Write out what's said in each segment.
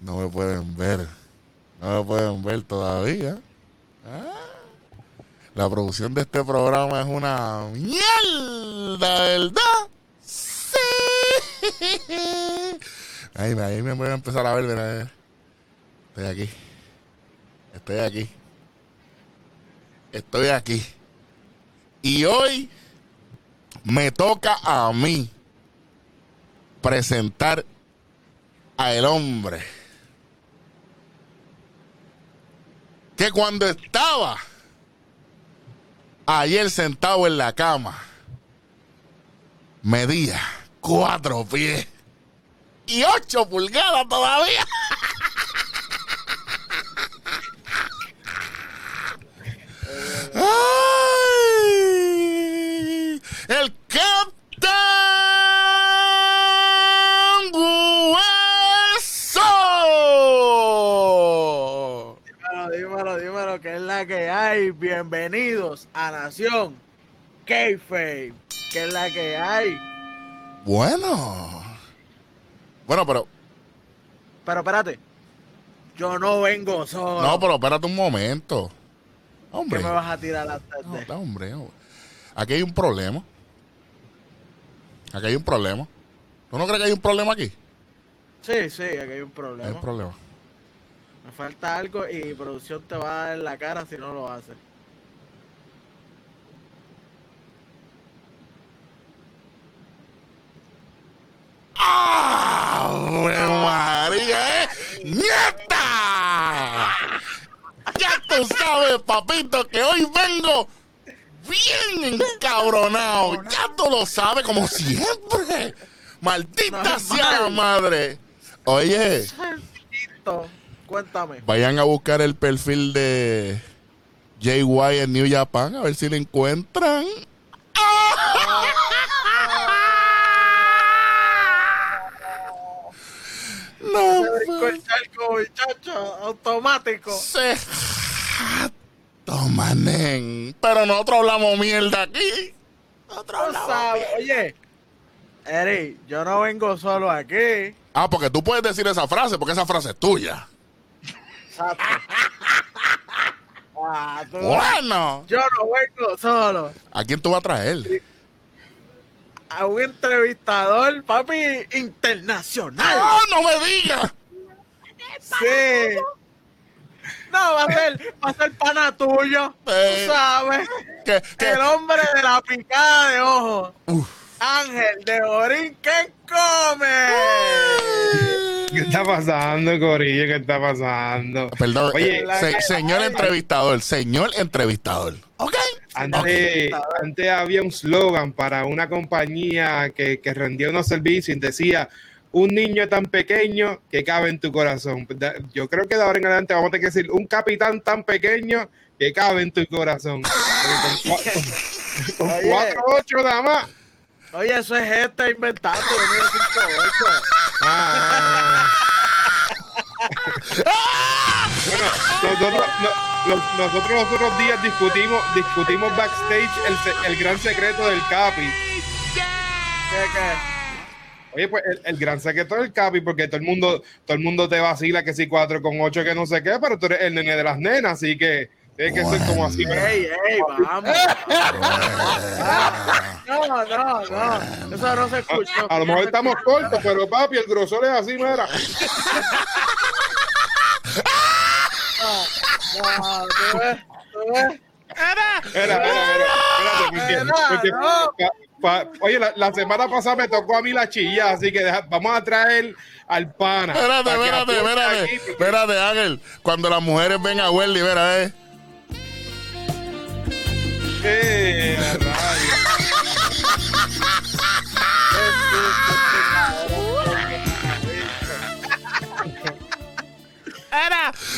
no me pueden ver. No me pueden ver todavía. Ah. La producción de este programa es una mierda, ¿verdad? Sí. Ahí, ahí me voy a empezar a ver, mira. Estoy aquí. Estoy aquí. Estoy aquí. Y hoy me toca a mí presentar a el hombre que cuando estaba ayer sentado en la cama medía cuatro pies y ocho pulgadas todavía. ¡Ay! El la que hay. Bienvenidos a Nación Kayfabe, que es la que hay. Bueno. Bueno, pero. Pero espérate, yo no vengo solo. No, pero espérate un momento. Hombre. ¿Qué me vas a tirar antes No, de? está, hombre. no. Aquí hay un problema. Aquí hay un problema. ¿Tú no crees que hay un problema aquí? Sí, sí, aquí hay un Hay problema. un problema. Me falta algo y producción te va a dar en la cara si no lo hace. ¡Ah! María, ¿eh? ¡Nieta! Ya tú sabes, papito, que hoy vengo bien encabronado. Ya tú lo sabes, como siempre. Maldita sea la madre. Oye, Listo, cuéntame. vayan a buscar el perfil de JY en New Japan a ver si lo encuentran. No, muchacho, automático. se toma, nen. Pero nosotros hablamos mierda aquí. Nosotros hablamos sabes. Oye, Eri, yo no vengo solo aquí. Ah, porque tú puedes decir esa frase, porque esa frase es tuya. Exacto. Ah, tú- Bueno, Yo no vengo solo. ¿a quién tú vas a traer? A un entrevistador, papi, internacional. ¡Ah, no me digas! Sí. No, va a ser, va a ser pana tuyo. Eh. Tú sabes. Que, que- El hombre de la picada de ojos. Uf. Ángel de Borín, ¿qué come? ¿Qué está pasando, Corillo? ¿Qué está pasando? Perdón, Oye, eh, se- señor entrevistador, señor entrevistador. ¿Ok? Antes, antes había un slogan para una compañía que, que rendía unos servicios y decía, un niño tan pequeño que cabe en tu corazón. Yo creo que de ahora en adelante vamos a tener que decir, un capitán tan pequeño que cabe en tu corazón. Con, cuatro ocho nada más. Oye, eso es este inventando. Ah. Bueno, nosotros, no- los- nosotros los otros días discutimos, discutimos backstage el, el gran secreto del Capi. Oye, pues el, el gran secreto del Capi, porque todo el mundo, todo el mundo te vacila que si 4 con 8 que no sé qué, pero tú eres el nene de las nenas, así que tienes que ser como así. Ey, ey, vamos. No, no, no. Eso no se escuchó. A lo mejor estamos cortos, pero papi, el grosor es así, mira. No, tú ves, tú Era, oye, la, la semana pasada me tocó a mí la chilla, así que deja- vamos a traer al pana. Espérate, espérate, espérate. Espérate, Ángel. Cuando las mujeres ven a Welly, mira, eh. Eh, la radio.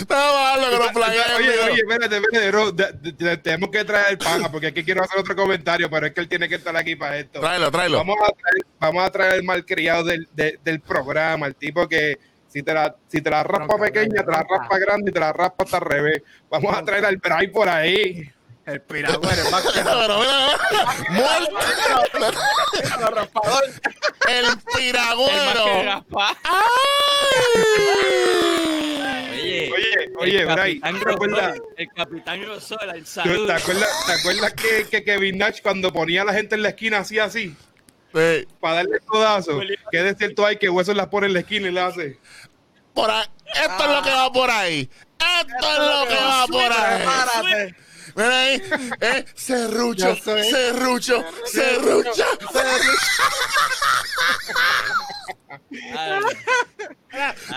No, bájalo, que nos Oye, oye, espérate, espérate, Ro, de- de- de- tenemos que traer el pana porque que quiero hacer otro comentario, pero es que él tiene que estar aquí para esto. Tráelo, tráelo. Vamos a traer, vamos a traer el malcriado del, de- del programa, el tipo que si te la, si te la raspa pequeña, te la raspa grande y te la raspa hasta al revés. Vamos a traer al Bray por ahí. El piragüero, más que muerto. el el El piragüero. Oye, Oye, oye, el Bray, el capitán Rosola, el ¿Te saludo. acuerdas, te acuerdas que, que Kevin Nash cuando ponía a la gente en la esquina hacía así? Sí. Para darle codazo. Que de cierto hay que Huesos las pone en la esquina y le hace. Por ahí. Esto es lo que va por ahí. Esto es lo que va por ahí. Prepárate. Mira ahí. Eh, serrucho, serrucho, serrucho, serrucho.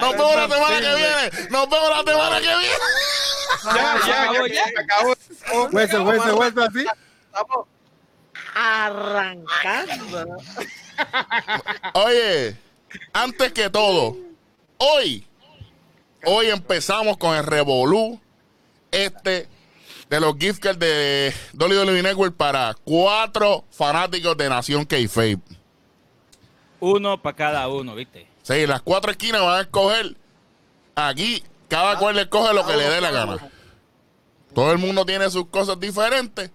Nos vemos la semana que viene. Nos vemos la semana que viene. Ya, ya, ya, acabó. Oh, Hueso, hueso, hueso, así. Estamos arrancando. Oye, antes que todo, hoy, hoy empezamos con el Revolú, este de los gift cards de WWE Network para cuatro fanáticos de Nación K-Fape. Uno para cada uno, ¿viste? Sí, las cuatro esquinas van a escoger. Aquí, cada cual le escoge lo que le dé la gana. Todo el mundo tiene sus cosas diferentes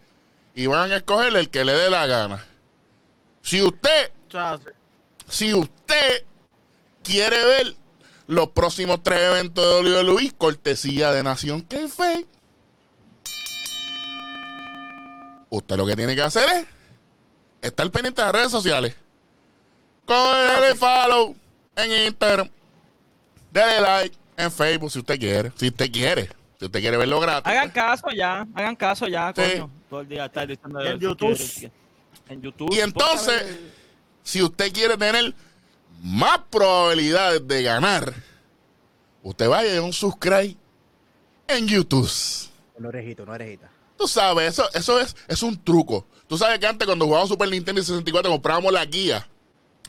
y van a escoger el que le dé la gana. Si usted si usted quiere ver los próximos tres eventos de WWE, cortesía de Nación K-Fake, usted lo que tiene que hacer es estar pendiente de las redes sociales. Cógele follow en Instagram. Dele like en Facebook si usted quiere. Si usted quiere. Si usted quiere verlo gratis. Hagan caso ya, hagan caso ya, Sí. coño. Todo el día estar diciendo En YouTube. En YouTube. Y entonces, si usted quiere tener más probabilidades de ganar, usted vaya a un subscribe en YouTube. No orejito, no orejita. Tú sabes, eso, eso es, es un truco. Tú sabes que antes cuando jugábamos Super Nintendo y 64 comprábamos la guía.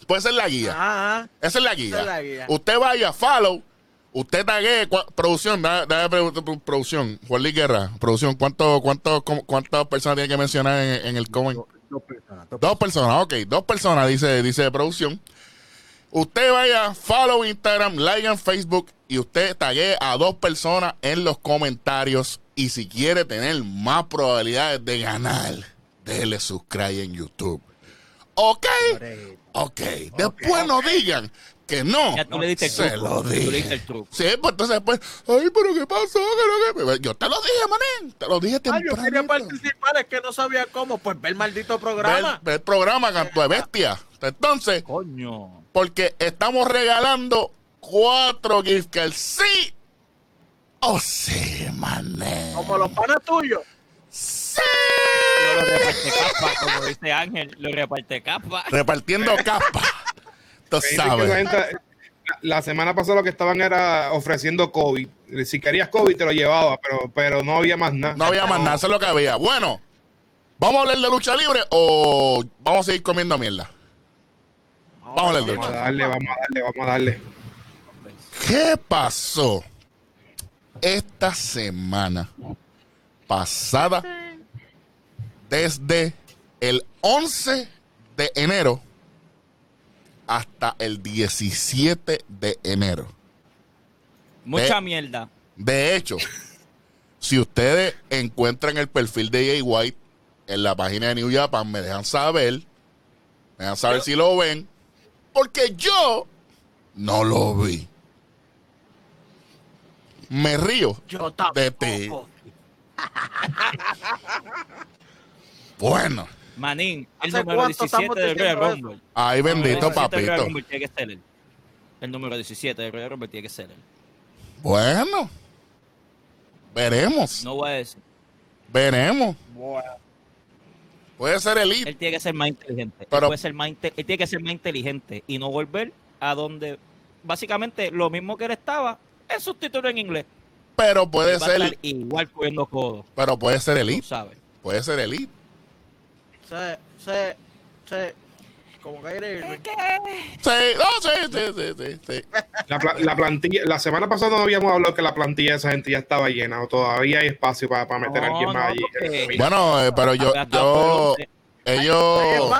Puede ser la guía. Ajá. Esa es la guía. Esa es la guía. Usted vaya, follow. Usted tague producción, da, da- pro- pro- producción, Juan Luis Guerra, producción, ¿cuánto, cuánto, cómo- ¿cuántas personas tiene que mencionar en, en el comment? Dos, dos personas. Dos Dos personas, ok, dos personas, dice, dice de producción. Usted vaya, follow Instagram, like en Facebook y usted tague a dos personas en los comentarios. Y si quiere tener más probabilidades de ganar, déle subscribe en YouTube. Ok, ok. Después no digan que no. Ya tú le diste el Se truco. lo Tú le dije. diste el truco. Sí, pues entonces después, ay, pero ¿qué pasó? ¿Qué no, qué? Yo te lo dije, manín. Te lo dije Ah, yo temprano. quería participar, es que no sabía cómo. Pues ve el maldito programa. Ve el programa, canto de bestia. Entonces, Coño. porque estamos regalando cuatro gift cards. Sí. Oh, sí, mané. Como los panas tuyos. Sí. Yo lo reparte capa, como dice Ángel, lo reparte capa. Repartiendo capa. Tú sabes. la, semana pasada lo que estaban era ofreciendo COVID. Si querías COVID te lo llevaba, pero, pero no había más nada. No había más nada, eso es lo que había. Bueno, ¿vamos a hablar de lucha libre o vamos a seguir comiendo mierda? Vamos a hablar de Vamos a lucha. darle, vamos a darle, vamos a darle. ¿Qué pasó esta semana pasada desde el 11 de enero hasta el 17 de enero? Mucha mierda. De hecho, si ustedes encuentran el perfil de Jay White en la página de New Japan, me dejan saber, me dejan saber si lo ven, porque yo no lo vi. Me río Yo de ti. Bueno, Manín, el ¿Hace número cuánto 17 estamos del Royal? Rumble. ay bendito número 17 del Royal papito. Rumble tiene que ser él. El número 17 del Royal Rumble tiene que ser él. Bueno, veremos, No voy a decir. veremos. Bueno, Puede ser elite. Él tiene que ser más inteligente. Él, puede ser más inte- él tiene que ser más inteligente y no volver a donde básicamente lo mismo que él estaba es subtítulo en inglés. pero puede Va a estar ser, igual cogiendo codos, pero puede ser tú elite. sabes. Puede ser elite. se, se, se. Como Irving. Sí, no, sí, sí, sí, sí, sí. La, pla- la plantilla, la semana pasada no habíamos hablado que la plantilla de esa gente ya estaba llena, o todavía hay espacio para, para meter a alguien más no, allí. porque- Bueno, eh, pero yo, yo, ellos,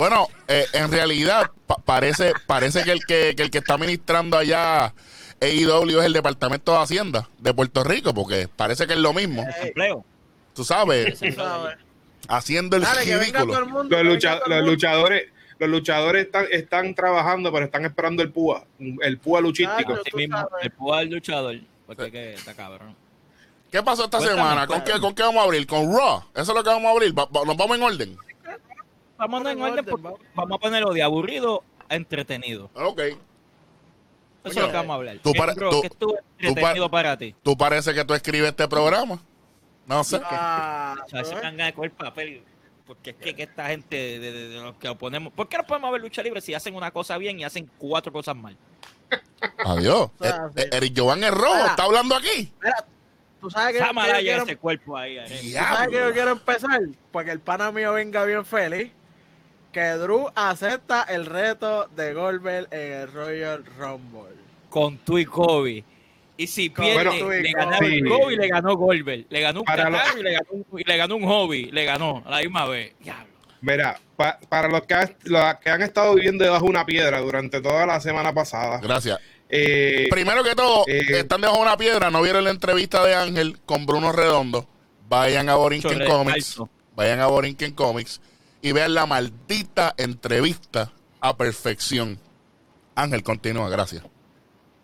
bueno, eh, en realidad pa- parece, parece que el que, que el que está administrando allá AEW es el Departamento de Hacienda de Puerto Rico, porque parece que es lo mismo, Ey, Empleo. tú sabes, haciendo el Dale, que venga todo ridículo. el mundo. Los, lucha- los luchadores los luchadores están, están trabajando, pero están esperando el púa, el púa luchístico. Claro. Mismo, el púa del luchador. Porque que está cabrón. ¿Qué pasó esta Cuéntame, semana? ¿Con qué, ¿Con qué vamos a abrir? ¿Con Raw? ¿Eso es lo que vamos a abrir? ¿Nos vamos en orden? Vamos en en orden, orden, porque vamos. vamos a ponerlo de aburrido a entretenido. Ok. Eso es lo que vamos a hablar. tú ¿Qué, para- bro, tú- ¿qué estuvo tú entretenido para ti? ¿Tú parece que tú escribes este programa? No sé. Ah, O sea, se me dan ganas de coger papel. Porque es que, que esta gente de, de- de los que oponemos. ¿Por qué no podemos ver lucha libre si hacen una cosa bien y hacen cuatro cosas mal? Adiós. Ah, Eh, Eric Jovan es rojo, está hablando aquí. Mira, tú sabes que, yo quiero, ese cuerpo ahí. Tú sabes que yo quiero empezar para que el pana mío venga bien feliz. Que Drew acepta el reto de Goldberg en el Royal Rumble. Con tú y Kobe. Y si Con pierde, y le ganó Sí. Kobe y le ganó Goldberg. Le ganó un lo- catarro y, le ganó un, y le ganó un hobby. Le ganó a la misma vez. Diablo. Mira, pa- para los que, ha- los que han estado viviendo debajo de una piedra durante toda la semana pasada, Gracias. eh, Primero que todo, Eh. están debajo de una piedra, no vieron la entrevista de Ángel con Bruno Redondo. Vayan a Borinquen Comics. Vayan a Borinquen Comics y vean la maldita entrevista a perfección. Ángel, continúa, gracias.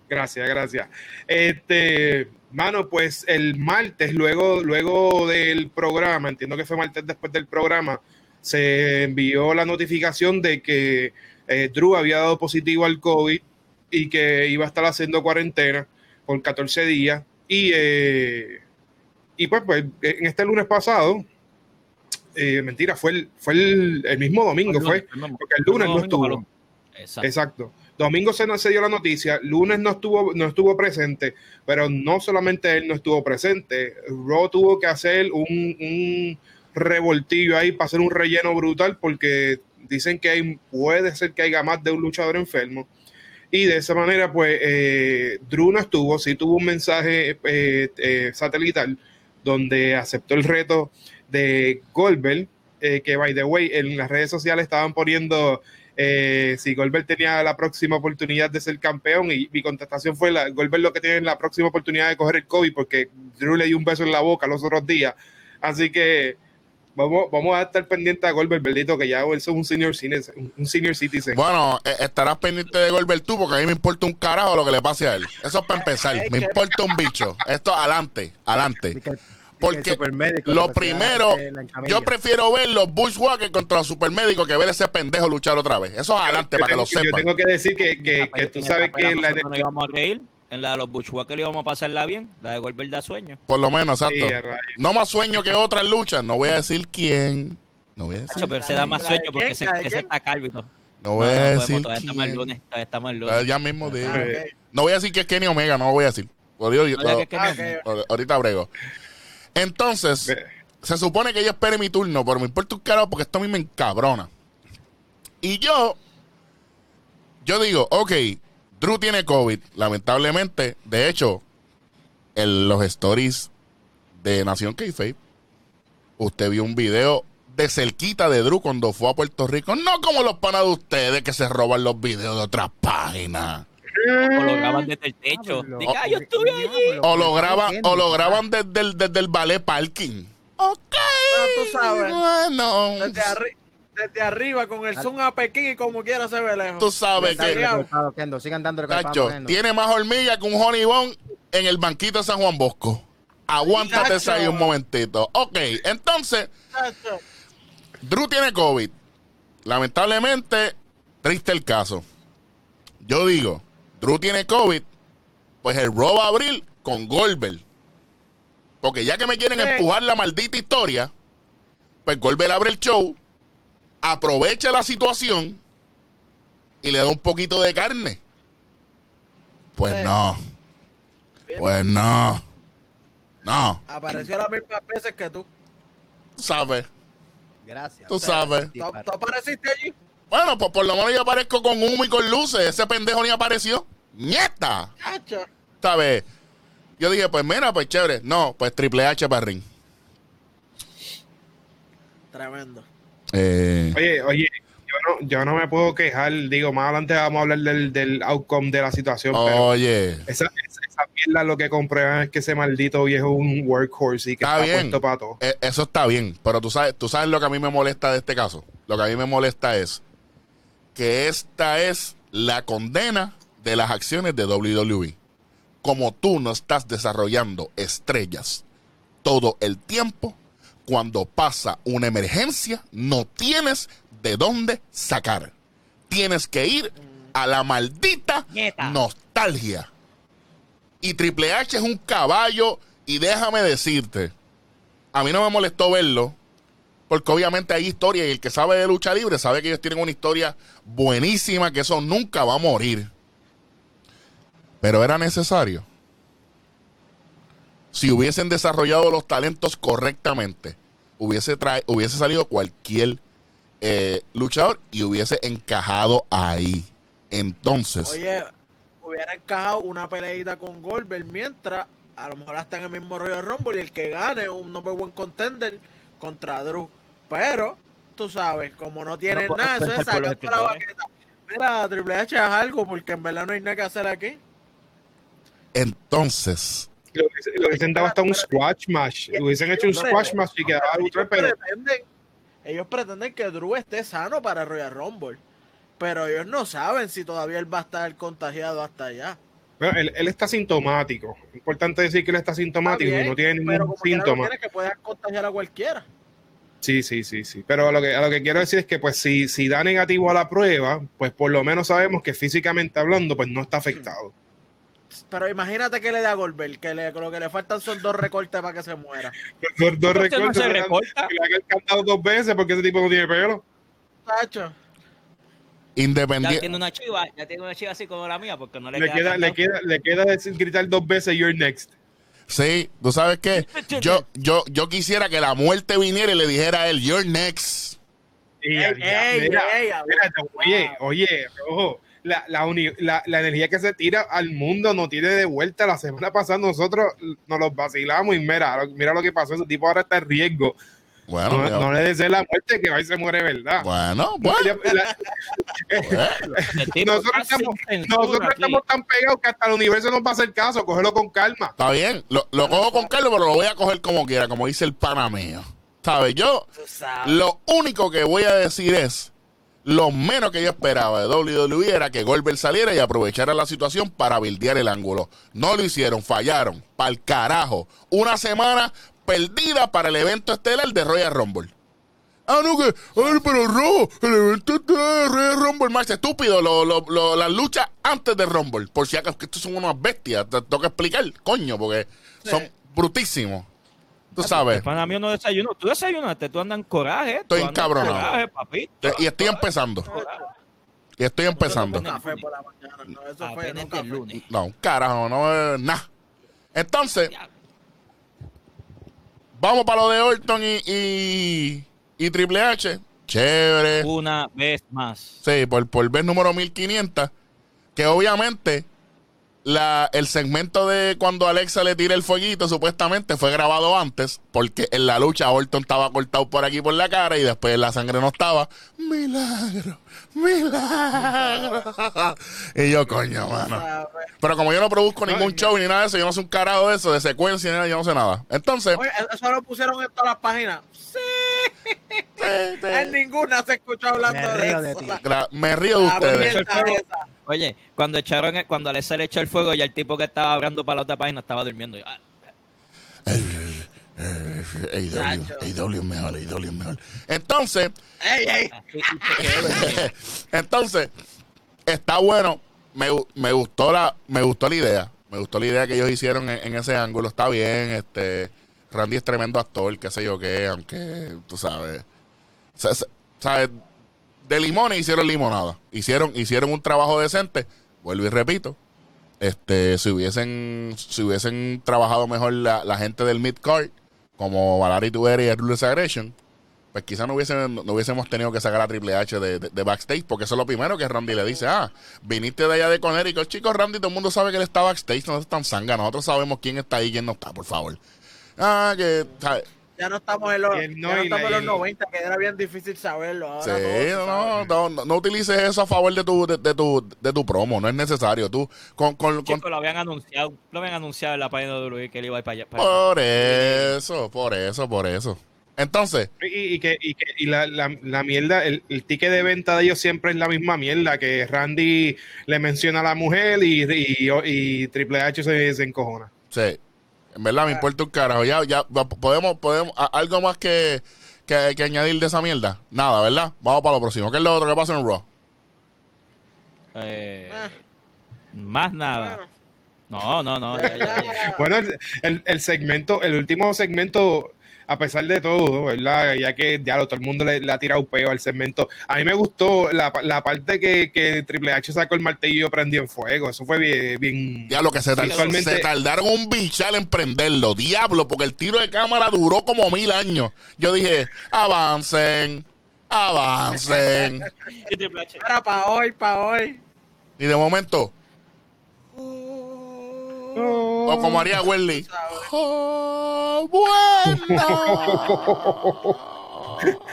Gracias, gracias. Este, mano, pues el martes, luego, luego del programa, entiendo que fue martes después del programa, se envió la notificación de que eh, Drew había dado positivo al COVID y que iba a estar haciendo cuarentena por 14 días. Y, eh, y pues, pues, en este lunes pasado, eh, mentira, fue el, fue el, el mismo domingo, fue, porque el lunes no estuvo. Exacto. Exacto. Domingo se nos se dio la noticia, lunes no estuvo, no estuvo presente, pero no solamente él no estuvo presente, Raw tuvo que hacer un, un revoltillo ahí para hacer un relleno brutal porque dicen que hay, puede ser que haya más de un luchador enfermo. Y de esa manera, pues, eh, Drew no estuvo, sí tuvo un mensaje eh, eh, satelital donde aceptó el reto de Goldberg, eh, que, by the way, en las redes sociales estaban poniendo eh, si Goldberg tenía la próxima oportunidad de ser campeón y mi contestación fue la, Goldberg lo que tiene es la próxima oportunidad de coger el COVID porque Drew le dio un beso en la boca los otros días. Así que vamos, vamos a estar pendientes a Goldberg, bendito, que ya él es un senior, citizen- un senior citizen. Bueno, eh, estarás pendiente de Goldberg tú porque a mí me importa un carajo lo que le pase a él. Eso es para empezar. Me importa un bicho. Esto, adelante, adelante. Porque lo primero, eh, yo prefiero ver los Bushwhackers contra los supermédicos que ver ese pendejo luchar otra vez. Eso es adelante yo, para que lo yo sepan. tengo que decir que, que- que tú sabes que la Nosotros nos íbamos a reír. En la de los Bushwhackers íbamos a pasarla bien. La de Goldberg da sueño. Por lo menos, exacto. No más sueño que otras luchas. No voy a decir quién. No voy a decir. Pero se da más ¿La de sueño porque de quién? está calvo. No voy a decir todavía estamos el quién. lunes. Todavía estamos el lunes. Ya mismo digo. Ah, ok. No voy a decir que es Kenny Omega, no lo voy a decir. Yo- Ah, ahorita brego. Entonces, se supone que yo espere mi turno, pero me importa un carajo porque esto a mí me encabrona. Y yo, yo digo, ok, Drew tiene COVID, lamentablemente. De hecho, en los stories de Nación Kayfabe, usted vio un video de cerquita de Drew cuando fue a Puerto Rico. No como los panas de ustedes que se roban los videos de otras páginas. O lo graban desde el techo. Diga, "Ah, yo estuve allí. O lo graban, o desde el, desde el ballet parking. Ok. Ah, tú sabes. Bueno. Desde, arri- desde arriba con el zoom a Pekín y como quiera se ve lejos. Tú sabes que, Dale, recortado, Kendo, Sigan el Cacho, tiene más hormiga que un honey bun en el banquito de San Juan Bosco. Aguántate Cacho. ahí un momentito. Ok, entonces. Drew tiene COVID. Lamentablemente, triste el caso. Yo digo, Drew tiene COVID, pues el Raw va a abrir con Goldberg. Porque ya que me quieren Sí. empujar la maldita historia, pues Goldberg abre el show, aprovecha la situación y le da un poquito de carne. Pues Sí. no. Pues no. No, Apareció las mismas veces que tú. tú sabes. Gracias. Tú sabes. ¿Tú, tú apareciste allí? Bueno, pues por lo menos yo aparezco con humo y con luces. Ese pendejo ni apareció. ¡Nieta! ¿Sabes? Yo dije, pues mira, pues chévere. No, pues Triple H para ring. Tremendo. Eh, Oye, oye, yo no, yo no me puedo quejar. Digo, más adelante vamos a hablar del, del outcome de la situación. pero oye, esa, esa, esa mierda lo que comprueban es que ese maldito viejo es un workhorse y que Está está, bien. puesto para todo. eh, eso está bien. Pero tú sabes, tú sabes lo que a mí me molesta de este caso. Lo que a mí me molesta es que esta es la condena de las acciones de WWE. Como tú no estás desarrollando estrellas todo el tiempo, cuando pasa una emergencia, no tienes de dónde sacar. Tienes que ir a la maldita Nieta. nostalgia. Y Triple H es un caballo. Y déjame decirte, a mí no me molestó verlo. Porque obviamente hay historia y el que sabe de lucha libre sabe que ellos tienen una historia buenísima, que eso nunca va a morir. Pero era necesario. Si hubiesen desarrollado los talentos correctamente, hubiese, trae- hubiese salido cualquier eh, luchador y hubiese encajado ahí. Entonces, Oye, hubiera encajado una peleita con Goldberg mientras a lo mejor hasta en el mismo Royal Rumble y el que gane un number one contender contra Drew. Pero, tú sabes, como no tienen No nada, eso es sacando la escritores. baqueta. Mira, Triple H haz algo porque en verdad no hay nada que hacer aquí. Entonces, Lo hubiesen- lo hubiesen dado hasta un squash match. Hubiesen hecho un squash match y quedaba ellos, neutral, pero pretenden, ellos pretenden que Drew esté sano para Royal Rumble. Pero ellos no saben si todavía él va a estar contagiado hasta allá. bueno, él, él está sintomático. Importante decir que él está sintomático Está bien, y no tiene pero ningún como síntoma. que pueda contagiar a cualquiera. Sí, sí, sí, sí. Pero a lo que, a lo que quiero decir es que, pues, si, si da negativo a la prueba, pues por lo menos sabemos que físicamente hablando, pues no está afectado. Pero imagínate que le da a Goldberg, que le, lo que le faltan son dos recortes para que se muera. Dos, dos ¿Por qué no recortes, se recorta? le han encantado dos veces porque ese tipo no tiene pelo. Tacho. Ya independiente. tiene una chiva, ya tiene una chiva así como la mía, porque no le, Le queda, le cantado. queda, le queda decir, gritar dos veces You're next. Sí, tú sabes qué. Yo, yo, yo quisiera que la muerte viniera y le dijera a él, You're next. Y, Ey, ya, ey, mira, ey, oye, oye, ojo, la, la, uni- la, la energía que se tira al mundo no tiene de vuelta. La semana pasada nosotros nos los vacilamos y mira, lo- mira lo que pasó. Ese tipo ahora está en riesgo. Bueno, No, le desee la muerte que va y se muere, ¿verdad? bueno, bueno. Tipo nosotros estamos, nosotros estamos tan pegados que hasta el universo nos va a hacer caso. Cógelo con calma. Está bien, lo, lo cojo con Carlos, pero lo voy a coger como quiera, como dice el pana mío. ¿Sabes? Yo, lo único que voy a decir es, lo menos que yo esperaba de WWE era que Goldberg saliera y aprovechara la situación para bildear el ángulo. No lo hicieron, fallaron. Pa'l carajo. Una semana perdida para el evento estelar de Royal Rumble. Ah, no, que. Ay, pero rojo. El evento estelar de Royal Rumble. Más estúpido. Lo, lo, lo- las luchas antes de Rumble. Por si acaso, que estos son unas bestias. Te tengo que explicar, coño, porque son brutísimos. Tú sabes. El pana mío no desayuno. Tú desayunaste, tú andas en coraje. Estoy encabronado. coraje. Y estoy empezando. Y estoy empezando. No café por la mañana. No, eso fue Apenas no el café. lunes. No, un carajo, no es nada. Entonces, vamos para lo de Orton y, y, y Triple H. Chévere. Una vez más. Sí, por, por vez número 1500. Que obviamente la, el segmento de cuando Alexa le tira el fueguito supuestamente fue grabado antes. Porque en la lucha Orton estaba cortado por aquí por la cara y después la sangre no estaba. Milagro, milagro. y yo, coño, mano. Pero como yo no produzco ningún show ni nada de eso, yo no sé un carajo de eso, de secuencia ni nada, yo no sé nada. Entonces, Oye, eso lo pusieron en todas las páginas. Sí. En ninguna se escuchó hablando Me de río eso. de ti. Me río de ustedes. Oye, cuando echaron, el- cuando Alexa le echó el fuego y el tipo que estaba hablando para la otra página estaba durmiendo. Ah, es mejor, es mejor. Entonces, Ey, ey. entonces, está bueno. Me, me gustó la, me gustó la idea. Me gustó la idea que ellos hicieron en, en ese ángulo. Está bien, este. Randy es tremendo actor, qué sé yo qué, aunque tú sabes. sa- sa- ¿Sabes? De limones hicieron limonada. Hicieron, hicieron un trabajo decente. Vuelvo y repito. Este, si hubiesen, si hubiesen trabajado mejor la, la gente del mid card, como Valari Tuberi y Ruthless Aggression, pues quizás no, no hubiésemos tenido que sacar a Triple H de, de- de backstage, porque eso es lo primero que Randy le dice, ah, viniste de allá de Connecticut, chicos, Randy, todo el mundo sabe que él está backstage, no es tan sanga, nosotros sabemos quién está ahí y quién no está, por favor. Ah, que, ¿sabes? Ya no estamos en los, no ya no estamos en los y el- 90, que era bien difícil saberlo. Ahora Sí, todo no, sabe. no, no, no utilices eso a favor de tu, de, de tu, de tu promo, no es necesario. Tú, con, con, con- Chicos, lo habían anunciado, lo habían anunciado en la página de WWE que él iba a ir para allá. para allá. por eso, por eso, por eso. Entonces, Y, y que, y, que, y la, la, la mierda, el, el ticket de venta de ellos siempre es la misma mierda, que Randy le menciona a la mujer y, y, y Triple H se, se encojona. sí. En verdad me importa un carajo. Ya, ya, podemos, podemos, algo más que, que, que añadir de esa mierda. Nada, ¿verdad? Vamos para lo próximo. ¿Qué es lo otro que pasa en Raw? Eh, Ah. más nada. No, no, no. ya, ya, ya. Bueno, el, el, el segmento, el último segmento, a pesar de todo, ¿verdad? Ya que ya todo el mundo le, le ha tirado peo al segmento. A mí me gustó la, la parte que, que Triple H sacó el martillo prendió en fuego. Eso fue bien. bien Diablo, que se, se tardaron un bichal en prenderlo. Diablo, porque el tiro de cámara duró como mil años. Yo dije, avancen, avancen. Y Triple H, Era para hoy, para hoy. y de momento, o como haría Welly, oh, bueno.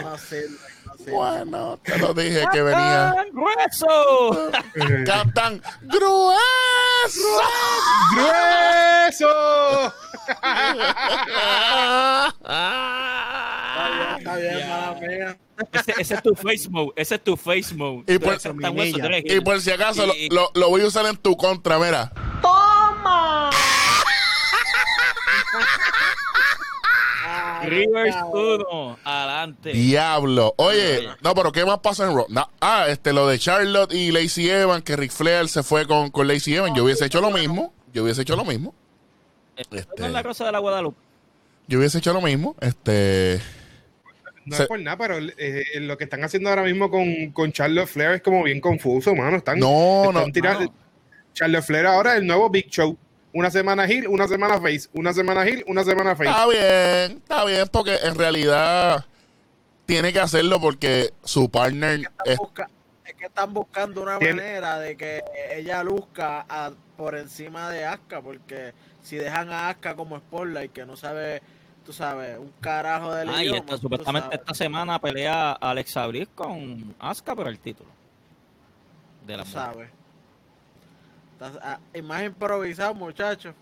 No sirve. Bueno, te lo dije que venía. ¡Tan grueso! Captain grueso. ¡Grueso! Está bien, está bien, mía. Ese, ese es tu face mode. Ese es tu face mode. Y por- Y por si acaso lo, Y- lo- lo voy a usar en tu contra, mira. Ay, Rivers cabrón. 1, adelante. Diablo. Oye, no, pero ¿qué más pasa en Raw? Ah, este, lo de Charlotte y Lacey Evans, que Ric Flair se fue con, con Lacey Evans. Yo hubiese hecho lo mismo. Yo hubiese hecho lo mismo. Este, No es la Rosa de la Guadalupe. yo hubiese hecho lo mismo. Este. No Se- es por nada, pero eh, lo que están haciendo ahora mismo con, con Charlotte Flair es como bien confuso, mano. Están, No, están no, tirando- no. Charlotte Flair ahora es el nuevo Big Show. Una semana Hill, una semana Face. Una semana Hill, una semana Face. Está bien, está bien, porque en realidad tiene que hacerlo porque su partner es. Busca- es que están buscando una Tiene- manera de que ella luzca a- por encima de Asuka, porque si dejan a Asuka como Spotlight, que no sabe, tú sabes, un carajo del Ah, y idioma, esta- tú supuestamente sabes. esta semana pelea Alexa Bliss con Asuka por el título. De la sabes. Estás- ah, y más improvisado, muchachos.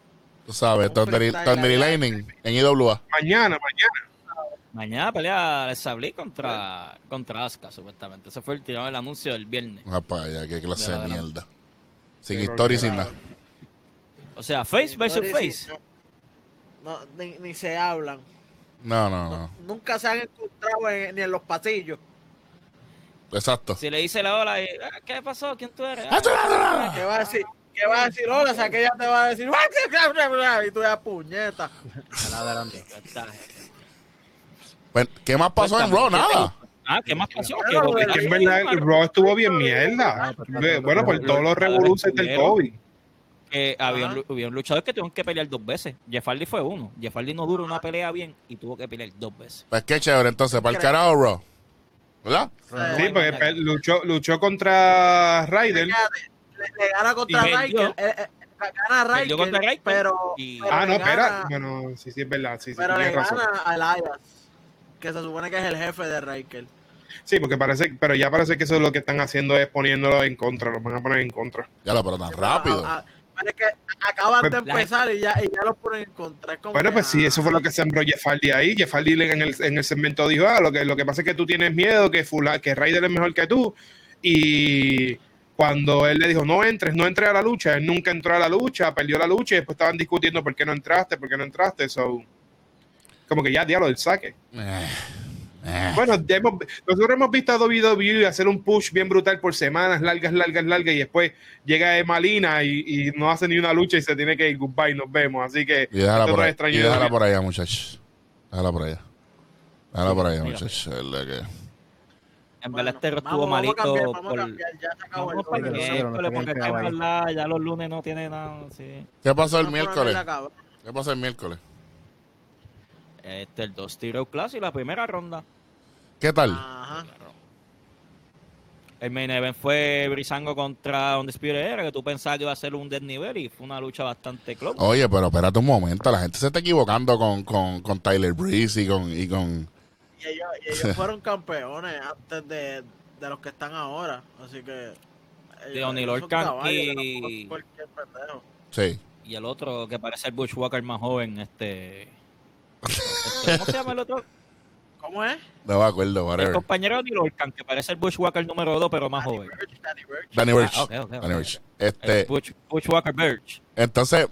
Tú sabes, Un Thunder freestyle Thunder allá. Lightning en IWA. Mañana, mañana. Mañana pelea Alexa Bliss contra, contra Asuka, supuestamente. Ese fue el tirado del anuncio del viernes. Ah, para qué clase De mierda. Sin Pero historia y sin nada. O sea, face versus face. No, ni, ni se hablan. No, no, no. Nunca se han encontrado en- ni en los pasillos. Exacto. Si le dice la ola, y, ah, ¿qué pasó? ¿Quién tú eres? Ah, Ah, ¿Qué va a decir? ¿Qué va a decir? Hola, o sea, que ella te va a decir. Y tú ya puñeta. Pues, ¿Qué más pasó en Raw? Cuéntame, ¿qué Nada. Ah, ¿qué más pasó? Bueno, Que bueno, En verdad, el. Raw estuvo bien mierda. Bueno, por todos los revoluces del COVID. que había un, había un luchador que tuvieron que pelear dos veces. Jeff Hardy fue uno. Jeff Hardy no duró una pelea bien y tuvo que pelear dos veces. Pues qué chévere, entonces, para el carajo, Raw. ¿Verdad? Sí, porque pe- luchó, luchó contra Ryder. Le, gana contra. Riker. eh, eh, gana Riker, contra Riker pero, y- pero Ah, no, espera. Bueno, sí, sí, es verdad. Sí, sí, pero le razón. gana a Elias, que se supone que es el jefe de Riker. Sí, porque parece, pero ya parece que eso es lo que están haciendo es poniéndolo en contra, lo van a poner en contra. Ya lo, pero tan rápido. A- a- pero es que acaban de Pues, la empezar y ya, y ya lo ponen en contra. Bueno, que, pues sí, ah, eso fue lo que sembró Jeff Hardy ahí. Jeff Hardy le- en el, en el segmento dijo, ah, lo que, lo que pasa es que tú tienes miedo, que, fula, que Ryder es mejor que tú. Y cuando él le dijo, no entres, no entres a la lucha, él nunca entró a la lucha, perdió la lucha y después estaban discutiendo por qué no entraste, por qué no entraste. So, como que ya, diablo, el saque. Eh, eh. Bueno, hemos- nosotros hemos visto a WWE hacer un push bien brutal por semanas, largas, largas, largas, y después llega Emalina y, y no hace ni una lucha y se tiene que ir goodbye, nos vemos. Así que Y déjala por ahí. Y déjala por allá, muchachos. Déjala por allá. Déjala por allá, muchachos. Que- En verdad este vamos, estuvo vamos a malito cambiar, vamos a por... cambiar, ya los lunes no tiene nada. Sí. ¿Qué pasó el miércoles? ¿Qué pasó el miércoles? Este, el dos Tiro Classic, la primera ronda. ¿Qué tal? Ajá. El main event fue Brisango contra Undisputed Era, que tú pensabas que iba a ser un desnivel y fue una lucha bastante close. Oye, pero espérate un momento. La gente se está equivocando con, con, con Tyler Breeze y con, y con. Y ellos, y ellos fueron campeones antes de, de los que están ahora. Así que. son Lorcan caballos, y-. Sí. Y el otro que parece el Bushwalker más joven, este... este, ¿Cómo se llama el otro? ¿Cómo es? No me acuerdo, El whatever. compañero de Orkan, que parece el Bushwhacker número 2, pero más Danny joven. Danny Burch. Danny Burch. Ah. Danny Burch. El Este, Bush, Bushwhacker Birch. entonces,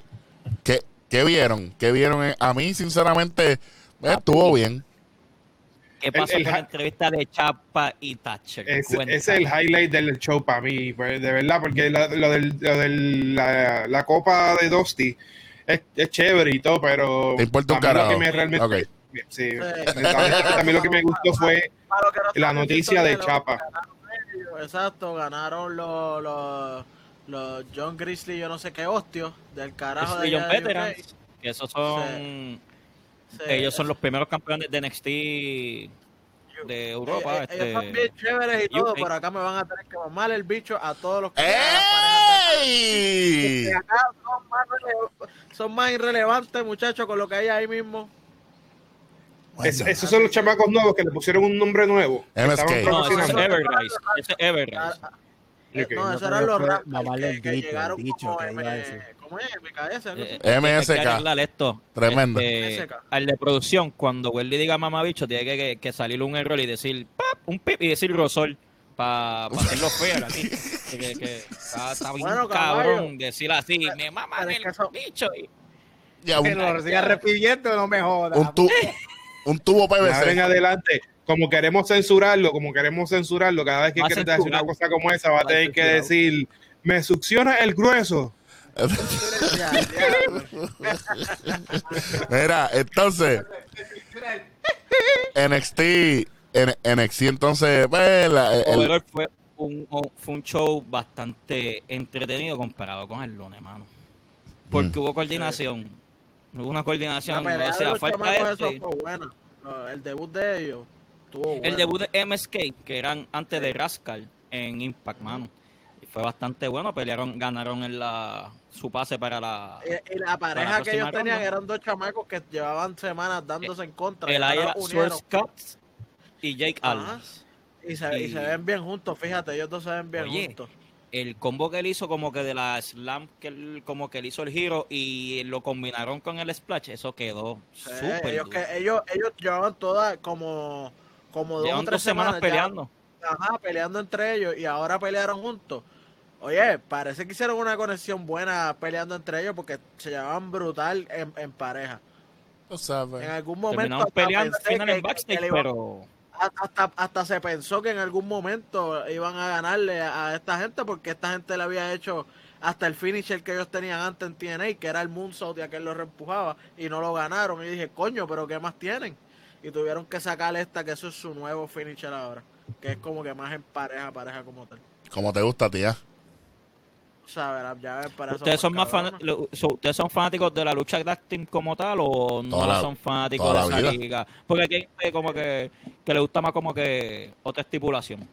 ¿qué, ¿qué vieron? ¿Qué vieron? en- A mí, sinceramente, eh, estuvo bien. ¿Qué pasó el con la entrevista de Chapa y Thatcher? Es el highlight del show para mí, pues, de verdad, porque la- lo del, lo del- la, la copa de Dusty es, es chévere y todo, pero Te importa un a mí lo carajo. que me realmente, sí, también lo que me gustó fue la noticia de Chapa. Exacto, ganaron los, los, los John Grizzly, yo no sé qué hostios, del carajo de Y John Veterans, que esos son... Sí, ellos son los primeros campeones de NXT de Europa. ellos, este, ellos son bien chéveres y todo, UK. pero acá me van a tener que mamar el bicho a todos los que de- ¡Ey! acá son más, rele- son más irrelevantes, muchachos, con lo que hay ahí mismo. Es- esos son los chamacos nuevos que le pusieron un nombre nuevo. MSK. No, ese es. Everrise. Ese es Everrise. Ah, Eh, Ok. no, No esos eran los mamarle que, que llegaron como M. ¿cómo es? MKS, algo así. Eh, MSK. hay que arreglar esto. Tremendo. Este, MSK. al de producción, cuando Welly diga mamabicho, tiene que, que, que salir un error y decir pap, un pip y decir Rosol para hacerlo feo así. Que, que, que está, está bien Bueno, cabrón caballo. decir así, me maman el que eso- bicho. Y, Ya, Que un, lo siga repitiendo, no me jodas. un, tu- un tubo ahora en PVC. adelante, como queremos censurarlo, como queremos censurarlo, cada vez que quieres decir una cosa como esa, va a tener que decir, me succiona el grueso. Mira, entonces, NXT, N- NXT entonces, pues, la- el- overall fue un, un- fue un show bastante entretenido comparado con el lunes, mano. Porque Mm. hubo coordinación. Hubo una La coordinación, pelea o sea, falta este. fue buena. El debut de ellos estuvo bueno. El debut de MSK, que eran antes de Rascal en Impact, mano. Fue bastante bueno, pelearon, ganaron en la, su pase para la... Y, y la pareja la que ellos tenían eran dos chamacos que llevaban semanas dándose en contra. El Aya Scott y Jake. Almas. Y se, y Y- se ven bien juntos, fíjate, ellos dos se ven bien Oye, juntos. El combo que él hizo como que de la slam, que él, como que él hizo el giro y lo combinaron con el splash, eso quedó Sí, súper ellos, duro. que, ellos, ellos llevaban todas como, como dos o tres dos semanas peleando. ajá, peleando entre ellos y ahora pelearon juntos. Oye, parece que hicieron una conexión buena peleando entre ellos porque se llevaban brutal en, en pareja. tú sabes. En algún momento hasta peleando final en backstage, pero hasta, hasta se pensó que en algún momento iban a ganarle a, a esta gente porque esta gente le había hecho hasta el finisher que ellos tenían antes en TNA, que era el moonsault y aquel lo reempujaba y no lo ganaron. Y dije, coño, pero ¿qué más tienen? Y tuvieron que sacarle esta, que eso es su nuevo finisher ahora, que es como que más en pareja, pareja como tal. Como te gusta, tía. Para ¿Ustedes son, más más fan- cabrones. lo- so- ¿Ustedes son fanáticos de la lucha tag team como tal o no la- son fanáticos de la esa vida. liga? Porque aquí hay gente como que, que le gusta más como que otra estipulación.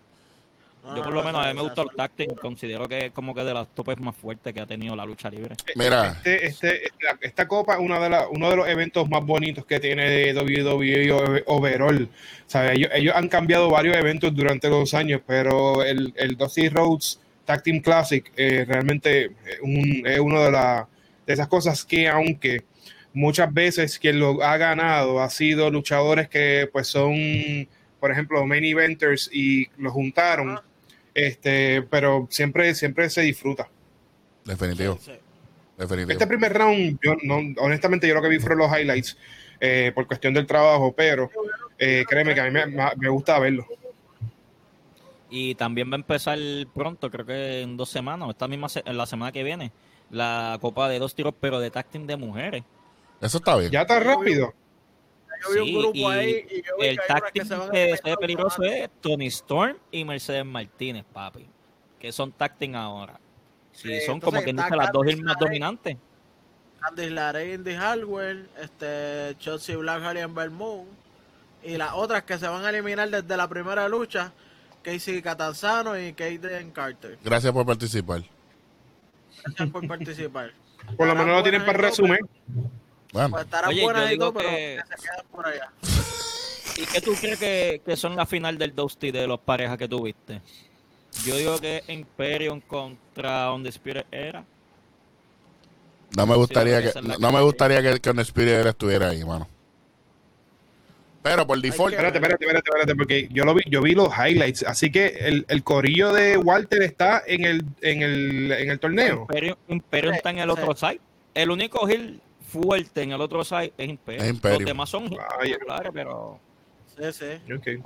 Yo por lo no, menos a mí me gusta el tag team, considero que es como que de las topes más fuertes que ha tenido la lucha libre. Mira, Este, este, esta, esta copa es una de la- uno de los eventos más bonitos que tiene WWE o- overall. ¿Sabe? Ellos, ellos han cambiado varios eventos durante los años, pero el, el Dusty Rhodes Tag Team Classic eh, realmente es, un- es una de, la- de esas cosas que aunque muchas veces quien lo ha ganado ha sido luchadores que pues son, por ejemplo, main eventers y lo juntaron, Ah. este, pero siempre, siempre se disfruta. definitivo, sí, sí. definitivo. Este primer round, yo no, honestamente, yo lo que vi fueron los highlights eh, por cuestión del trabajo, pero eh, créeme que a mí me, me gusta verlo. Y también va a empezar pronto, creo que en dos semanas, esta misma se- la semana que viene, la Copa de dos tiros, pero de tag de mujeres. Eso está bien. Ya está rápido. Yo vi un Sí, grupo y ahí y yo vi El tag que se que ve peligroso es Tony Storm y Mercedes Martínez, papi. Que son tag ahora. Sí, Sí, son como que dice las dos más dominantes. Candice LeRae, Indy Hardware, este, Chelsea Blackheart y Ember Moon. Y las otras que se van a eliminar desde la primera lucha, Casey Catanzano y Kaden Carter. Gracias por participar. Gracias por participar. Por lo menos lo tienen para resumen. Bueno, Pues estarán Oye, yo buenas y digo todo, pero que- que se quedan por allá. ¿Y qué tú crees que, que son la final del Dusty de los parejas que tuviste? Yo digo que Imperium contra On Spirit era. no me gustaría Sí, que no, no que- me gustaría que, que Spirit estuviera ahí, mano. Pero por default, que- Espérate, espérate, espérate, espérate, porque yo lo vi, yo vi los highlights, así que el, el corillo de Walter está en el, en el, en el torneo. Imperio, está en el sí. otro side. El único hill fuerte en el otro side es Imperio. Es Imperio. Los demás son claro, pero Sí, sí. Ok.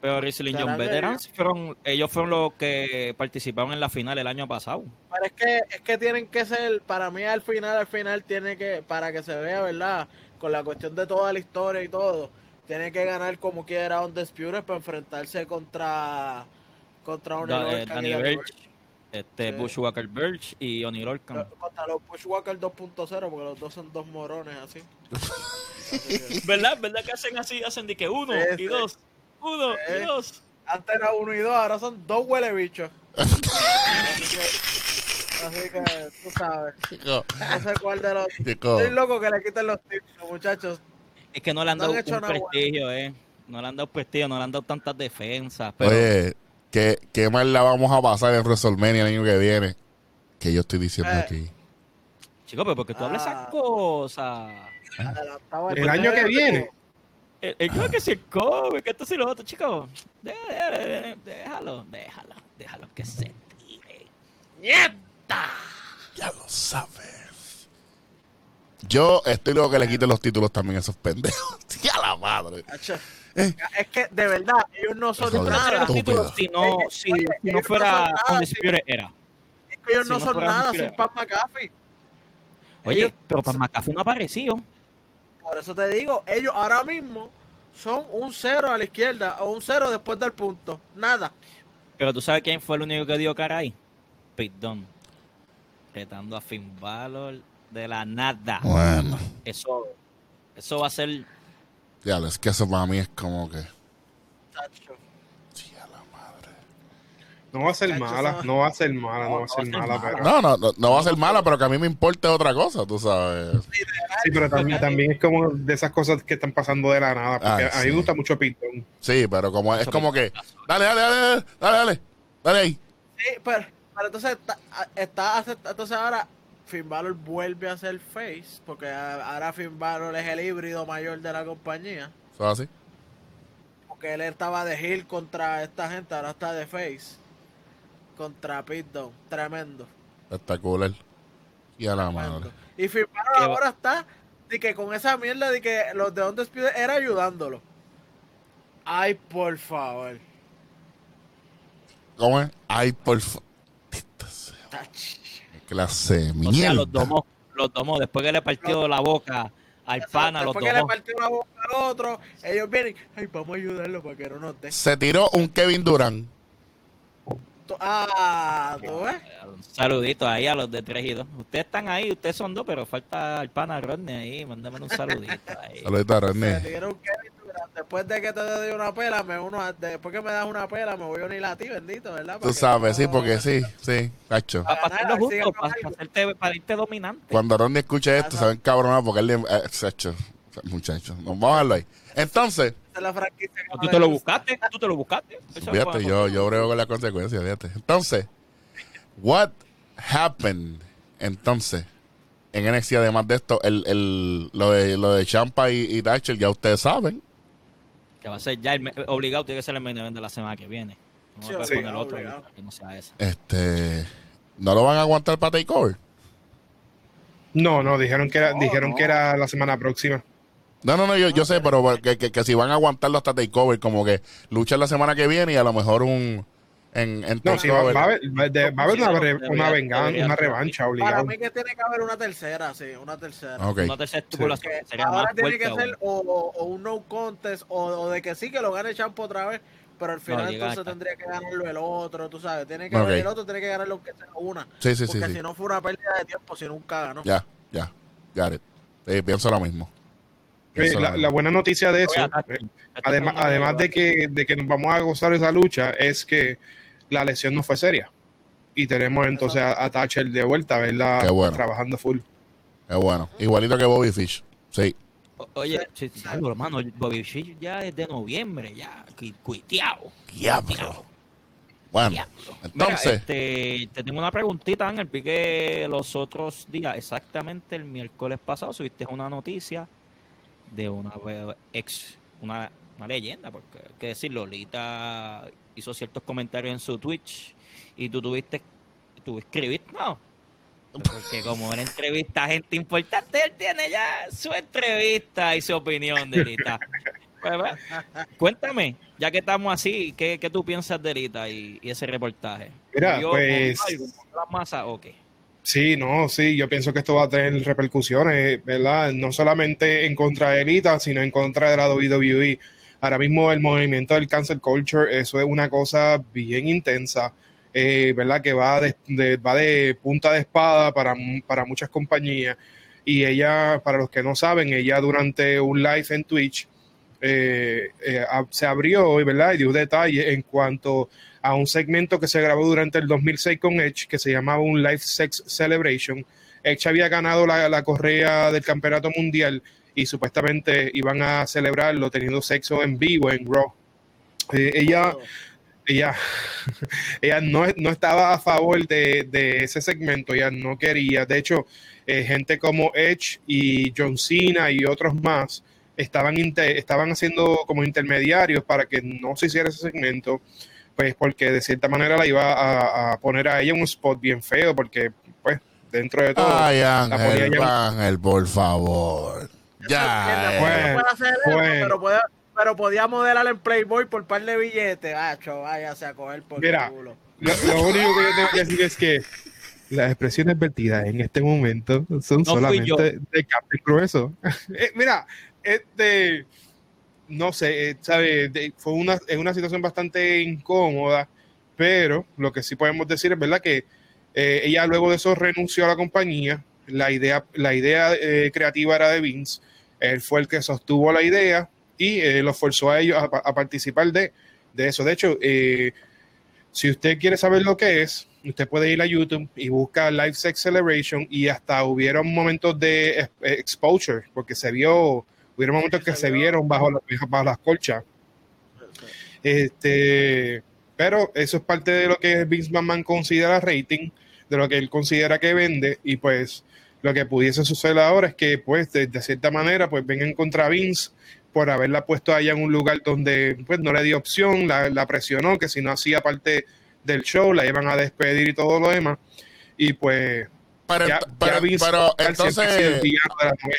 pero ¿Será John Veterans fueron ellos fueron los que participaron en la final el año pasado. Pero es que, es que tienen que ser, para mí al final, al final tiene que, para que se vea, ¿verdad? Con la cuestión de toda la historia y todo, tiene que ganar como quiera Undisputed para enfrentarse contra contra Oni Da- eh, este Sí. Bushwhacker Birch y Oni Lorcan. Birch. Contra los Bushwhacker 2.0, porque los dos son dos morones así. Así que, ¿Verdad? ¿Verdad que hacen así? Hacen de que uno Sí, y sí. dos, uno Sí. y dos. antes era uno y dos, ahora son dos huele bichos. así, que, así que tú sabes. chico, No sé cuál de los. chico, Estoy loco que le quiten los tips, muchachos. Es que no le han No han dado hecho un prestigio, eh. No le han dado prestigio, no le han dado tantas defensas. Pero oye, ¿qué, qué mal la vamos a pasar en WrestleMania el año que viene? Que yo estoy diciendo Eh. aquí. Chico, pero porque tú hablas Ah. esas cosas. Adelantaba El año que viene. El, el creo que el COVID, que esto sí lo otro, chicos. Déjalo, déjalo, déjalo que se tire. ¡Nieta! Ya lo sabes. Yo estoy loco que le quiten los títulos también a esos pendejos. Sí, a la madre. Eh. Es que de verdad, ellos no son nada. títulos si no, si, Oye, si no fuera era. Es que ellos si no, no son nada sin Pat McAfee. Oye, Ellos- pero para McAfee no apareció. Por eso te digo, ellos ahora mismo son un cero a la izquierda o un cero después del punto. Nada. Pero tú sabes quién fue el único que dio cara ahí. Pete Dunne. Retando a Finn Balor de la nada. Bueno, Eso, eso va a ser. ya, es que eso para mí es como que. Tacho. Sí, a la madre. No va a ser mala, no va a ser mala, no va a ser mala, pero. No, no, no, no va a ser mala, pero que a mí me importa otra cosa, tú sabes. Sí, pero también, también es como de esas cosas que están pasando de la nada. Porque Ay, a mí sí. me gusta mucho Pitón. Sí, pero como es como que. Dale, dale, dale, dale, dale, dale, dale ahí. Sí, pero, pero entonces está, está entonces ahora Finn Balor vuelve a ser face porque ahora Finn Balor es el híbrido mayor de la compañía ¿Eso es así? porque él estaba de heel contra esta gente ahora está de face contra Pete Dunne tremendo, Espectacular. Y a la tremendo. madre. y Finn Balor ahora está de que con esa mierda de que los de Undisputed era ayudándolo ay por favor ¿Cómo es? Ay, por favor. Clase de O sea, mierda. los domos, los domos, después que le partió la boca al pana, los después que le partió la boca al otro ellos vienen ay vamos a ayudarlo para que no nos dé Se tiró un Kevin Durant. Ah, ¿tú ves? Un saludito ahí a los de 3 y 2. Ustedes están ahí, ustedes son dos, pero falta el pana Rodney ahí. Mándame un saludito ahí. Saludito a Me René. dieron Kevin Durant. Después de que te doy una pela, me uno a- después que me das una pela, me voy a unir a ti, bendito, ¿verdad? Tú Porque sabes, sí, no- porque sí, sí, cacho. Para Para nada, justo, para, hacerte, para irte dominante. Cuando Ronnie escuche esto, a encabronar porque él le. Eh, cacho, muchacho, nos vamos a dejarlo ahí. Entonces, la franquicia Tú te lo buscaste, tú te lo buscaste. Fíjate, yo, yo brego con las consecuencias, fíjate. Entonces, what happened? Entonces, en NXT, además de esto, el, el, lo de lo de Champa y, y Thatcher, ya ustedes saben. Que va a ser ya el obligado, tiene que ser el main event de la semana que viene. No Sí, me puedes sí, poner otro obligado. que no sea esa. Este. ¿No lo van a aguantar para Takeover? No, no, dijeron que era, No, dijeron no. que era la semana próxima. No, no, no, yo, yo sé, pero que, que, que si van a aguantarlo hasta Takeover, como que luchan la semana que viene y a lo mejor un. En, en No, sí, va, a haber, va de- va a haber una, re- una venganza, una revancha Para obligada. mí que tiene que haber una tercera, sí, una tercera. No tercera estipulación, Que sería ahora más tiene que ser o, o- o un no contest o, o de que sí que lo gane Champo otra vez, pero al final entonces tendría que ganarlo el otro, tú sabes, tiene que Ok. ganar el otro, tiene que ganarlo aunque sea una, Sí, sí, sí. porque sí. si no fue una pérdida de tiempo si nunca ganó. Ya, ya. It. Sí, pienso lo mismo. Eh, lo la, buena noticia de eso, Oye, eh, además, una- además de que, de que nos vamos a gozar esa lucha, es que la lesión no fue seria. Y tenemos entonces a, a Thatcher de vuelta, ¿verdad? Qué bueno. Trabajando full. Es bueno. Igualito que Bobby Fish. Sí. O- Oye, sí, sí, algo, hermano, Bobby Fish ya es de noviembre, ya, cu- cuiteado. Diablo. Bueno, Diablo. entonces, Mira, este, te tengo una preguntita, Ángel. Vi que los otros días, exactamente el miércoles pasado, subiste una noticia de una ex una, una leyenda, porque hay que decir, Lolita hizo ciertos comentarios en su Twitch y tú tuviste, tú escribiste, no. Porque como una entrevista a gente importante, él tiene ya su entrevista y su opinión, Delita. Pues, pues, cuéntame, ya que estamos así, ¿qué, qué tú piensas de Delita y, y ese reportaje? Mira, ¿Yo pues- la masa o qué? Sí, no, sí, yo pienso que esto va a tener repercusiones, ¿verdad? No solamente en contra de Elita, sino en contra de la WWE. Ahora mismo el movimiento del cancel culture, eso es una cosa bien intensa, eh, ¿verdad? Que va de, punta de espada para, para muchas compañías. Y ella, para los que no saben, ella durante un live en Twitch eh, eh, se abrió, ¿verdad? Y dio detalles en cuanto a un segmento que se grabó durante el 2006 con Edge, que se llamaba un Live Sex Celebration. Edge había ganado la, la correa del campeonato mundial y supuestamente iban a celebrarlo teniendo sexo en vivo en Raw. Eh, ella, ella, ella no, no estaba a favor de, de ese segmento, ella no quería. De hecho, eh, gente como Edge y John Cena y otros más estaban, inte- estaban haciendo como intermediarios para que no se hiciera ese segmento, pues porque de cierta manera la iba a, a poner a ella en un spot bien feo, porque pues dentro de todo... Ay, la Ángel, ella- Ángel, por favor. Ya. Eh. no puede hacer eso, bueno. pero, puede- pero podía modelar en Playboy por par de billetes. Acho, váyase a coger por Mira, el culo. Lo, lo único que yo tengo que decir es que las expresiones vertidas en este momento son No solamente de carne grueso. Eh, mira, este, no sé, eh, sabe, de- fue una, es una situación bastante incómoda, pero lo que sí podemos decir es verdad que eh, ella luego de eso renunció a la compañía. La idea, la idea eh, creativa era de Vince. Él fue el que sostuvo la idea y eh, los forzó a ellos a, a participar de, de eso. De hecho, eh, si usted quiere saber lo que es, usted puede ir a YouTube y busca Live Sex Celebration y hasta hubieron momentos de ex- exposure, porque se vio, hubieron momentos que se vieron bajo, la- bajo las colchas. Este, pero eso es parte de lo que Vince McMahon considera rating, de lo que él considera que vende, y pues lo que pudiese suceder ahora es que, pues, de, de cierta manera, pues vengan contra Vince por haberla puesto allá en un lugar donde, pues, no le dio opción, la, la presionó, que si no hacía parte del show, la iban a despedir y todo lo demás, y pues, Pero, ya, pero- ya pero entonces.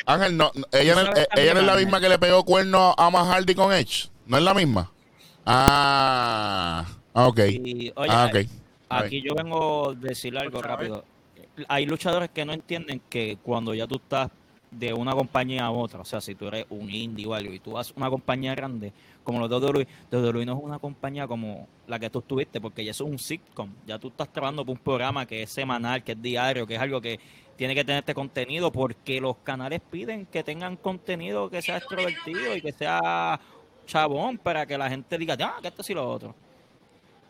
Ángel, no, ella, no, ¿Tú sabes eh, ella no es la misma que le pegó cuerno a Matt Hardy con Edge. ¿No es la misma? Ah, ok. Y, oye, Ah, ok. Aquí yo vengo a decir algo rápido. Hay luchadores que no entienden que cuando ya tú estás de una compañía a otra, o sea, si tú eres un indie o algo y tú vas una compañía grande, como los de WWE, WWE no es una compañía como la que tú estuviste, porque ya eso es un sitcom, ya tú estás trabajando por un programa que es semanal, que es diario, que es algo que tiene que tener este contenido, porque los canales piden que tengan contenido que sea extrovertido y que sea chabón para que la gente diga, ya, que esto sí lo otro.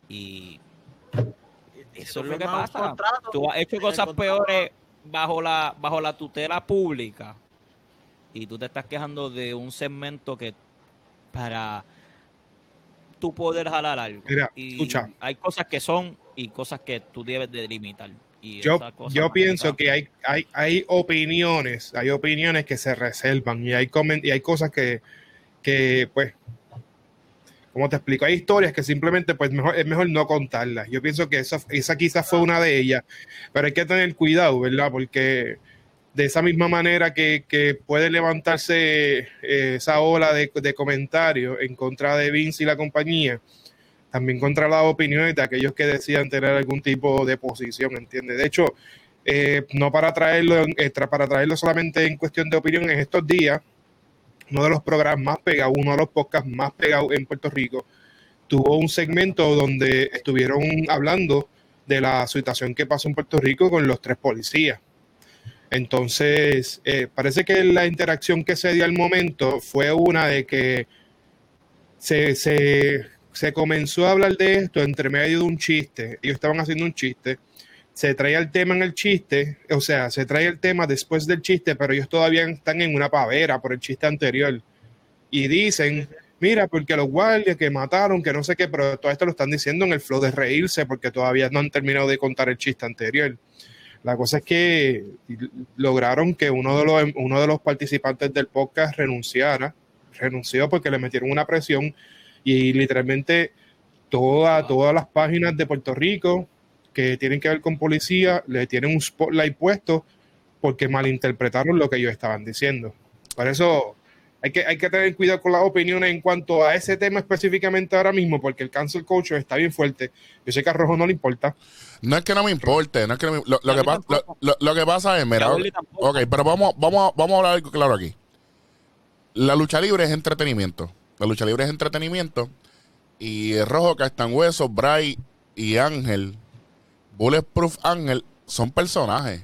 Y eso es lo que pasa. Tú has hecho cosas peores bajo la bajo la tutela pública y tú te estás quejando de un segmento que para tú poder jalar algo. Mira, y escucha. hay cosas que son y cosas que tú debes de limitar. Y Yo, yo pienso que hay, hay, hay opiniones, hay opiniones que se reservan y hay, comen- y hay cosas que, que, pues, como te explico, hay historias que simplemente pues es mejor no contarlas. Yo pienso que esa, esa quizás fue una de ellas, pero hay que tener cuidado, ¿verdad? Porque de esa misma manera que, puede levantarse eh, esa ola de, comentarios en contra de Vince y la compañía, también contra las opiniones de aquellos que decían tener algún tipo de posición, ¿entiendes? De hecho, eh, no para traerlo, eh, para traerlo solamente en cuestión de opinión, en estos días, uno de los programas más pegados, uno de los podcasts más pegados en Puerto Rico, tuvo un segmento donde estuvieron hablando de la situación que pasó en Puerto Rico con los tres policías. Entonces, eh, parece que la interacción que se dio al momento fue una de que se, se, se comenzó a hablar de esto entre medio de un chiste. Ellos estaban haciendo un chiste. Se traía el tema en el chiste, o sea, se trae el tema después del chiste, pero ellos todavía están en una pavera por el chiste anterior. Y dicen, mira, porque los guardias que mataron, que no sé qué, pero todo esto lo están diciendo en el flow de reírse porque todavía no han terminado de contar el chiste anterior. La cosa es que lograron que uno de los, uno de los participantes del podcast renunciara renunció porque le metieron una presión y literalmente toda, todas las páginas de Puerto Rico que tienen que ver con policía le tienen un spotlight puesto porque malinterpretaron lo que ellos estaban diciendo. Por eso hay que, hay que tener cuidado con las opiniones en cuanto a ese tema específicamente ahora mismo, porque el cancel culture está bien fuerte. Yo sé que a Rojo no le importa. No es que no me importe, no es que lo, que, pasa, lo, que pasa es, mira, ok, pero vamos, vamos, vamos a hablar algo claro aquí. La lucha libre es entretenimiento. La lucha libre es entretenimiento. Y Rojo, Castan Hueso, Bray y Ángel, Bulletproof Ángel, son personajes.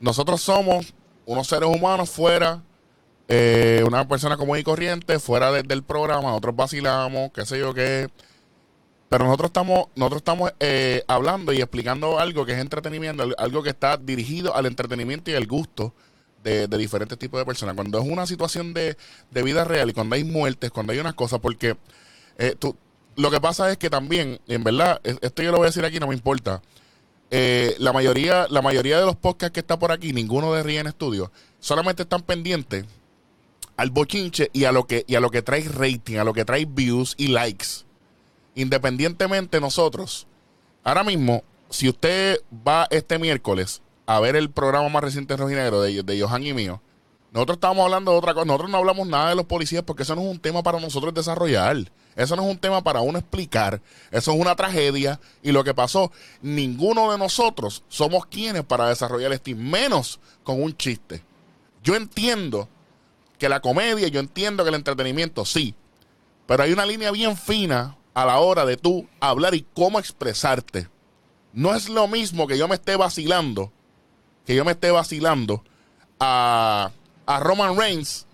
Nosotros somos unos seres humanos fuera, eh, una persona común y corriente, fuera del programa, nosotros vacilamos, qué sé yo qué. Pero nosotros estamos, nosotros estamos eh, hablando y explicando algo que es entretenimiento, algo que está dirigido al entretenimiento y al gusto de, diferentes tipos de personas. Cuando es una situación de, vida real y cuando hay muertes, cuando hay unas cosas, porque eh, tú, lo que pasa es que también, en verdad, esto yo lo voy a decir aquí, no me importa. Eh, la mayoría la mayoría de los podcasts que está por aquí, ninguno de Rien Studio, solamente están pendientes al bochinche y a lo que y a lo que trae rating, a lo que trae views y likes. Independientemente nosotros, ahora mismo, si usted va este miércoles a ver el programa más reciente de Rojinegro de, de Johan y mío, nosotros estamos hablando de otra cosa. Nosotros no hablamos nada de los policías porque eso no es un tema para nosotros desarrollar. Eso no es un tema para uno explicar. Eso es una tragedia. Y lo que pasó, ninguno de nosotros somos quienes para desarrollar esto, menos con un chiste. Yo entiendo que la comedia, yo entiendo que el entretenimiento, sí. Pero hay una línea bien fina a la hora de tú hablar y cómo expresarte. No es lo mismo que yo me esté vacilando, que yo me esté vacilando a a Roman Reigns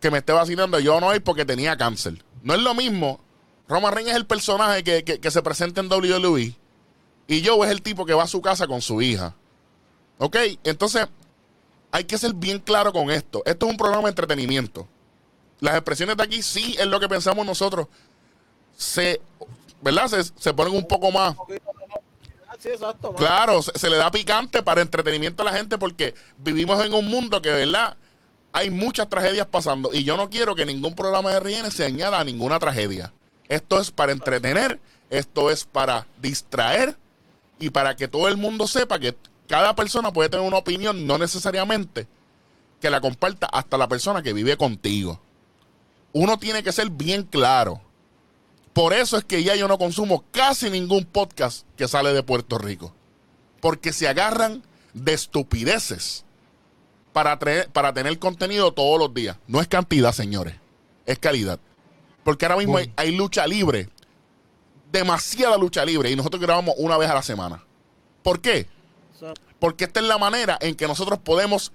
que me esté vacilando yo no hay porque tenía cáncer. No es lo mismo. Roman Reigns es el personaje que, se presenta en WWE y Joe es el tipo que va a su casa con su hija. ¿Ok? Entonces, hay que ser bien claro con esto. Esto es un programa de entretenimiento. Las expresiones de aquí sí es lo que pensamos nosotros. Se, ¿verdad? Se, ponen un poco más. claro, se, se, le da picante para entretenimiento a la gente porque vivimos en un mundo que, ¿verdad? Hay muchas tragedias pasando y yo no quiero que ningún programa de RN se añada a ninguna tragedia. Esto es para entretener, esto es para distraer y para que todo el mundo sepa que cada persona puede tener una opinión, no necesariamente que la comparta hasta la persona que vive contigo. Uno tiene que ser bien claro. Por eso es que ya yo no consumo casi ningún podcast que sale de Puerto Rico. Porque se agarran de estupideces para, para tener contenido todos los días. No es cantidad, señores, es calidad. Porque ahora mismo hay, lucha libre, demasiada lucha libre, y nosotros grabamos una vez a la semana. ¿Por qué? Porque esta es la manera en que nosotros podemos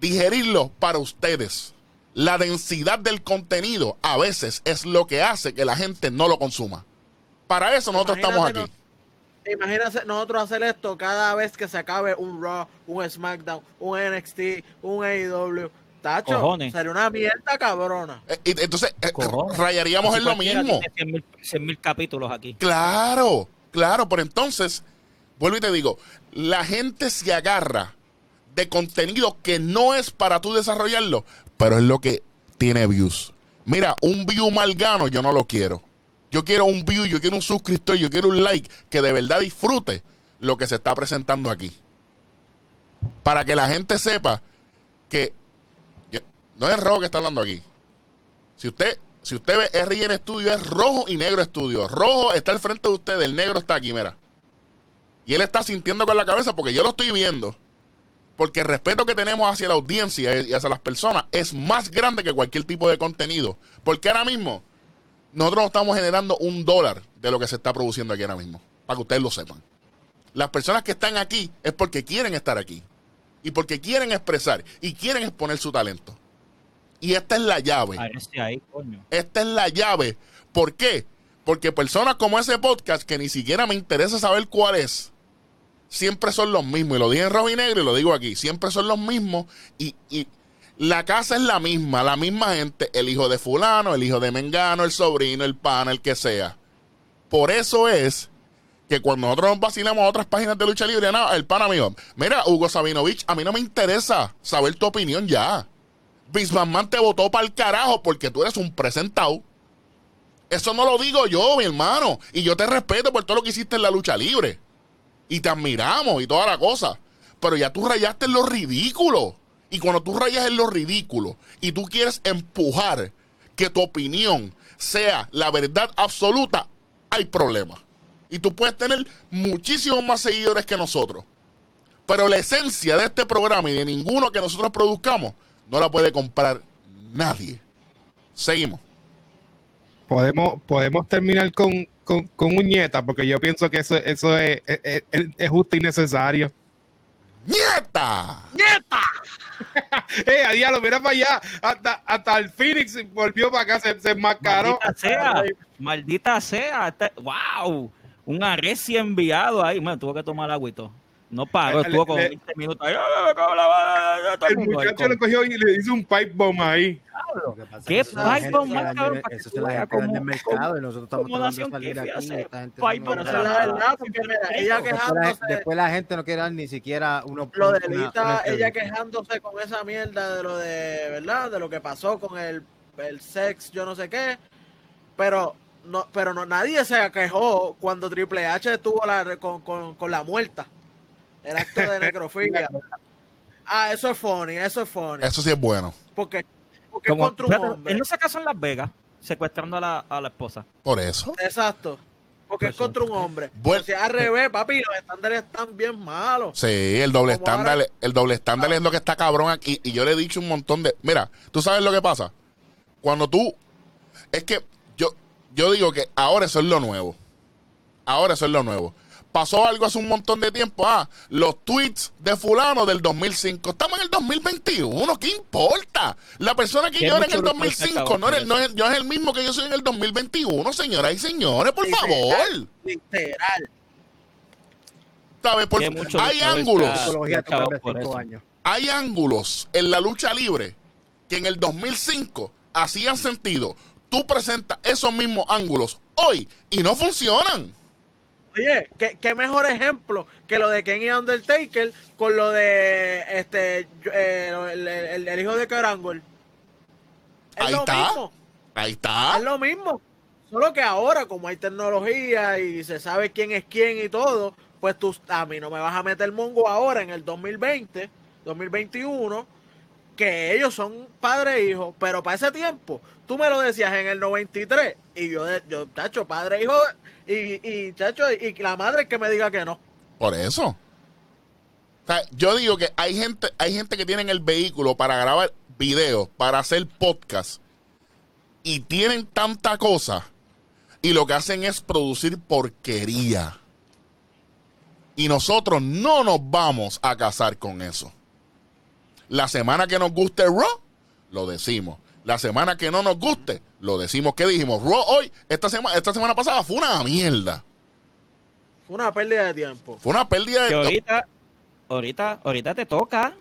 digerirlo para ustedes. La densidad del contenido a veces es lo que hace que la gente no lo consuma. Para eso nosotros estamos aquí. Imagínate nosotros hacer esto cada vez que se acabe un Raw, un SmackDown, un NXT, un AEW. Tacho, sería una mierda cabrona. Eh, entonces, eh, rayaríamos en lo mismo. 100 mil capítulos aquí. Claro, claro, pero entonces, vuelvo y te digo, la gente se agarra de contenido que no es para tú desarrollarlo, pero es lo que tiene views. Mira, un view mal gano yo no lo quiero. Yo quiero un view, yo quiero un suscriptor, yo quiero un like que de verdad disfrute lo que se está presentando aquí. Para que la gente sepa que no es rojo que está hablando aquí. Si usted, si usted ve RN Studio, es rojo y negro estudio. Rojo está al frente de usted, el negro está aquí, mira. Y él está sintiendo con la cabeza porque yo lo estoy viendo. Porque el respeto que tenemos hacia la audiencia y hacia las personas es más grande que cualquier tipo de contenido. Porque ahora mismo nosotros estamos generando un dólar de lo que se está produciendo aquí ahora mismo, para que ustedes lo sepan. Las personas que están aquí es porque quieren estar aquí y porque quieren expresar y quieren exponer su talento. Y esta es la llave. Esta es la llave. ¿Por qué? Porque personas como ese podcast, que ni siquiera me interesa saber cuál es, siempre son los mismos. Y lo dije en rojo y negro y lo digo aquí. Siempre son los mismos. Y, y la casa es la misma, la misma gente, el hijo de fulano, el hijo de Mengano, el sobrino, el pana, el que sea. Por eso es que cuando nosotros nos vacilamos a otras páginas de lucha libre, no, el pana mío, mira, Hugo Sabinovich, a mí no me interesa saber tu opinión ya. McMahon te votó para el carajo porque tú eres un presentado. Eso no lo digo yo, mi hermano. Y yo te respeto por todo lo que hiciste en la lucha libre. Y te admiramos y toda la cosa. Pero ya tú rayaste en lo ridículo. Y cuando tú rayas en lo ridículo y tú quieres empujar que tu opinión sea la verdad absoluta, hay problemas. Y tú puedes tener muchísimos más seguidores que nosotros. Pero la esencia de este programa y de ninguno que nosotros produzcamos no la puede comprar nadie. Seguimos. Podemos, podemos terminar con, con, con uñeta, porque yo pienso que eso, eso es, es, es- es justo y necesario. ¡Nieta! ¡Eh, a diablo, mira para allá! Hasta, hasta el Phoenix volvió para acá, se, se enmascaró. Maldita sea, maldita sea. este- ¡Wow! Un arreci enviado ahí. Bueno, tuvo que tomar agua y todo. No paró, estuvo le- 20 minutos ahí. ¡Ah, El muchacho con- le cogió y le hizo un pipe bomb ahí. ¿Qué pipe bomb, más cabrón, Eso es la gente el cómo- mercado y nosotros estamos tratando de salir aquí. pipe bomb. esa es la verdad, porque mira, ella Después la, quejándose, después la gente no quiere dar ni siquiera uno. lo de una- Lita, una ella quejándose con esa mierda de lo de, ¿verdad? De lo que pasó con el, el sex, yo no sé qué. Pero no, pero no, nadie se quejó cuando Triple H tuvo la, con, con, con la muerta. El acto de necrofilia. ah, eso es funny, eso es funny. Eso sí es bueno. Porque, porque es como- contra un espérate, hombre. él no se casó en Las Vegas, secuestrando a la, a la esposa. Por eso. Exacto. Porque es contra un hombre. Bueno. O sea, al revés, papi, los estándares están bien malos. Sí, el doble Como estándar, ahora- el doble estándar es lo que está cabrón aquí. Y yo le he dicho un montón de. Mira, tú sabes lo que pasa. Cuando tú. Es que yo, yo digo que ahora eso es lo nuevo. Ahora eso es lo nuevo. Pasó algo hace un montón de tiempo. Ah, los tweets de fulano del 2005. Estamos en el 2021. ¿Qué importa? La persona que ¿Qué yo era en el le importa, 2005 cabrón, no, era- no es, no es el mismo que yo soy en el 2021, señoras y señores, por Literal. favor. Literal. ¿Sabes? Porque ¿Qué mucho hay ángulos. Por hay ángulos en la lucha libre que en el 2005 hacían sentido. Tú presentas esos mismos ángulos hoy y no funcionan. Oye, ¿qué, qué mejor ejemplo que lo de Kenny Undertaker con lo de este eh, el, el- el hijo de Angle. Es Ahí lo está. mismo, Ahí está. es lo mismo. Solo que ahora, como hay tecnología y se sabe quién es quién y todo, pues tú a mí no me vas a meter mongo ahora en el 2020, 2021, que ellos son padre e hijo, pero para ese tiempo, tú me lo decías en el 93 y yo, yo tacho, padre e hijo, y, y chacho, y la madre que me diga que no. Por eso. Yo digo que hay gente, hay gente que tienen el vehículo para grabar videos, para hacer podcast, y tienen tanta cosa, y lo que hacen es producir porquería. Y nosotros no nos vamos a casar con eso. La semana que nos guste Raw, lo decimos. La semana que no nos guste, lo decimos. ¿Qué dijimos? Raw hoy, esta semana, esta semana pasada fue una mierda. Fue una pérdida de tiempo. Fue una pérdida Que de... ahorita, ahorita, ahorita te toca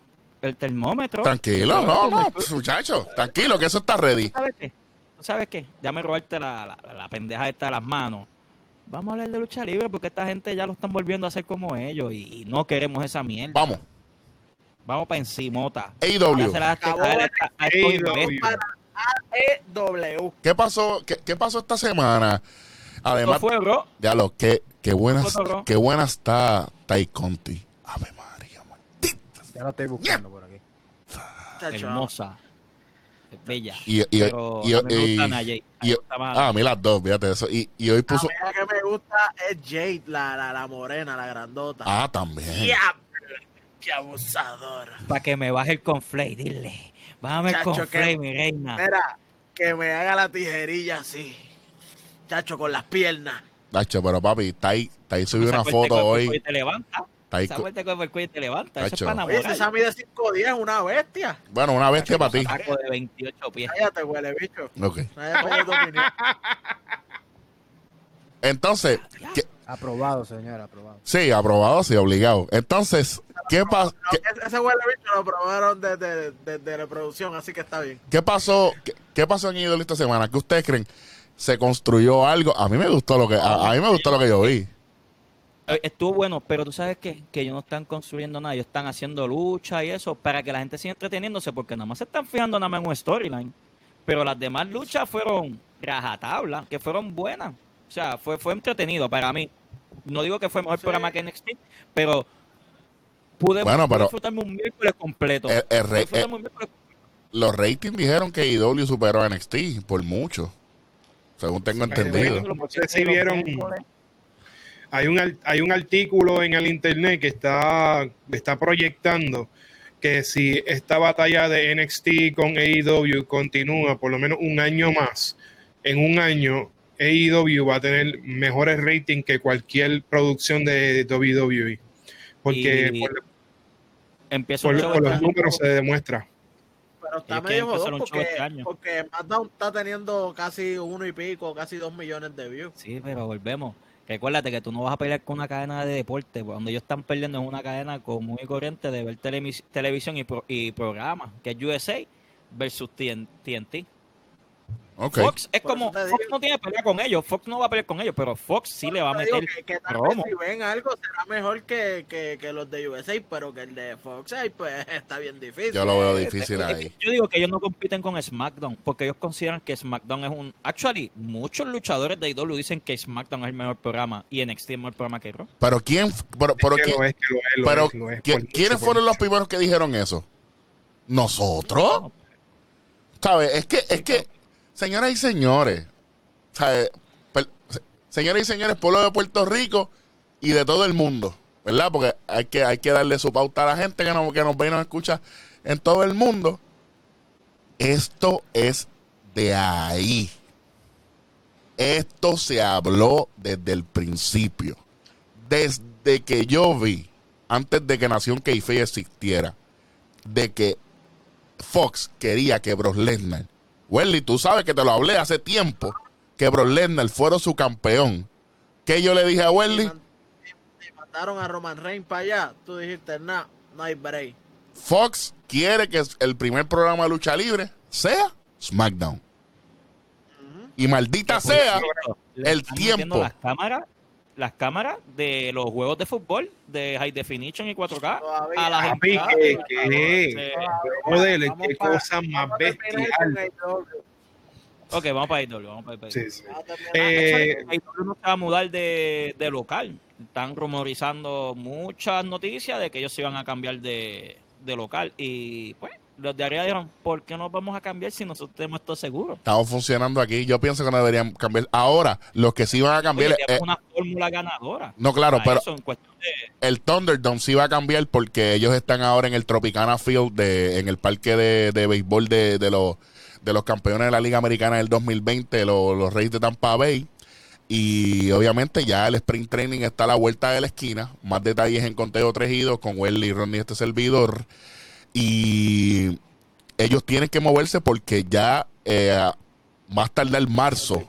el termómetro. Tranquilo, no, no, muchacho, tranquilo, que eso está ready. ¿Sabes qué? ¿Tú sabes qué? Ya me robaste la, la, la pendeja esta de las manos. Vamos a hablar de lucha libre porque esta gente ya lo están volviendo a hacer como ellos y, y no queremos esa mierda. Vamos, Vamos para encimota. AEW. La AEW. ¿Qué pasó, qué, qué pasó esta semana? Además, fue, bro. ya lo, qué, qué buena, Esto fue, bro. qué buena está Tai Conti. Ave María, maldita. Ya lo estoy buscando por aquí. Hermosa. Bella. Y, y, Pero y, a mí me y- gusta Naya. A y- más ah, a mí las dos, fíjate eso. Y, y hoy puso. la que me gusta es Jade, la, la, la morena, la grandota. Ah, también. Diablo, ¡Qué abusador! Para que me baje el conflay, dile. Bájame Chacho, conflay, que- mi reina. Mira, que me haga la tijerilla así. Chacho, con las piernas. Nacho, pero papi, Tai, Tai subió Esa una vuelta de foto hoy. Y te levanta. Esa vuelta cuerpo el cuello y te levanta. Eso es Chacho. para ese Sammy de 5'10 es una bestia. bueno, una bestia para ti. Saco de 28 pies. Cállate, huele, bicho. Ok. Entonces, ¿qué- Aprobado, señor, aprobado. sí, aprobado, sí, obligado. Entonces, ¿qué, pa- No, qué, ese- huele bicho lo probaron desde de, de, reproducción, así que está bien. qué pasó? ¿Qué, qué pasó en Idol esta semana? ¿Qué ustedes creen? ¿Se construyó algo? A mí me gustó lo que, a, a mí me gustó lo que yo vi. eh, estuvo bueno, pero tú sabes que, que ellos no están construyendo nada, ellos están haciendo lucha y eso para que la gente siga entreteniéndose, porque nada más se están fijando nada más en un storyline. Pero las demás luchas fueron rajatabla, que fueron buenas. O sea, fue, fue entretenido para mí. No digo que fue mejor Sí. programa que NXT, pero pude, Bueno, pude pero- disfrutarme un miércoles completo. El- el Pude rey- disfrutarme un miércoles Los ratings dijeron que IW superó a NXT por mucho. Según tengo entendido. no sé si vieron- Hay un, hay un artículo en el internet que está, está proyectando que si esta batalla de NXT con AEW continúa por lo menos un año más, en un año AEW va a tener mejores ratings que cualquier producción de WWE. Porque Y por, Empieza por- un show por los este año. números se demuestra. Pero está es que medio jodón porque, este año. porque SmackDown está teniendo casi uno y pico, casi dos millones de views. Sí, pero volvemos. Recuérdate que tú no vas a pelear con una cadena de deporte, donde ellos están perdiendo en una cadena común y corriente de ver televis- televisión y, pro- y programas, que es USA versus TN TNT. Fox es como, Fox no tiene pelea con ellos, Fox no va a pelear con ellos, pero Fox sí le va a meter que, que tal promo. vez si ven algo será mejor que, que, que los de USA, pero que el de Fox ahí pues está bien difícil. Yo lo veo difícil ahí. Yo digo que ellos no compiten con SmackDown, porque ellos consideran que SmackDown es un... Actually, muchos luchadores de IW dicen que SmackDown es el mejor programa y NXT es el mejor programa que Raw. Pero quién, pero, pero pero es, lo es, ¿qui- por mucho, ¿quiénes fueron los primeros que dijeron eso? ¿Nosotros? ¿Sabes? Es que, es que, señoras y señores, ¿sabes? Per- se- Señoras y señores, pueblo de Puerto Rico y de todo el mundo, ¿verdad? Porque hay que, hay que darle su pauta a la gente que nos, que nos ve y nos escucha en todo el mundo. Esto es de ahí. Esto se habló desde el principio. Desde que yo vi, antes de que Nación Keife existiera, de que Fox quería que Brock Lesnar, Welly, tú sabes que te lo hablé hace tiempo, que Brock Lesnar fuera su campeón. ¿Qué yo le dije a Welly? mandaron a Roman Reigns para allá. Tú dijiste, nah, no hay break. Fox quiere que el primer programa de lucha libre sea SmackDown. Y maldita Por sea, el tiempo. Las cámaras, las cámaras de los juegos de fútbol de High Definition y 4K Todavía. a las Papi, que- que- Joder, Vamos qué pa- cosa más con bestial. Ok, vamos para IW, vamos para IW. Sí, sí. Eh, con AEW no se va a mudar de, de local. Están rumorizando muchas noticias de que ellos se iban a cambiar de, de local. Y pues, los de arriba dijeron, ¿por qué nos vamos a cambiar si nosotros tenemos esto seguro? estamos funcionando aquí. Yo pienso que no deberían cambiar. Ahora, los que sí van a cambiar. Oye, eh, una fórmula ganadora. no, claro, pero eso, de- el Thunderdome sí va a cambiar porque ellos están ahora en el Tropicana Field, de, en el parque de, de béisbol de, de los, de los campeones de la Liga Americana del 2020, los, los Reyes de Tampa Bay. Y obviamente ya el sprint training está a la vuelta de la esquina. Más detalles en Conteo 3 y 2 con Welly y Ronnie, este servidor. Y ellos tienen que moverse porque ya eh, va a estar el marzo.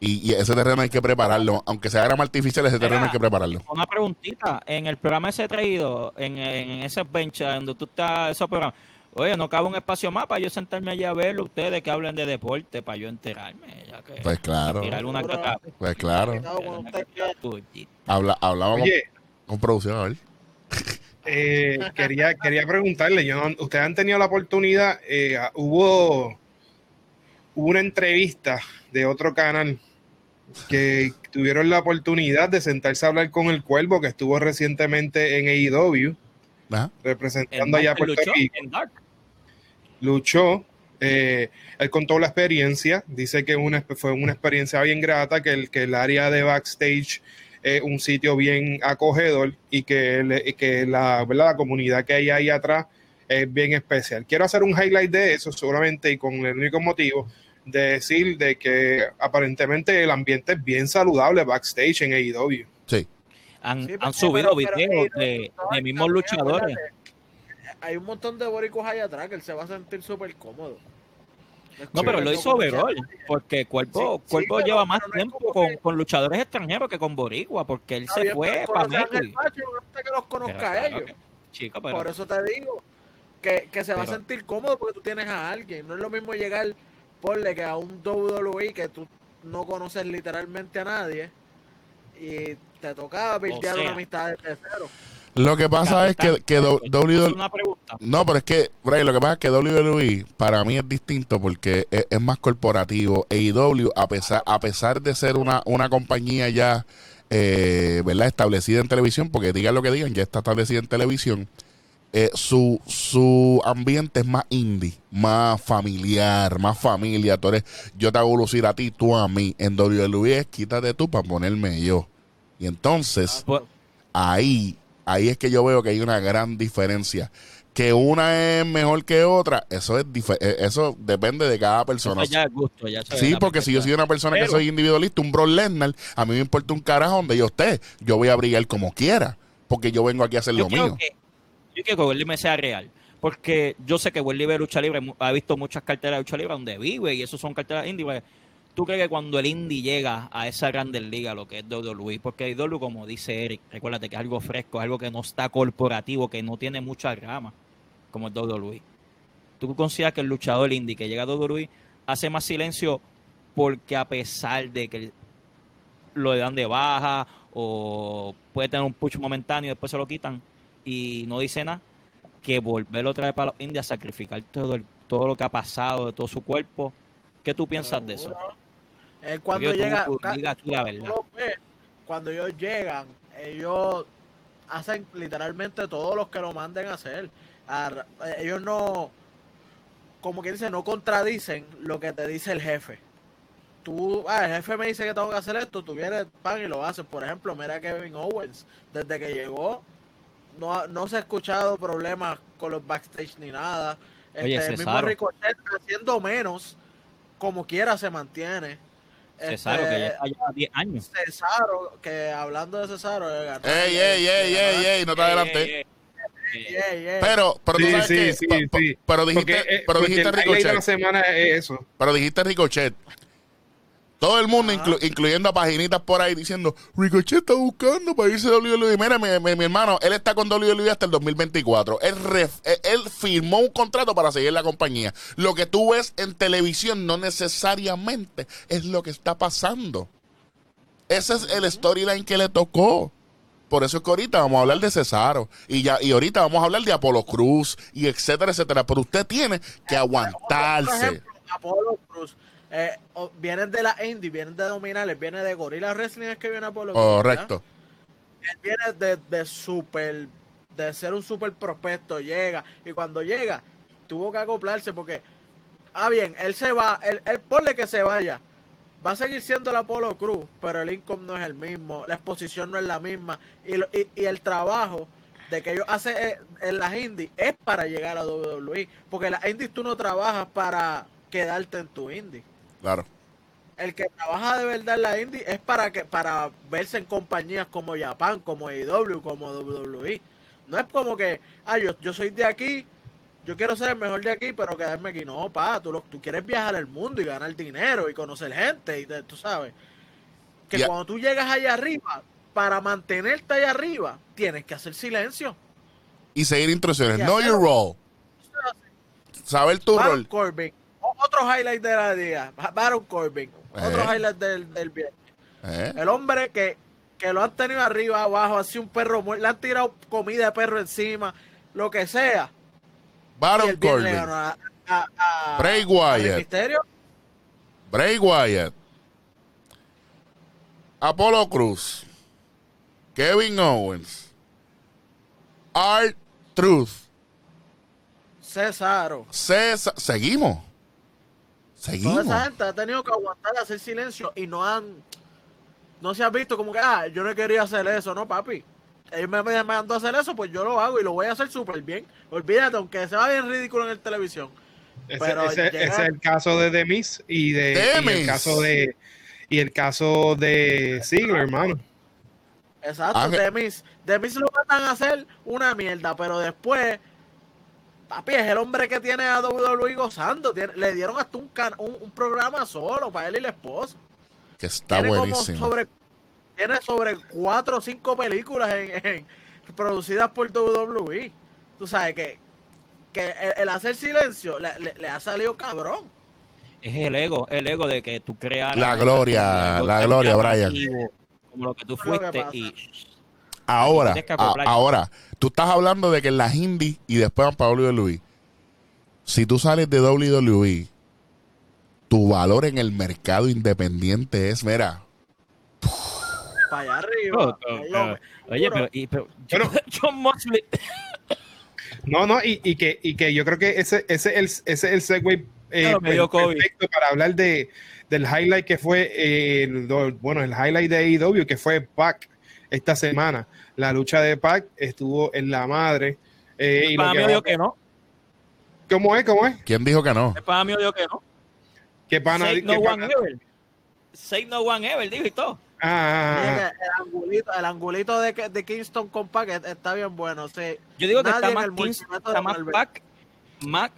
Y, y ese terreno hay que prepararlo. Aunque sea grama artificial, ese terreno hay que prepararlo. Una preguntita, en el programa ese traído, en, en ese bench donde tú estás, esos programas, oye, no cabe un espacio más para yo sentarme allá a verlo, ustedes que hablen de deporte, para yo enterarme. Ya que, Pues claro. tirar una Pues claro. Habla, hablábamos Oye, con producción, a ver. Eh, quería, quería preguntarle, yo no- ustedes han tenido la oportunidad, eh, hubo, hubo una entrevista de otro canal que tuvieron la oportunidad de sentarse a hablar con el Cuervo, que estuvo recientemente en AEW, representando En allá a Puerto luchó, Rico. luchó. eh, él contó la experiencia, dice que una, fue una experiencia bien grata, que el, que el área de backstage es un sitio bien acogedor y que, y que la, ¿verdad? la comunidad que hay ahí atrás es bien especial. Quiero hacer un highlight de eso solamente y con el único motivo de decir de que aparentemente el ambiente es bien saludable backstage en AEW. Sí. Han, Sí, han subido videos eh, de, no, de mismos también, luchadores. Hay un montón de boricos allá atrás que él se va a sentir súper cómodo. No, pero Sí. lo hizo overall, porque Cuerpo, Sí, sí, Cuerpo pero- lleva más pero no tiempo como con, con luchadores extranjeros que con Boricua, porque él se fue pero para México. que los conozca a ellos. Chico, pero Por eso te digo que, que se va a Pero- sentir cómodo porque tú tienes a alguien. No es lo mismo llegar, ponle que a un WWE que tú no conoces literalmente a nadie y te toca pillar sea. una amistad de cero. Lo que pasa es que, que WWE Una pregunta. No, pero es que, Bray, lo que pasa es que WWE para mí es distinto porque es, es más corporativo. AEW, a pesar, a pesar de ser una, una compañía ya, eh, ¿verdad? Establecida en televisión, porque digan lo que digan, ya está establecida en televisión, eh, su, su ambiente es más indie, más familiar, más familia. Tú eres, yo te hago lucir a ti, tú a mí. En WWE es quítate tú para ponerme yo. Y entonces Pues, ahí, ahí es que yo veo que hay una gran diferencia. Que una es mejor que otra, eso es dife- eh, eso depende de cada persona. ya gusto. Ya Sí, porque si yo soy una persona que soy individualista, un Brock Lesnar, a mí me importa un carajo donde yo esté. Yo voy a brillar como quiera, porque yo vengo aquí a hacer yo lo mío. que, yo quiero que Welly me sea real. Porque yo sé que Welly ve lucha libre, ha visto muchas carteras de lucha libre donde vive y eso son carteras indie. ¿Tú crees que cuando el indie llega a esa grandes liga, lo que es WWE, porque WWE, como dice Eric, recuérdate que es algo fresco, es algo que no está corporativo, que no tiene mucha rama, como es WWE. ¿Tú consideras que el luchador indie que llega a WWE hace más silencio porque a pesar de que lo dan de baja o puede tener un push momentáneo y después se lo quitan y no dice nada, que volverlo otra vez para los indios a sacrificar todo, el- todo lo que ha pasado de todo su cuerpo? ¿Qué tú piensas de eso? Él cuando Porque llega, tú ca- digas tú la tú verdad. lo ves, cuando ellos llegan, ellos hacen literalmente todo lo que lo manden a hacer. Eh, ellos no, como quien dice, no contradicen lo que te dice el jefe. Tú, ah, el jefe me dice que tengo que hacer esto, tú vienes, pan y lo haces. Por ejemplo, mira Kevin Owens, desde que llegó, no, no se ha escuchado problemas con los backstage ni nada. Oye, Este, el mismo. Ricochet haciendo menos, como quiera se mantiene. Cesaro, que ya Este, está ya 10 años. Cesaro, que hablando de Cesaro, Ey, ey, ey, ey, ey, no te adelantes. Ey, ey. Pero, pero tú Sí, sabes sí, que, sí, pa- pa- sí. pero Porque, dijiste, eh, pero porque dijiste de la Ricochet, semana es eso. pero dijiste Ricochet. Todo el mundo, inclu- incluyendo a paginitas por ahí, diciendo, Ricochet está buscando para irse a WWE. Mira, mi, mi- mi hermano, él está con WWE hasta el 2024. Él, ref- él, él firmó un contrato para seguir la compañía. Lo que tú ves en televisión no necesariamente es lo que está pasando. Ese es el storyline que le tocó. Por eso es que ahorita vamos a hablar de Cesaro. Y ya, y ahorita vamos a hablar de Apolo Cruz y etcétera, etcétera. Pero usted tiene que aguantarse. Apolo Cruz. Eh, o- vienen de la Indie, vienen de Dominales, viene de Gorilla Wrestling, es que viene Apolo Cruz. Correcto. Él viene de, de super, de ser un super prospecto, llega. Y cuando llega, tuvo que acoplarse porque, ah, bien, él se va, él, él ponle que se vaya. Va a seguir siendo el Apolo Cruz, pero el income no es el mismo, la exposición no es la misma. Y, lo- y, y el trabajo de que ellos hacen eh, en las indies es para llegar a WWE. Porque en las indies tú no trabajas para quedarte en tu indie. Claro. El que trabaja de verdad en la indie es para que para verse en compañías como Japan, como AEW, como WWE. No es como que, ah, yo, yo soy de aquí, yo quiero ser el mejor de aquí, pero quedarme aquí. No, pa, tú, lo- tú quieres viajar al mundo y ganar dinero y conocer gente, y te- tú sabes. Que cuando tú llegas allá arriba, para mantenerte allá arriba, tienes que hacer silencio. Y seguir instrucciones. Know your role. Saber tu rol. Corbin, otro highlight de la día, Baron Corbin, otro Eh. highlight del, del viernes. ¿Eh? El hombre que, que lo han tenido arriba, abajo, así un perro muerto, le han tirado comida de perro encima, lo que sea. Baron Corbin. ganó a, a, a- Bray Wyatt. Bray Wyatt. Apolo Cruz. Kevin Owens. Art Truth. Cesaro. César. Seguimos. Toda Seguimos. esa gente ha tenido que aguantar hacer silencio y no han. No se ha visto como que, ah, yo no quería hacer eso, no, papi. Ellos me, me mandó a hacer eso, pues yo lo hago y lo voy a hacer súper bien. Olvídate, aunque se va bien ridículo en el televisión. Ese, Pero ese- llega- ese es el caso de Demis y de y Demis. el caso de y el caso de Ziggler, hermano. Exacto, Ángel- de mis, de mis lo matan a hacer una mierda, pero después, papi, es el hombre que tiene a WWE gozando. tiene- le dieron hasta un, can- un, un programa solo para él y la esposa. Que está tiene buenísimo. Como sobre, tiene sobre cuatro o cinco películas en, en- producidas por WWE. Tú sabes que, que el, el hacer silencio le, le- le ha salido cabrón. Es el ego, el ego de que tú creas La gloria, la gloria, Brian. como lo que tú que fuiste y Ahora, a- ahora, tú estás hablando de que en las indies y después van para WWE. Si tú sales de WWE, tu valor en el mercado independiente es, mira, Para allá arriba. Oye, pero, y, pero Bueno. John Moxley. No, no, y, y que, y que yo creo que ese, ese, es el, ese es el segue eh, perfecto para hablar de, del highlight que fue, eh, el bueno, el highlight de AEW que fue Pac esta semana. La lucha de Pac estuvo en la madre. eh, y lo Para mí que digo va- que no. ¿Cómo es? ¿Cómo es? ¿quién dijo que no? Para mí digo que no. ¿Qué pana? Say qué no pana? one ever. Say no one ever, digo y todo. Ah, ah, ah, el angulito, el angulito de, que- de Kingston con Pac es- está bien bueno. Sí. Yo digo que Nadie está más el Kings, multiverso está más. Pac, más-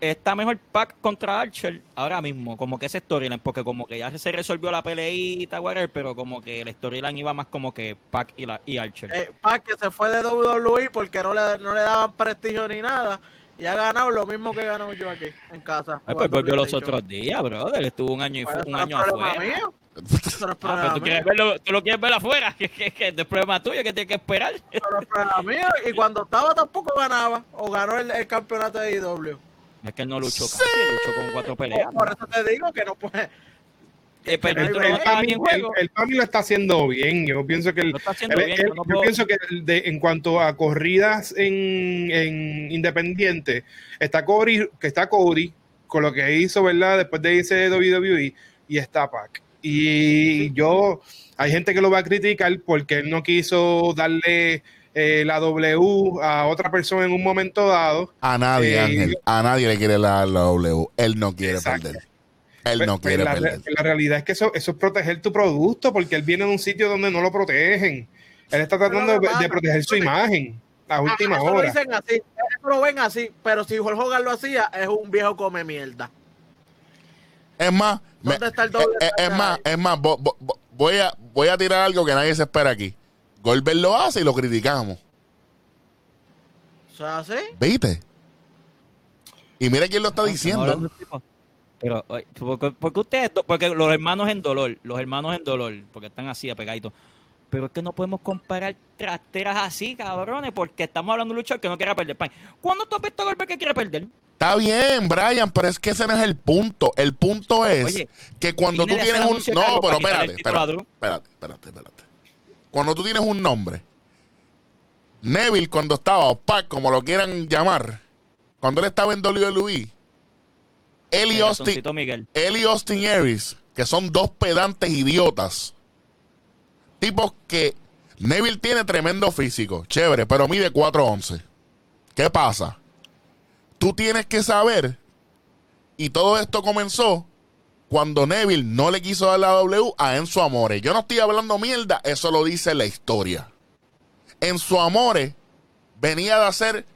está mejor Pac contra Archer ahora mismo, como que ese storyline, porque como que ya se resolvió la peleita, whatever, pero como que el storyline iba más como que Pac y, la, y Archer. Eh, Pac que se fue de WWE porque no le, no le daban prestigio ni nada. Y ha ganado lo mismo que ganó yo aquí en casa. Ay, pues volvió los PlayStation. otros días, brother. Estuvo un año, y Pues, un año afuera. mío. Ah, pero problema tú, quieres verlo, tú lo quieres ver afuera, que, que, que es problema tuyo, que tienes que esperar. Es problema mío. Y cuando estaba tampoco ganaba. O ganó el, el campeonato de IW. Es que él no luchó casi, luchó con cuatro peleas. Por eso te digo que no puede. Eh, pero el- El, Pami- el, juego. el Pami lo está haciendo bien. Yo pienso que el, bien. yo no yo pienso que el de- en cuanto a corridas en, en Independiente, está Cody, que está Cody con lo que hizo, ¿verdad? Después de irse de WWE y está Pac. Y yo, hay gente que lo va a criticar porque él no quiso darle eh, la W a otra persona en un momento dado. A nadie, Eh, Ángel, a nadie le quiere la, la W. Él no quiere Exacto. perder. Él Pues- no pues quiere la, perder. la realidad es que eso, eso es proteger tu producto porque él viene de un sitio donde no lo protegen. Él está tratando Pero de, proteger su imagen a última eso lo hora. dicen así. Eso lo ven así. Pero si Hulk Hogan lo hacía, es un viejo come mierda. Es más, me- ¿Dónde está el doble eh, eh, es más, es más, vo- vo- vo- voy a, voy a tirar algo que nadie se espera aquí. Goldberg lo hace y lo criticamos. O sea, así. ¿Viste? Y mira quién lo está Estamos diciendo. Pero, porque, porque ustedes, porque los hermanos en dolor, los hermanos en dolor, porque están así apegaditos. Pero es que no podemos comparar trasteras así, cabrones, porque estamos hablando de un luchador que no quiere perder. Pan. ¿Cuándo tú has visto a Goldberg que quiere perder? Está bien, Brian, pero es que ese no es el punto. El punto es Oye, que cuando tú tienes un... No, pero espérate, espérate, espérate, espérate, espérate. Cuando tú tienes un nombre, Neville cuando estaba, o Pac, como lo quieran llamar, cuando él estaba en WWE, él y El Austin, él y Austin Aries, que son dos pedantes idiotas, tipos que Neville tiene tremendo físico, chévere, pero mide 4'11. ¿Qué pasa? Tú tienes que saber, y todo esto comenzó cuando Neville no le quiso dar la W a Enzo Amore. Yo no estoy hablando mierda, eso lo dice la historia. Enzo Amore venía de hacer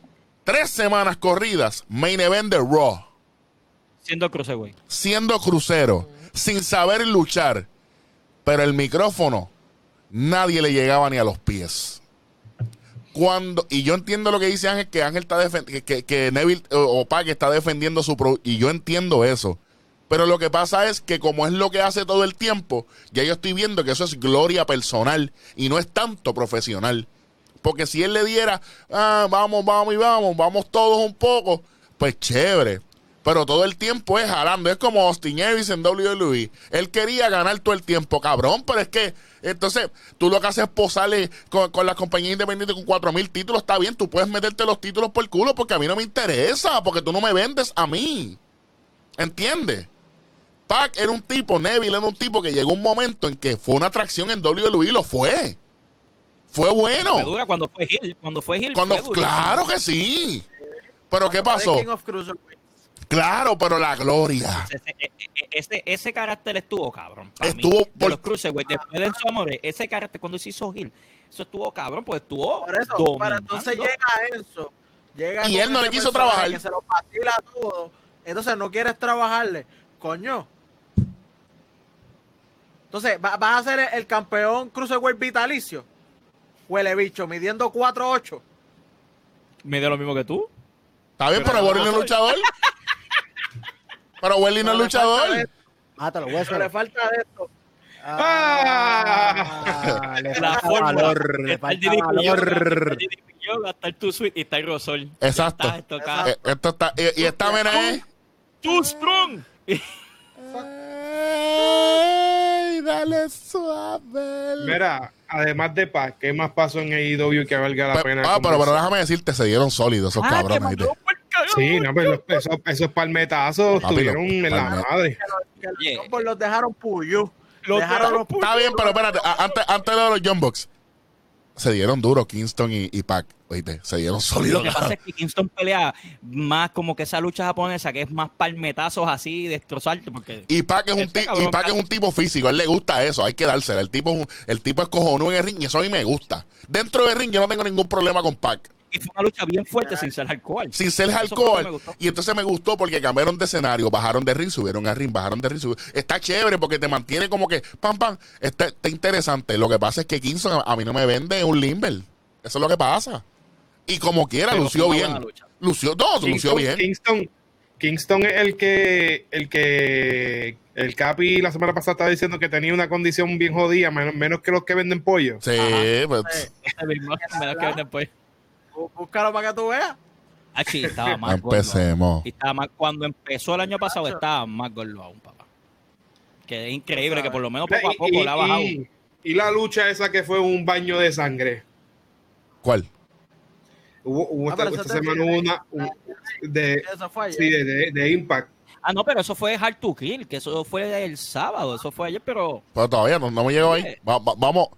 tres semanas corridas main event de Raw Siendo cruceweight. siendo crucero, sin saber luchar, pero el micrófono nadie le llegaba ni a los pies. Cuando, y yo entiendo lo que dice Ángel, que Ángel está defendiendo, que, que Neville o, o Pac está defendiendo su pro, y yo entiendo eso. Pero lo que pasa es que como es lo que hace todo el tiempo, ya yo estoy viendo que eso es gloria personal y no es tanto profesional. Porque si él le diera, ah, vamos, vamos y vamos, vamos todos un poco, pues chévere. Pero todo el tiempo es jalando. Es como Austin Aries en WWE. Él quería ganar todo el tiempo, cabrón. Pero es que, entonces, tú lo que haces es posarle con, con la compañía independiente con 4000 títulos. Está bien, tú puedes meterte los títulos por el culo porque a mí no me interesa. Porque tú no me vendes a mí. ¿Entiendes? Pac era un tipo, Neville era un tipo que llegó un momento en que fue una atracción en WWE y lo fue. Fue bueno. Fue dura cuando fue Hill. Cuando fue Hill. Cuando, fue claro que sí. Pero ¿qué pasó? Claro, pero la gloria. Ese, ese, ese, ese carácter estuvo cabrón. para mí. Estuvo De por- los cruiserweight, después de su amor, ese carácter cuando se hizo Hill, eso estuvo cabrón, pues estuvo. Por eso, dominando. para entonces llega Enzo. Llega Y él no le quiso trabajar. Que se lo vacila todo. Entonces no quieres trabajarle. Coño. Entonces, ¿va- ¿vas a ser el, campeón Cruiserweight vitalicio? Huele bicho, midiendo 4'8". Me dio lo mismo que tú. ¿Está bien? Pero Pero Welly no es no. luchador. Pero Welly no es le falta luchador. Mátalo, Pero hueso. le falta de esto. Ah, le la falta fórmula. valor, le falta está valor. el DDP Yoga, está el Too Sweet y está el Rosol. Exacto. Está. Eh, esto está, y, y esta mena es. Too Strong. Ey, dale suave. Mira, además de Paz, ¿qué más pasó en AEW que valga la Pe- pena? ah, pero, pero déjame decirte, se dieron sólidos esos Ah, que cabrones. Sí, no, pero los- esos, esos palmetazos estuvieron en la madre. Que los los dejaron puyú. Los dejaron los. Está bien, pero espérate, antes, antes de los John Box, se dieron duro Kingston y, y Pac. Oíste, se dieron Lo sólidos. que pasa es que Kingston pelea más como que esa lucha japonesa que es más palmetazos así, destrozarte, porque Y Pac es un, Este cabrón y Pac es un tipo físico, a él le gusta eso, hay que dársela. El tipo, el tipo es cojonudo en el ring y eso a mí me gusta. Dentro del ring yo no tengo ningún problema con Pac. Y fue una lucha bien fuerte sin ser alcohol. Sin ser gustó. Y entonces me gustó porque cambiaron de escenario, bajaron de ring, subieron a ring, bajaron de ring, subieron. Está chévere porque te mantiene como que, pam, pam, está, está interesante. Lo que pasa es que Kingston a, a mí no me vende un Limber. Eso es lo que pasa. Y como quiera, Pero lució bien. Lució, no, lució bien. Kingston, Kingston es el que, el que el Capi la semana pasada estaba diciendo que tenía una condición bien jodida, menos, menos que los que venden pollo. Sí, pues, Ese mismo, me da que después. bú- Búscalo para que tú veas. Ah, sí, estaba más gordo. empecemos. Y estaba más, cuando empezó el año pasado estaba más gordo aún, papá. Que es increíble sabes. que por lo menos poco a poco y, la ha bajado. y- y la lucha esa que fue un baño de sangre. ¿Cuál? Hubo, hubo Ah, esta, semana una un- de, sí, de, de- de Impact. Ah, no, pero eso fue Hard to Kill, que eso fue el sábado, eso fue ayer, pero Pero todavía no, no me llegó ahí. Va- va- vamos,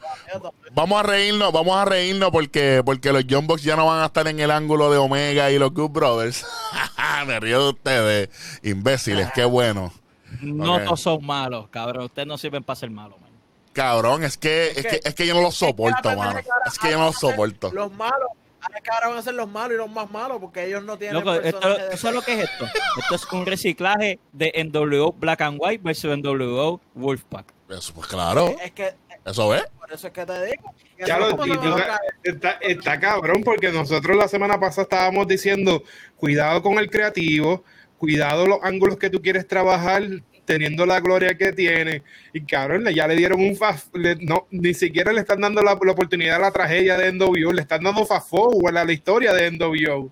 vamos a reírnos, vamos a reírnos porque, porque los John Box ya no van a estar en el ángulo de Omega y los Good Brothers. me río de ustedes, imbéciles, qué bueno. no todos son malos, cabrón. Ustedes no sirven para ser malos, man. Cabrón, es que, es que, es que yo no los soporto, mano. Es que yo no los soporto. Los malos. Ahora que ahora van a ser los malos y los más malos porque ellos no tienen Loco, esto, de- ¿tú sabes lo que es esto? Esto es un reciclaje de NWO Black and White versus NWO Wolfpack. Eso, pues claro, Es que eso ves. por eso es que te digo. Ya eso lo- es está, está cabrón porque nosotros la semana pasada estábamos diciendo cuidado con el creativo, cuidado los ángulos que tú quieres trabajar teniendo la gloria que tiene y cabrón ya le dieron un fast le- no ni siquiera le están dando la, la oportunidad a la tragedia de NWO le están dando fast forward a la historia de NWO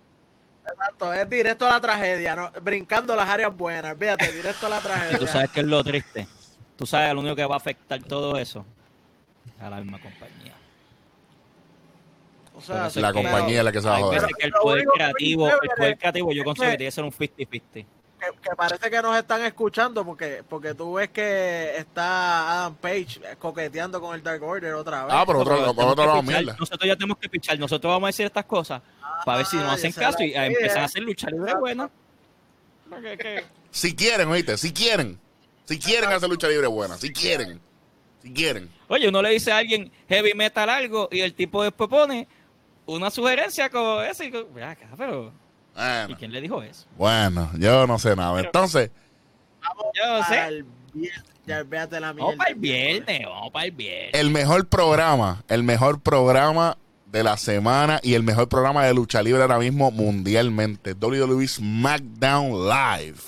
Exacto, es directo a la tragedia, ¿no? brincando las áreas buenas. Fíjate, directo a la Y tú tragedia. sabes que es lo triste. Tú sabes lo único que va a afectar todo eso. A la misma compañía. O sea, La compañía es la que se va a joder. el poder creativo, el poder creativo yo considero que- que tiene que ser un 50-50. Que, que parece que nos están escuchando porque porque tú ves que está Adam Page coqueteando con el Dark Order otra vez. Ah, pero otro, Nosotros por otro tenemos lado, que pichar, mierda. Nosotros ya tenemos que pichar. Nosotros vamos a decir estas cosas para ver si nos Ah, hacen caso y eh, empiezan idea. a hacer lucha libre buena. Si quieren, oíste, si quieren. Si quieren hacer lucha libre buena, si quieren. Si quieren. Oye, uno le dice a alguien heavy metal algo y el tipo después pone una sugerencia como esa y como, "Ve ¿y quién le dijo eso? bueno, yo no sé nada. Entonces, Yo no sé. Al viernes, ya véate la Vamos para el viernes, vamos para el viernes. el mejor programa, el mejor programa de la semana y el mejor programa de lucha libre ahora mismo mundialmente. WWE SmackDown Live.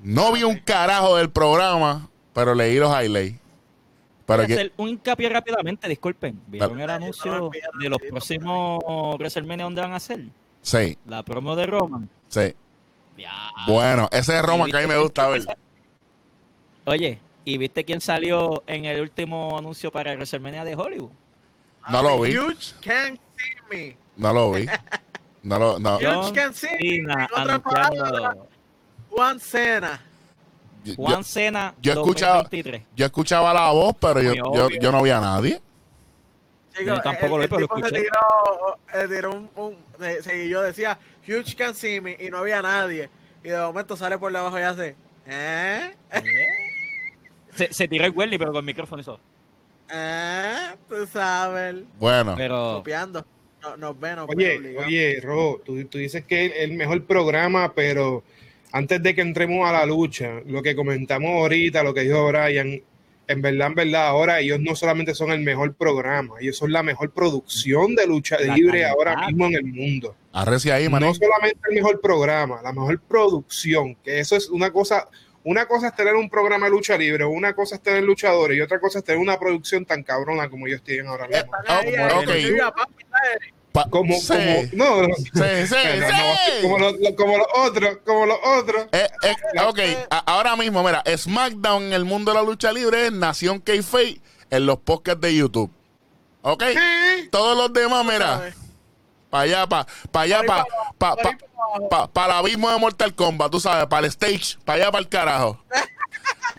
No vi un carajo del programa, pero leí los highlights. Pero Voy a hacer un hincapié rápidamente, disculpen. ¿Vieron el anuncio de los próximos WrestleMania donde van a hacer? Sí, La promo de Roman. sí. Ya. Bueno, ese es Roma ¿Y que a mí me gusta ver. Oye, ¿y viste quién salió en el último anuncio para el WrestleMania de Hollywood? No lo vi. Huge can't see me. No lo vi. No lo, no. Yo- John can see, Cena en otras anunciando palabras. Juan Cena. Yo, Juan Cena yo escuchaba- 2023. yo escuchaba la voz, pero yo, yo, yo no vi a nadie. Chico, Yo tampoco el- lo el pero lo tipo se escuché. tiró, eh, tiró un, un se- se- yo decía Huge can see me y no había nadie. Y de momento sale por debajo y hace, ¿eh? Se, se tiró el Welly, pero con el micrófono y todo. ¿Eh? Tú sabes. Bueno, Pero Copiando. No, nos ven, nos ven Oye, obligados. oye, Ro, tú, tú dices que es el mejor programa, pero antes de que entremos a la lucha, lo que comentamos ahorita, lo que dijo Brian, en verdad, en verdad, ahora ellos no solamente son el mejor programa, ellos son la mejor producción de lucha La libre calidad. ahora mismo en el mundo. arrece ahí. No solamente el mejor programa, la mejor producción, que eso es una cosa, una cosa es tener un programa de lucha libre, una cosa es tener luchadores y otra cosa es tener una producción tan cabrona como ellos tienen ahora mismo. Están ahí, Como, sí. como, no, no, Sí, sí, no, no, sí. como, los, lo- como los otros, como los otros. Eh, eh, ok, ahora mismo, mira, SmackDown en el mundo de la lucha libre es Nación K-Fake en los podcasts de YouTube. ¿Ok? Todos los demás, mira, para allá, para pa allá, para pa, pa, pa- pa el abismo de Mortal Kombat, tú sabes, para el stage, para allá, para el carajo.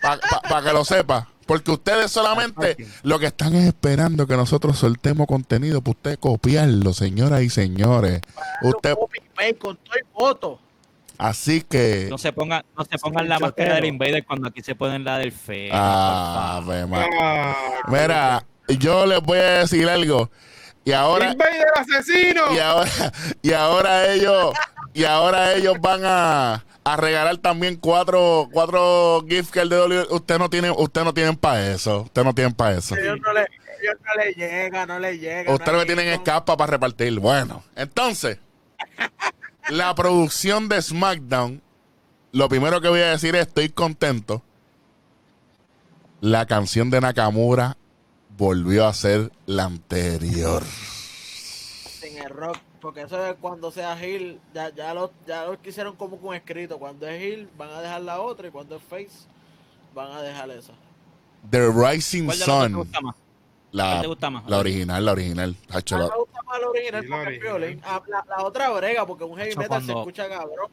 Para que lo sepa. Porque ustedes solamente lo que están es esperando que nosotros soltemos contenido para usted copiarlo, señoras y señores. Usted, Copy con todo y foto. así que. No se pongan, no se pongan la máscara del Invader cuando aquí se ponen la del feo. Ah. Ah, Mira, yo les voy a decir algo. Y ahora, Invader asesino. y ahora, y ahora ellos, y ahora ellos van a, a regalar también cuatro, cuatro gift cards de WWE. Usted no tiene, usted no tienen para eso. Usted no tienen para eso. Ellos no le, ellos no le llega, no le llega. Ustedes no me tienen escapa para repartir. Bueno, entonces, la producción de SmackDown, lo primero que voy a decir es estoy contento. La canción de Nakamura volvió a ser la anterior. en el rock, porque eso es cuando sea Hill, ya, ya lo, ya lo hicieron como con escrito, cuando es Hill van a dejar la otra y cuando es Face van a dejar esa. The Rising ¿Cuál de dos te Sun. gusta más? La, ¿Cuál te gusta más? la original, la original. Hacho, A mí la- me gusta más la original Sí, la porque es original. violín. Ah, La, la otra brega, porque un heavy metal se escucha cabrón.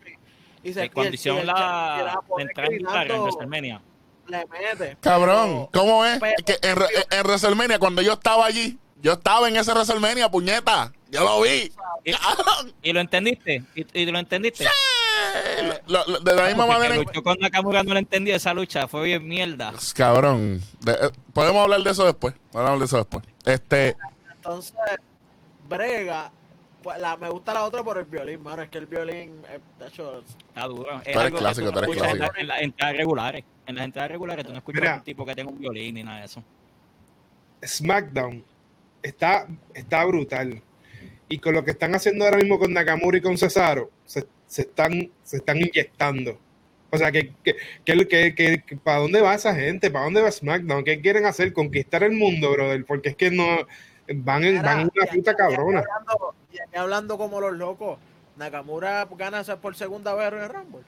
Y, y se el- y la, la la en le mete. Cabrón, ¿cómo es? pero- que en, en WrestleMania, cuando yo estaba allí, yo estaba en ese WrestleMania, puñeta. Yo lo vi. Y- Cabrón. ¿Y lo entendiste? ¿Y, y lo entendiste? Lo- lo- de la misma Porque manera. luchó con Nakamura no lo entendí esa lucha, fue bien mierda. Cabrón. De- eh, podemos hablar de eso después. Podemos hablar de eso después. Este, Entonces, brega. Pues la, me gusta la otra por el violín, mano. Es que el violín, eh, de hecho, Está duro. Es algo que clásico, tú escuchas clásico. en las entradas regulares. En las entradas regulares tú no escuchas Mira. a un tipo que tenga un violín ni nada de eso. SmackDown está, está brutal. Y con lo que están haciendo ahora mismo con Nakamura y con Cesaro, se, se están, se están inyectando. O sea, que, que, que, que- ¿para dónde va esa gente? ¿Para dónde va SmackDown? ¿Qué quieren hacer? ¿Conquistar el mundo, brother? Porque es que no van en, van en una puta y cabrona. hablando- Y aquí hablando como los locos, Nakamura gana por segunda vez en Rumble.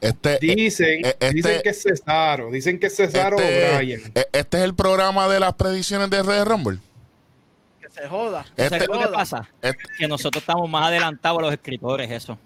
Este, eh, Dicen, eh, este- dicen que es Cesaro, dicen que es Cesaro este, o Bryan. eh, este es el programa de las predicciones de Red Rumble. Que se joda. Este- ¿Sabes lo que joda. pasa? Este- Que nosotros estamos más adelantados a los escritores, eso.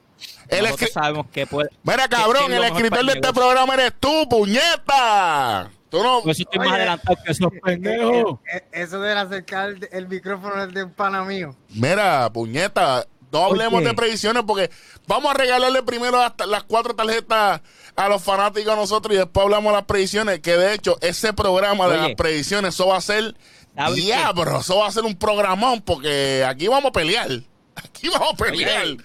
El nosotros sabemos que puede. Mira, cabrón, ¿Quién es el escritor de este negocio? programa eres tú, puñeta. Tú no. Por eso estoy más Oye, adelantado que esos pendejos. Eso de acercar el, el micrófono es de un pana mío. Mira, puñeta, no hablemos de predicciones porque vamos a regalarle primero las cuatro tarjetas a los fanáticos a nosotros y después hablamos de las predicciones. Que de hecho, ese programa de las predicciones, eso va a ser. Diablo, eso va a ser un programón porque aquí vamos a pelear. Aquí vamos a pelear. Oye,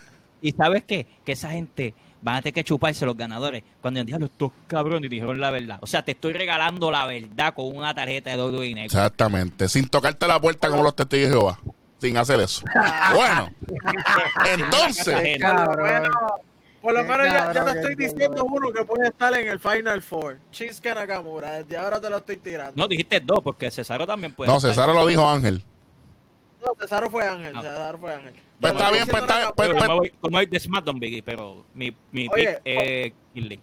¿Y sabes qué? Que esa gente van a tener que chuparse los ganadores. Cuando diablo, estos cabrones dijeron la verdad. O sea, te estoy regalando la verdad con una tarjeta de WWE Network. Exactamente, sin tocarte la puerta como los testigos de Jehová. Sin hacer eso. Bueno, entonces, Por lo menos, por lo Qué menos ya, ya te estoy diciendo uno que puede estar en el Final Four. Shinsuke Nakamura. Desde ahora te lo estoy tirando. No, dijiste dos, porque Cesaro también puede. no, estar. Cesaro lo dijo Ángel. No, Cesaro fue Ángel. Ah. Cesaro fue Ángel. Pues está bien, pues está- Nakamura pues- Pero pues- como hay de SmackDown, Biggie, pero mi, mi Oye, pick es Kinley.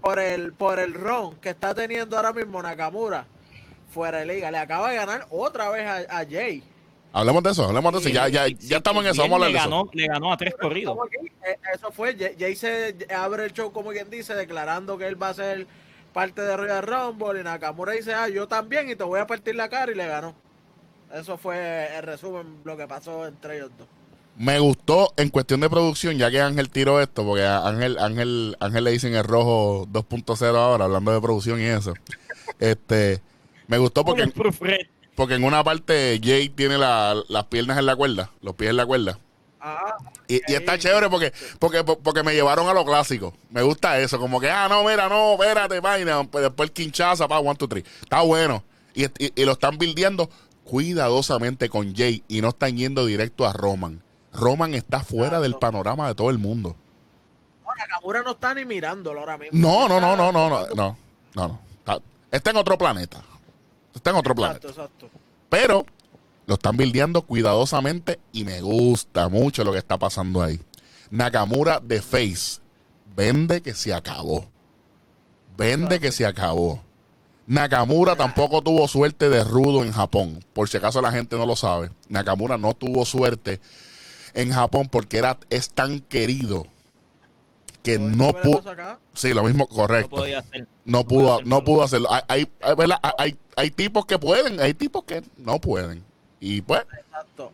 por el por el ron que está teniendo ahora mismo Nakamura fuera de liga. Le acaba de ganar otra vez a, a Jay. Hablemos de eso, hablemos de eso. Ya, ya, Sí, ya estamos en eso, vamos a hablar le de eso. ganó, le ganó a tres corridos. Eh, Eso fue. Jay, se abre el show, como quien dice, declarando que él va a ser parte de Royal Rumble. Y Nakamura dice, ah, yo también, y te voy a partir la cara, y le ganó. Eso fue el resumen, lo que pasó entre ellos dos. Me gustó en cuestión de producción, ya que Ángel tiró esto, porque a Ángel, Ángel, Ángel le dicen el rojo 2.0 ahora, hablando de producción y eso. Este, me gustó porque. Porque en una parte Jay tiene la, las piernas en la cuerda, los pies en la cuerda. Ah, y, está chévere porque, porque, porque me llevaron a lo clásico. Me gusta eso. Como que, ah, no, mira, no, espérate, vaina. Pues después el quinchaza, pa, one, two, three. Está bueno. Y, y, y lo están bildeando cuidadosamente con Jay y no están yendo directo a Roman. Roman está fuera del panorama de todo el mundo. No, Nakamura no está ni mirándolo ahora mismo. No, no, no, no, no, no, no, no. Está, está en otro planeta. Está en otro planeta. Exacto, exacto. Pero lo están bildeando cuidadosamente y me gusta mucho lo que está pasando ahí. Nakamura de Face. Vende que se acabó. Vende que se acabó. Nakamura tampoco tuvo suerte de rudo en Japón. Por si acaso la gente no lo sabe. Nakamura no tuvo suerte en Japón porque era, es tan querido que no ¿qué le pudo. Sí, lo mismo, No correcto. podía hacer. No pudo, hacer no pudo hacerlo. Hay, hay, hay, ¿verdad? hay, hay tipos que pueden, hay tipos que no pueden. Y pues, Exacto.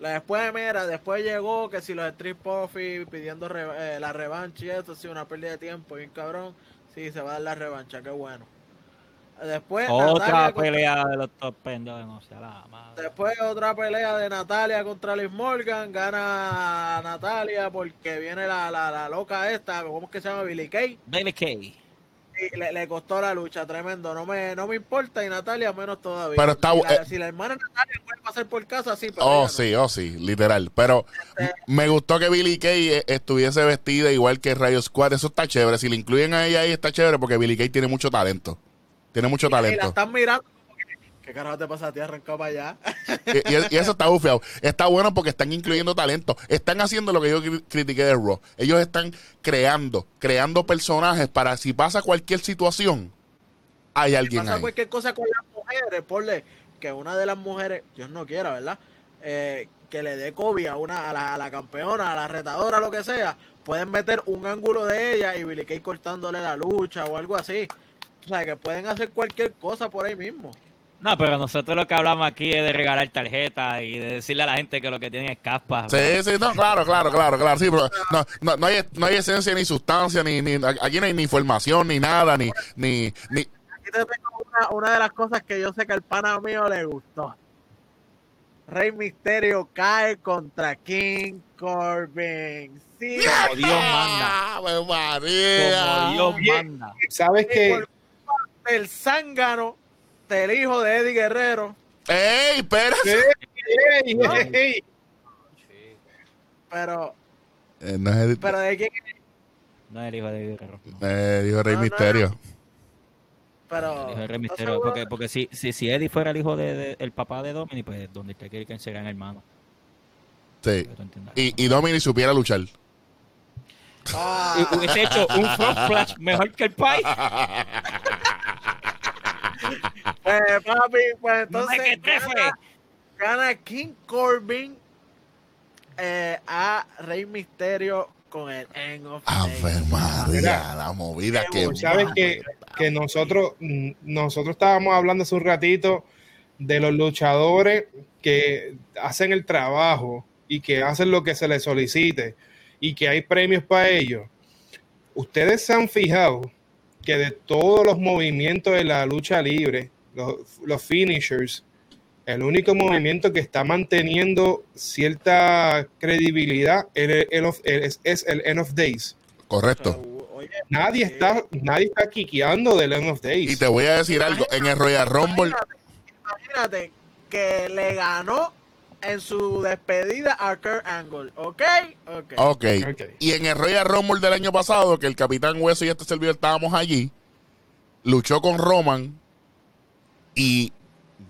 La- Después, mira, después llegó que si los Street Profits pidiendo re- eh, la revancha y eso, sí, una pérdida de tiempo, bien cabrón. Sí, se va a dar la revancha, qué bueno. Después, Otra Natalia contra- pelea de los top pendejos, no sea la madre. Después otra pelea de Natalia contra Liz Morgan. Gana Natalia porque viene la, la, la loca esta, ¿cómo es que se llama? Billy Kay. Baby K. Y le, le costó la lucha, tremendo. No me, no me importa y Natalia menos todavía. Pero está si, la, eh. si la hermana Natalia puede pasar por casa, sí, pero oh no. sí, oh sí, literal. Pero Este- me gustó que Billy Kay eh, estuviese vestida igual que Rayo Squad. Eso está chévere. Si le incluyen a ella ahí, está chévere porque Billy Kay tiene mucho talento. Tiene mucho Y la talento. están mirando. ¿Qué carajo te pasa a ti? Arrancado para allá. Y, y- y eso está bufeado. Está bueno porque están incluyendo talento. Están haciendo lo que yo cri- critiqué de Raw. Ellos están creando, creando personajes para si pasa cualquier situación, hay Si alguien pasa ahí. cualquier cosa con las mujeres, ponle que una de las mujeres, Dios no quiera, ¿verdad? Eh, que le dé COVID a, una, a, la, a la campeona, a la retadora, lo que sea, pueden meter un ángulo de ella y Billy Kay cortándole la lucha o algo así. O sea, que pueden hacer cualquier cosa por ahí mismo. No, pero nosotros lo que hablamos aquí es de regalar tarjetas y de decirle a la gente que lo que tienen es caspas. Sí, sí, no, claro, claro, claro, claro, sí, pero no, no, no hay, no hay esencia ni sustancia, ni, ni aquí no hay ni información, ni nada, ni, ni, ni, Aquí te tengo una, una de las cosas que yo sé que al pana mío le gustó. Rey Misterio cae contra King Corbin. Sí, Como Dios manda. ¡Ave María! Como Dios manda. ¿Sabes Y del zángano del hijo de Eddie Guerrero. ¡Ey, espera! ¡Ey, ey, ey! Pero, Eh, no es pero de quién No es el hijo de Guerrero. no. eh, dijo Rey No, no, Misterio. Pero. El hijo de Rey ¿estás Misterio. Porque, porque si, si, si Eddie fuera el hijo de, de- el papá de Dominic, pues donde usted quiere que serían hermanos. Sí. Y, y Dominic supiera luchar. Ah, Y hubiese hecho un front flash mejor que el Pai. pues, papi, pues No entonces. que gana, gana King Corbin eh, a Rey Misterio con el End of ¡Ave. María! La movida que... ¿Sabes que, que nosotros, nosotros estábamos hablando hace un ratito de los luchadores que hacen el trabajo y que hacen lo que se les solicite y que hay premios para ellos? Ustedes se han fijado que de todos los movimientos de la lucha libre, los, los finishers, el único movimiento que está manteniendo cierta credibilidad es el, end of- es- es el End of Days. Correcto. Oye, Nadie está, nadie está quiqueando del End of Days. Y te voy a decir algo. En el Royal Rumble... Imagínate, imagínate que le ganó en su despedida a Kurt Angle, ¿ok? Ok. Ok. Ok. Y en el Royal Rumble del año pasado, que el Capitán Hueso y este servidor estábamos allí, luchó con Roman y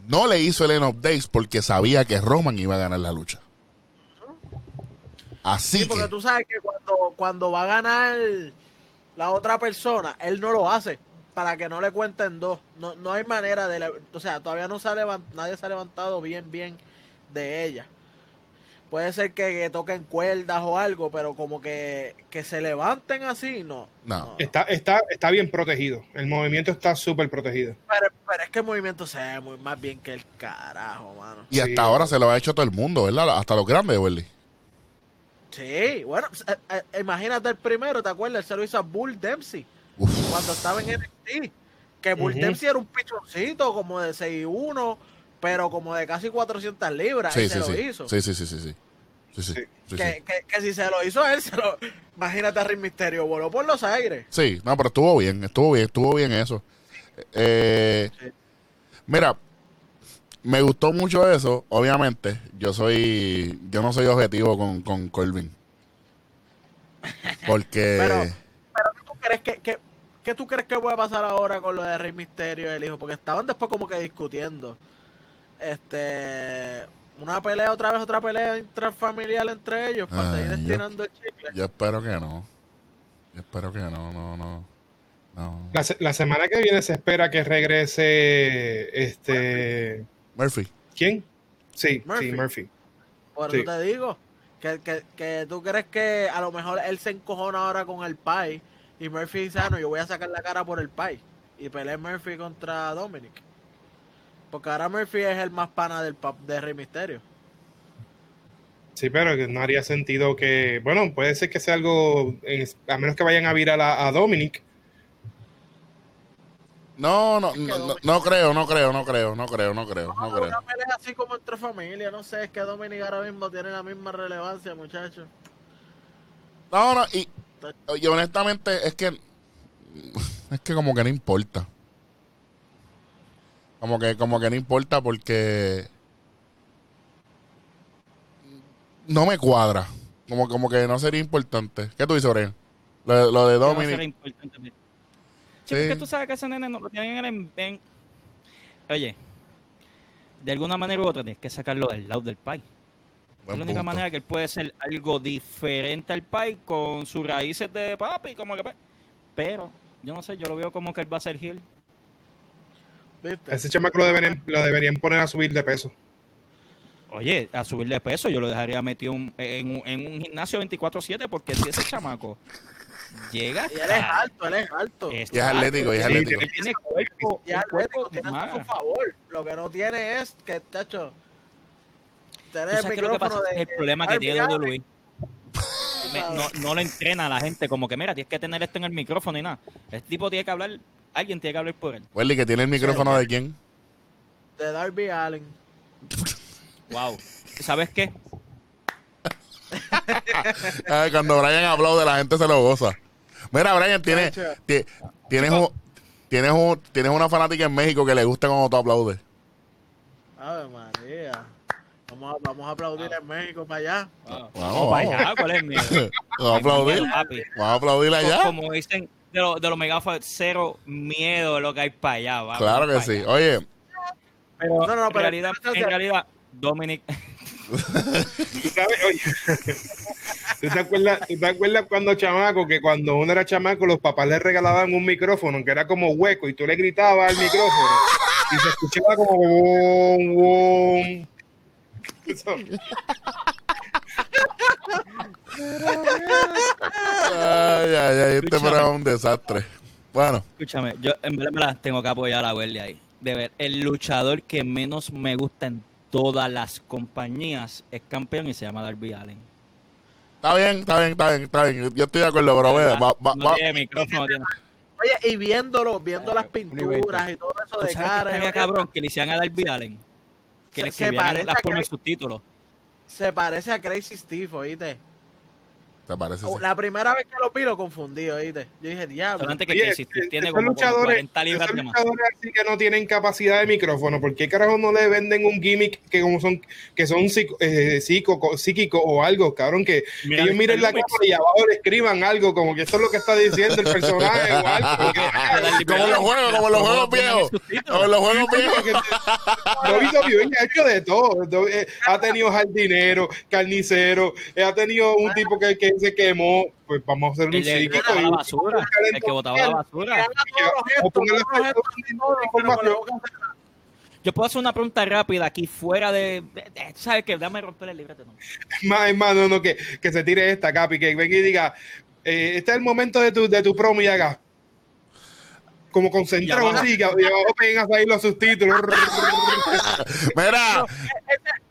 no le hizo el End of Days porque sabía que Roman iba a ganar la lucha. Así Sí, porque que, tú sabes que cuando, cuando va a ganar la otra persona, él no lo hace para que no le cuenten dos. No, no hay manera de... o sea, todavía no se ha levan- nadie se ha levantado bien, bien de ella. Puede ser que, que toquen cuerdas o algo, pero como que, que se levanten así, no. No. Está, está, está bien protegido. El movimiento está súper protegido. Pero, pero es que el movimiento se ve muy más bien que el carajo, mano. y Sí. hasta ahora se lo ha hecho todo el mundo, ¿verdad? Hasta los grandes, Welly. Sí, bueno, eh, eh, imagínate el primero, ¿te acuerdas? Él se lo hizo a Bull Dempsey Uf. cuando estaba en NXT. Que Bull. Dempsey era un pichoncito como de 6'1, pero como de casi 400 libras. Sí, y sí, se lo sí. hizo. Sí, sí, sí, sí, sí. Sí, sí, que, sí. que- que si se lo hizo él, se lo... imagínate a Rey Misterio, voló por los aires. Sí, no, pero estuvo bien, estuvo bien, estuvo bien eso. Eh, Sí. Mira, me gustó mucho eso, obviamente. Yo soy, yo no soy objetivo con, con Corbin. Porque. Pero- ¿Qué tú crees que, que- qué tú crees que puede pasar ahora con lo de Rey Misterio y el hijo? Porque estaban después como que discutiendo. Este. Una pelea, otra vez otra pelea intrafamiliar entre ellos para Ay, seguir yo- estirando el chicle. Yo espero que no. Yo espero que no, no, no. No. La, se- la semana que viene se espera que regrese este. Murphy. ¿Quién? Sí, Murphy. sí, Murphy. Por Sí. eso te digo. Que, que, que tú crees que a lo mejor él se encojona ahora con el Pai y Murphy dice, ah, no, yo voy a sacar la cara por el Pai. Y pelea Murphy contra Dominic. Porque ahora Murphy es el más pana del pap de Rey Misterio. Sí, pero que no haría sentido que. Bueno, puede ser que sea algo. en- a menos que vayan a virar a, a Dominic. No, no, no, no, no creo, no creo, no creo, no creo, no creo, no No, creo. una pelea así como entre familia, no sé, es que Dominic ahora mismo tiene la misma relevancia, muchachos. No, no, y, y honestamente es que es que como que no importa. Como que, como que no importa porque no me cuadra. Como, como que no sería importante. ¿Qué tú dices, Brian? Lo, de- lo de Que va a ser Dominic. importante. Sí. Sí, porque tú sabes que ese nene no lo tienen en el en- Oye, de alguna manera u otra tienes que sacarlo del lado del país. Es la única punto. manera que él puede ser algo diferente al país con sus raíces de papi, como que... pues, Pero, yo no sé, yo lo veo como que él va a ser heel. Ese chamaco lo deberían, lo deberían poner a subir de peso. Oye, a subirle peso yo lo dejaría metido un- en, un, en un gimnasio 24-7 porque si ese chamaco llega... Y él es alto, él es alto. Y es atlético, y es atlético. Él tiene cuerpo, Y es atlético, tiene de a su favor. Lo que no tiene es que, tacho, ¿Tú tener el es lo que pasa? micrófono de es el problema que tiene WWE. Me- no, no le entrena a la gente como que mira, tienes que tener esto en el micrófono y nada. Este tipo tiene que hablar, alguien tiene que hablar por él. Welly, que tiene el micrófono de quién? De Darby Allen. Wow. ¿Sabes qué? Ay, cuando Brian aplaude, la gente se lo goza. Mira, Brian, tienes, tienes, un- tienes, un- tienes una fanática en México que le gusta cuando tú aplaudes. Ave María. Vamos a, vamos a aplaudir en México para allá. Wow. Vamos, para allá, ¿cuál es miedo? Vamos a aplaudir. Vamos a aplaudir allá. Como dicen de, lo- de los megáfonos, cero miedo lo que hay para allá. vamos Claro que sí. allá. Oye, Pero, No, no, en, pero- realidad, en realidad, Dominic, ¿Tú sabes? Oye, ¿tú te, acuerdas, tú te acuerdas cuando chamaco, que cuando uno era chamaco, los papás le regalaban un micrófono que era como hueco y tú le gritabas al micrófono y se escuchaba como. ay, ay, ay, este programa es un desastre. Bueno, escúchame, yo en verdad, en verdad tengo que apoyar a Welly ahí. De ver, el luchador que menos me gusta en todas las compañías es campeón y se llama Darby Allen. está bien, está bien, está bien, está bien. Yo estoy de acuerdo, pero ve, va, va, no va- tiene micrófono, tiene. Oye, y viéndolo, viendo las pinturas y todo eso ¿Tú de cara. que cabrón que le hicieran a Darby Allen? Que Se- le se parece las a por Craig- sus títulos. Se parece a Crazy Steve, oíste. ¿Te parece? sí? La primera vez que lo vi lo confundí, oíste. Yo dije, diablo. Solamente que Steve eh, tiene como, como luchadores, 40 libras de más. luchadores así que no tienen capacidad de micrófono, ¿por qué carajo no le venden un gimmick que como son que son psico, eh, psico- psíquico o algo, cabrón, que, que Mira, ellos miren la cámara y abajo le escriban algo, como que esto es lo que está diciendo el personaje o algo? porque- Como en los juegos, como los juegos viejos. Como los juegos viejos. Ha hecho de todo. Do- Ha tenido jardinero, carnicero, ha tenido un tipo que, que se quemó. Pues vamos a hacer un de- el que botaba la basura. El que botaba la basura. Yo puedo hacer una pregunta rápida aquí fuera de. ¿Sabes qué? Dame romper el librete. No. Más, hermano, no, que, que se tire esta, Capi, que venga y diga, eh, este es el momento de tu, de tu promo y haga. Como concentrado así, que pegan ahí los subtítulos. Mira,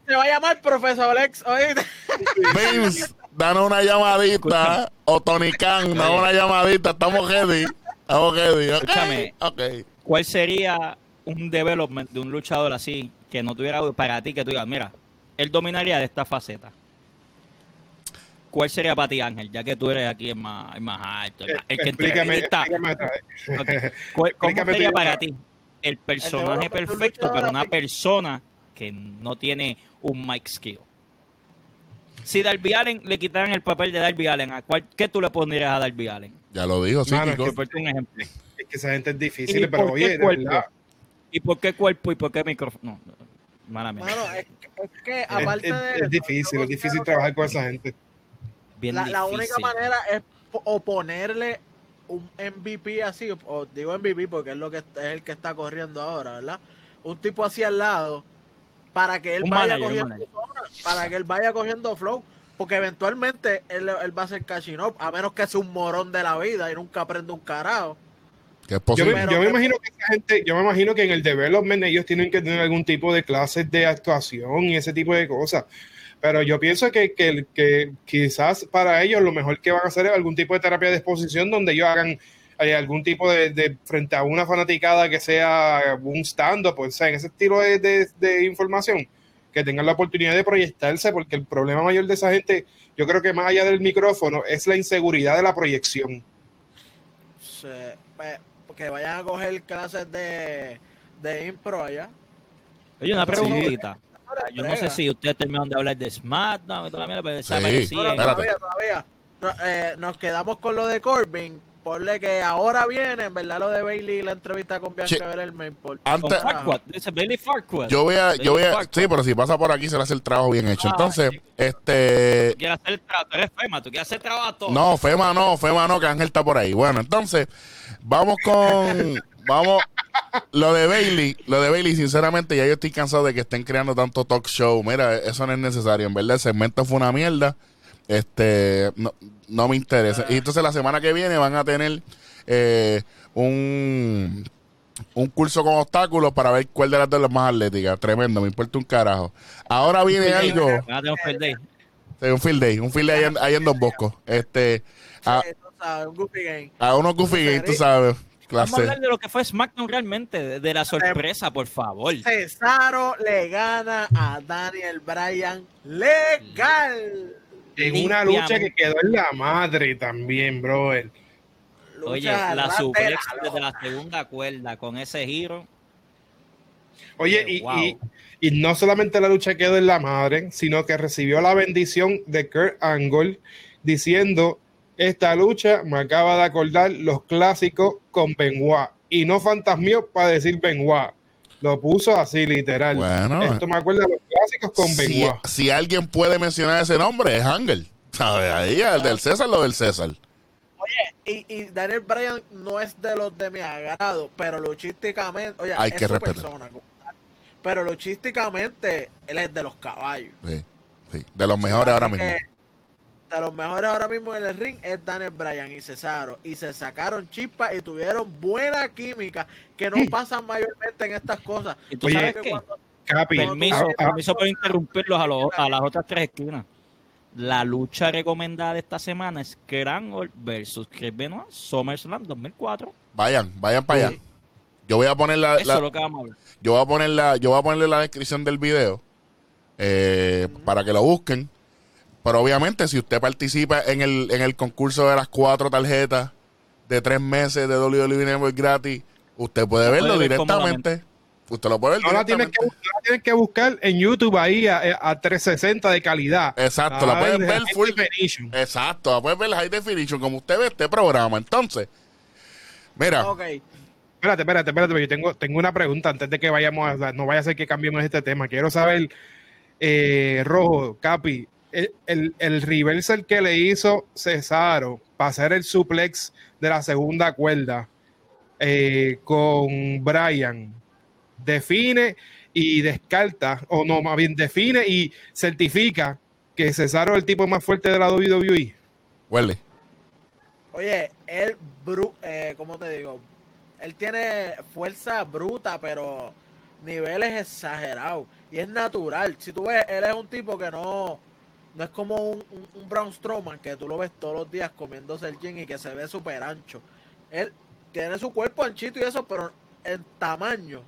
Se va a llamar Profesor Alex, oíste. Danos una llamadita. O Tony Khan, danos una llamadita. Estamos ready. Estamos ready. Escúchame. Ok. ¿Cuál sería un development de un luchador así que no tuviera para ti que tú digas, mira, él dominaría de esta faceta? ¿Cuál sería para ti, Ángel? Ya que tú eres aquí el más, el más alto, el, que explícame. ¿Cuál- ¿Cómo Explícame sería para ti el personaje perfecto, pero una persona que no tiene un mic skill? Si Darby Allen le quitaran el papel de Darby Allen, ¿a cuál, ¿qué tú le pondrías a Darby Allen? Ya lo dijo, Mano, psíquico. Por ponerte un ejemplo. Es que esa gente es ¿Y difícil, por pero qué oye, verdad, ¿Y por qué cuerpo y por qué micrófono? No, mala mía. Mano, es, es que es, aparte es- de es eso, difícil, es difícil trabajar con esa gente. Bien la, única manera es po- o ponerle un MVP así, o digo MVP porque es lo que es el que está corriendo ahora, ¿verdad? Un tipo así al lado para que él Un vaya manager, cogiendo zona, para que él vaya cogiendo flow, porque eventualmente él, él va a ser catching up, a menos que sea un morón de la vida y nunca aprenda un carajo. Que es Yo me, yo imagino que esa gente, yo me imagino que en el development ellos tienen que tener algún tipo de clases de actuación y ese tipo de cosas. Pero yo pienso que, que, que quizás para ellos lo mejor que van a hacer es algún tipo de terapia de exposición donde ellos hagan eh, algún tipo de, de- frente a una fanaticada que sea un stand-up, o sea, en ese estilo de, de- de información, que tengan la oportunidad de proyectarse, porque el problema mayor de esa gente, yo creo que más allá del micrófono, es la inseguridad de la proyección. Se- pues, que vayan a coger clases de, de impro allá. Oye, una Sí. preguntita. Yo no sé si ustedes terminaron de hablar de SmackDown y toda la mierda, pero Sí. sí, No, no, todavía, todavía. No, eh, nos quedamos con lo de Corbin. Ponle que ahora viene, en verdad, lo de Bailey y la entrevista con Bianca por con Antes, Farquaad. Dice Bailey Farquaad. yo voy a, yo voy a, Farquaad. sí, pero si pasa por aquí se le hace el trabajo bien hecho. Ah, Entonces, sí. este, Tú quieres hacer el trabajo, eres FEMA, tú quieres hacer trabajo. no, Fema no, Fema no, que Ángel está por ahí. Bueno, entonces, vamos con, vamos, lo de Bailey, lo de Bailey, sinceramente, ya yo estoy cansado de que estén creando tanto talk show. Mira, eso no es necesario. En verdad, el segmento fue una mierda. Este, no, no me interesa. Y entonces la semana que viene van a tener eh, un un curso con obstáculos para ver cuál de las dos es más atlética. Tremendo, me importa un carajo. Ahora viene algo, un field day. sí, un field day, un field day ahí en, ahí en Don Bosco. Este, a, un goofy game. unos goofy games, tú sabes, Vamos a hablar de lo que fue SmackDown realmente, de, de la sorpresa, por favor. Cesaro le gana a Daniel Bryan legal. En una lucha que quedó en la madre también, brother. Lucha Oye, la suplex la desde la segunda cuerda con ese giro. Oye, y, wow. y- y no solamente la lucha quedó en la madre, sino que recibió la bendición de Kurt Angle diciendo, esta lucha me acaba de acordar los clásicos con Benoit. Y no fantasmió para decir Benoit. Lo puso así, literal. Bueno. Esto me acuerda a los clásicos con Si, alguien puede mencionar ese nombre, es Ángel. ¿Sabes? Ahí, el del César, lo del César. Y, y Daniel Bryan no es de los de mi agrado, pero luchísticamente, oye, Hay es que su respetar. persona como tal. Pero luchísticamente, él es de los caballos. Sí, sí, de los mejores ahora mismo. que, De los mejores ahora mismo en el ring es Daniel Bryan y Cesaro. Y se sacaron chispas y tuvieron buena química que no pasa mayormente en estas cosas. ¿Y tú Oye, sabes Que qué? cuando- Capi, Permiso, ah, ah, permiso por interrumpirlos a, los- a las otras tres esquinas. La lucha recomendada de esta semana es Kerangol versus Chris Benoit, SummerSlam 2004. Vayan, vayan para allá. Yo voy a poner la, Eso la- es lo que vamos a hablar. yo voy a poner la, yo voy a ponerle la descripción del video eh, para que lo busquen. Pero obviamente, si usted participa en el, en el concurso de las cuatro tarjetas de tres meses de WWE Network gratis, usted puede Lo verlo puede ver directamente. Usted lo puede ver no la tienes que, no la que buscar en YouTube ahí a, a 360 de calidad. Exacto, la Ah, puedes de ver full. definition. Exacto, la puedes ver high definition, como usted ve este programa. Entonces, mira, Ok, Espérate, espérate, espérate, yo tengo, tengo una pregunta antes de que vayamos a. No vaya a ser que cambiemos este tema. Quiero saber, eh, Rojo, Capi, el, el, el reversal que le hizo Cesaro para hacer el suplex de la segunda cuerda eh, con Brian, define y descarta, o no, más bien define y certifica que Cesaro es el tipo más fuerte de la WWE. huele. oye, él, bru eh, ¿cómo te digo? Él tiene fuerza bruta, pero niveles exagerados. Y es natural. Si tú ves, él es un tipo que no, no es como un, un, un Braun Strowman que tú lo ves todos los días comiéndose el gin y que se ve súper ancho. Él tiene su cuerpo anchito y eso, pero en tamaño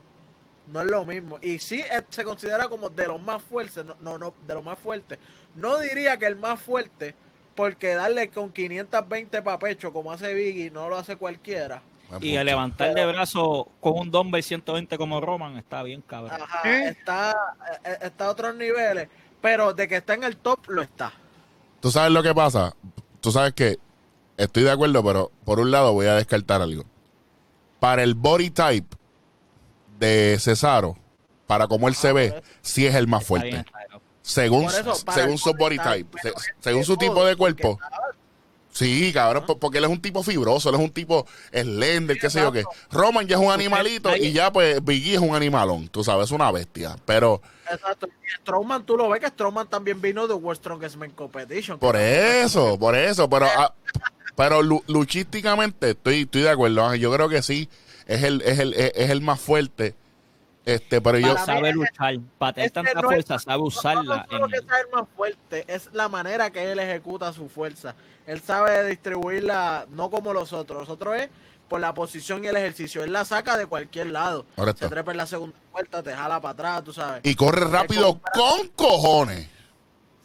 no es lo mismo. Y sí eh, se considera como de los más fuertes, no, no, no, de los más fuertes. No diría que el más fuerte, porque darle con 520 pa' pecho como hace Biggie no lo hace cualquiera. Y a levantar de brazo con un dumbbell 120 como Roman está bien cabrón. Ajá, ¿Eh? está, eh, está a otros niveles, pero de que está en el top, lo está. Tú sabes lo que pasa. Tú sabes que estoy de acuerdo, pero por un lado voy a descartar algo. Para el body type de Cesaro, para cómo él se Ah, ve, sí es el más bien, fuerte. Según, eso, según su body type, pero se- según su tipo de cuerpo. Sí, cabrón, po- porque él es un tipo fibroso, él es un tipo slender, qué sé yo qué. Roman ya es un animalito y ya pues Biggie es un animalón, tú sabes, es una bestia. Pero Exacto. Y Strowman, tú lo ves que Strowman también vino de World Strongest Man Competition. por eso, por eso, pero ah, pero lu- luchísticamente estoy, estoy de acuerdo, Ángel, yo creo que sí, es el, es el, es, es el más fuerte. Este, pero yo, Para mí Sabe es- luchar. Para tener es que tanta no es- fuerza, sabe No, usarla. no en- sea el más fuerte, es la manera que él ejecuta su fuerza. Él sabe distribuirla no como los otros. Los otros es por la posición y el ejercicio. Él la saca de cualquier lado. Correcto. Se trepa en la segunda vuelta, te jala para atrás, tú sabes. y corre rápido con cojones.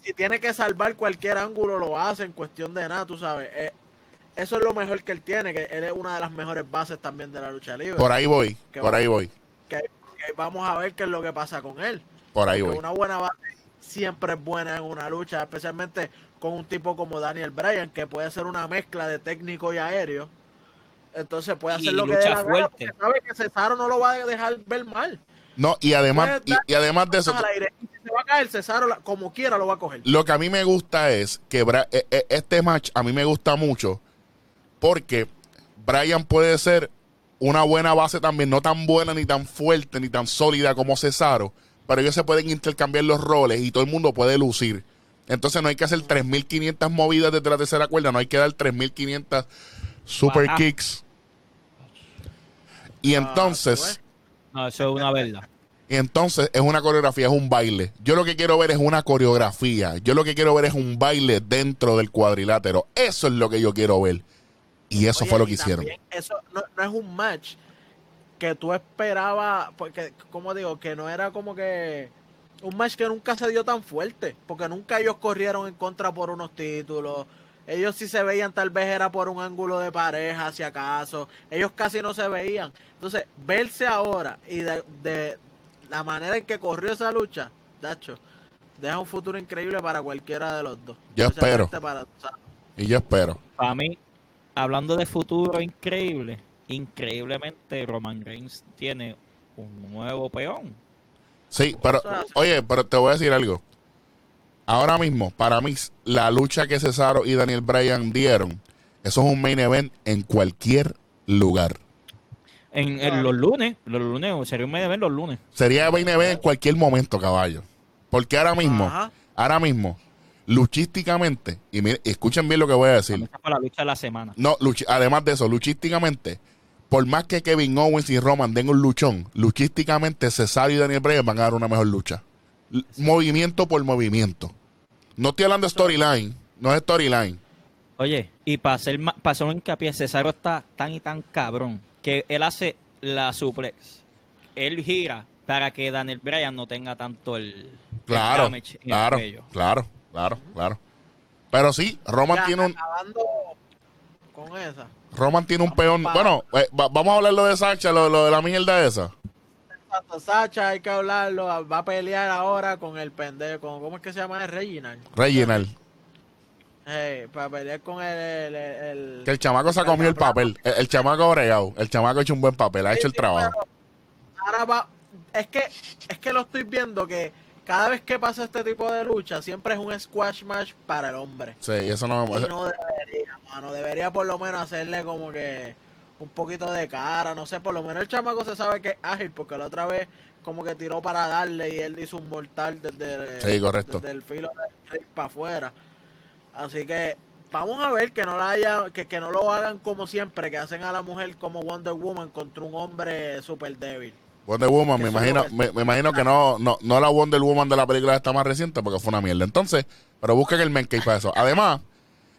si tiene que salvar cualquier ángulo, lo hace en cuestión de nada, tú sabes. Eh, eso es lo mejor que él tiene, que él es una de las mejores bases también de la lucha libre. Por ahí voy, por ahí voy, Que, que vamos a ver qué es lo que pasa con él. por ahí Porque voy. una buena base siempre es buena en una lucha, especialmente con un tipo como Daniel Bryan, que puede ser una mezcla de técnico y aéreo. Entonces puede Y hacer lo que lucha dé la gana, porque sabe que Cesaro no lo va a dejar ver mal. No, y además, y, y además de eso. Y se va a caer, Cesaro como quiera lo va a coger. lo que a mí me gusta es que Bra- e- e- este match a mí me gusta mucho porque Brian puede ser una buena base también, no tan buena ni tan fuerte ni tan sólida como Cesaro, pero ellos se pueden intercambiar los roles y todo el mundo puede lucir. Entonces no hay que hacer 3.500 movidas desde la tercera cuerda, no hay que dar 3.500 super kicks. Y Ah, entonces... pues. No, eso es una verdad. Y entonces es una coreografía, es un baile. Yo lo que quiero ver es una coreografía. Yo lo que quiero ver es un baile dentro del cuadrilátero. Eso es lo que yo quiero ver. Y eso Oye, fue lo que hicieron. Eso no, no es un match que tú esperabas, porque, como digo, que no era como que un match que nunca se dio tan fuerte, porque nunca ellos corrieron en contra por unos títulos. Ellos sí se veían, tal vez era por un ángulo de pareja, si acaso. Ellos casi no se veían. Entonces, verse ahora y de, de la manera en que corrió esa lucha, Dacho, deja un futuro increíble para cualquiera de los dos. Yo espero. Especialmente para- o sea, Y yo espero. Para mí, hablando de futuro increíble, increíblemente Roman Reigns tiene un nuevo peón. Sí, pero, oye, pero te voy a decir algo. Ahora mismo, para mí, la lucha que Cesaro y Daniel Bryan dieron, eso es un main event en cualquier lugar. En, en los lunes, los lunes, sería un medio event los lunes. Sería main event en cualquier momento, caballo. Porque ahora mismo, Ajá. ahora mismo, luchísticamente, y miren, escuchen bien lo que voy a decir. Esa fue la lucha de la semana. No, luchi- además de eso, luchísticamente, por más que Kevin Owens y Roman den un luchón, luchísticamente Cesaro y Daniel Bryan van a dar una mejor lucha. L- Movimiento por movimiento. No estoy hablando de storyline, no es storyline. Oye, y para hacer, para hacer un hincapié, Cesaro está tan y tan cabrón que él hace la suplex. Él gira para que Daniel Bryan no tenga tanto el, el Claro, damage en el claro, claro, claro, claro. Pero sí, Roman Ya, tiene un con esa. Roman tiene un peón. Bueno, eh, va- vamos a hablar lo de Sacha, lo, lo de la mierda esa. Exacto, Sacha, hay que hablarlo. Va a pelear ahora con el pendejo. ¿Cómo es que se llama? Reginald. Reginald. Hey, para pelear con el. el, el- Que el chamaco se comió el papel. El, el chamaco bregado. El chamaco ha hecho un buen papel, ha Sí, hecho el sí, trabajo. Ahora va. Es que, es que lo estoy viendo que cada vez que pasa este tipo de lucha, siempre es un squash match para el hombre. Sí, eso no. Y no debería, mano. Debería por lo menos hacerle como que un poquito de cara. No sé, por lo menos el chamaco se sabe que es ágil, porque la otra vez como que tiró para darle y él hizo un mortal desde, Sí, correcto. desde el filo del para afuera. Así que vamos a ver que no la haya, que, que no lo hagan como siempre, que hacen a la mujer como Wonder Woman contra un hombre súper débil. Wonder Woman, me imagino, me, me imagino que no, no, no la Wonder Woman de la película esta más reciente porque fue una mierda. Entonces, pero busquen el Menkey para eso. Además,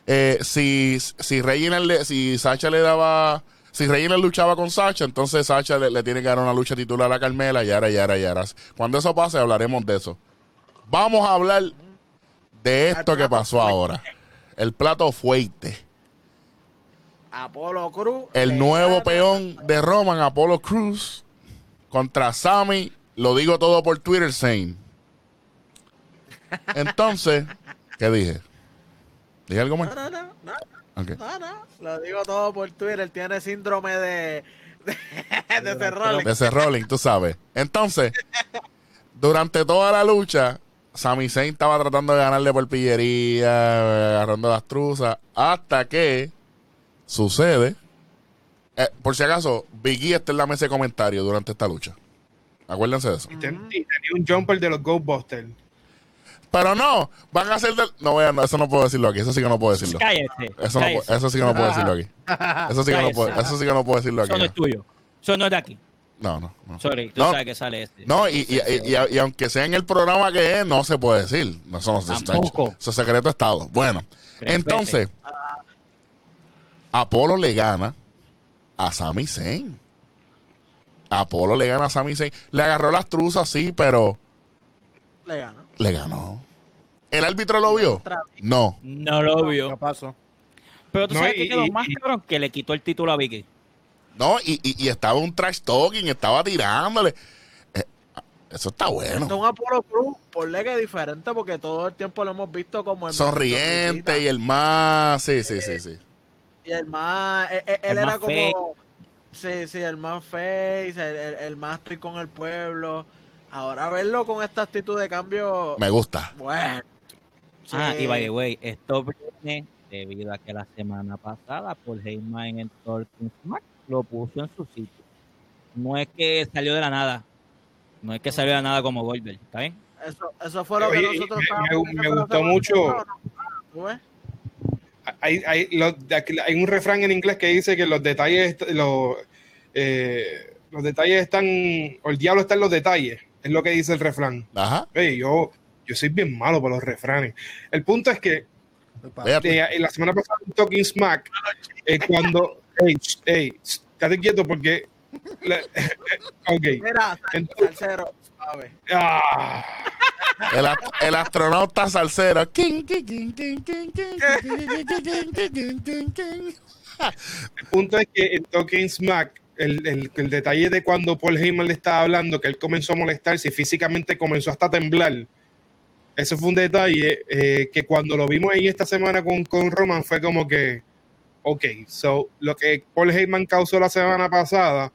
eh, si, si Reginald le- si Sacha le daba, si Reginald luchaba con Sacha, entonces Sacha le, le tiene que dar una lucha titular a Carmela, y ahora, y ahora, y ahora. Cuando eso pase, hablaremos de eso. Vamos a hablar de esto que pasó ahora. El plato fuerte. Apolo Cruz. El nuevo peón de Roman, Apollo Cruz, contra Sammy. Lo digo todo por Twitter, Zane. Entonces, ¿qué dije? ¿Dije algo más? No, no, no, no, Ok. no, no. Lo digo todo por Twitter. Tiene síndrome de. de, de ese Rolex. De ese rolling, tú sabes. Entonces, durante toda la lucha, Sami Zayn estaba tratando de ganarle por pillería, agarrando las truzas, hasta que sucede. Eh, por si acaso, Biggie está en la mesa de comentarios durante esta lucha. Acuérdense de eso. Y, ten- y tenía un jumper de los Ghostbusters. Pero no, van a ser del. No, voy a- no, eso no puedo decirlo aquí. Eso sí que no puedo decirlo. Cállate. Eso, cállate. sí que no puedo decirlo aquí. Eso sí que no puedo, Cállese. eso sí que no puedo decirlo aquí. Eso no es tuyo. Eso no es de aquí. No, no, no. Sorry, tú No. sabes que sale este. No, y, y, y- y- y aunque sea en el programa que es, no se puede decir. No, Eso no se. Eso es secreto de Estado. Bueno, Respete. entonces, Apolo le gana a Sami Zayn. Apolo le gana a Sami Zayn. Le agarró las truzas, sí, pero Le ganó. le ganó. ¿El árbitro lo vio? No. No lo vio. ¿Qué pasó? Pero tú No, sabes y- que quedó y- más cabrón que le quitó el título a Vicky. No, y, y, y estaba un trash talking, estaba tirándole. Eh, eso está bueno. Esto es un Apolo Cruz, por que es diferente porque todo el tiempo lo hemos visto como el Sonriente y el más. Sí, sí, sí, sí. Y el más él, él- El él era más como fake. sí, sí, el más face, el, el- el más estoy con el pueblo. Ahora verlo con esta actitud de cambio, Me gusta. bueno. Ah, y by the way, esto viene debido a que la semana pasada Paul Heyman en el Talking Smack lo puso en su sitio. No es que salió de la nada. No es que salió de la nada como Goldberg, ¿está bien? Eso, eso fue lo Oye, que nosotros me- estábamos me- diciendo me la gustó mucho. pasada, ¿no? ¿Tú ves? Hay, hay, un refrán en inglés que dice que los detalles, los, eh, los detalles están, o el diablo está en los detalles, es lo que dice el refrán. Ajá. Oye, yo, yo soy bien malo para los refranes. El punto es que Fíjate. eh, en la semana pasada en Talking Smack, eh, cuando, hey, hey, estate quieto porque, la- ok, Mira, Entonces-. Ah, el, el astronauta salsero. el punto es que en Talking Smack, el, el, el, detalle de cuando Paul Heyman le estaba hablando, que él comenzó a molestarse y físicamente comenzó hasta a temblar. Eso fue un detalle que cuando lo vimos ahí esta semana con, con Roman fue como que, ok, so lo que Paul Heyman causó la semana pasada,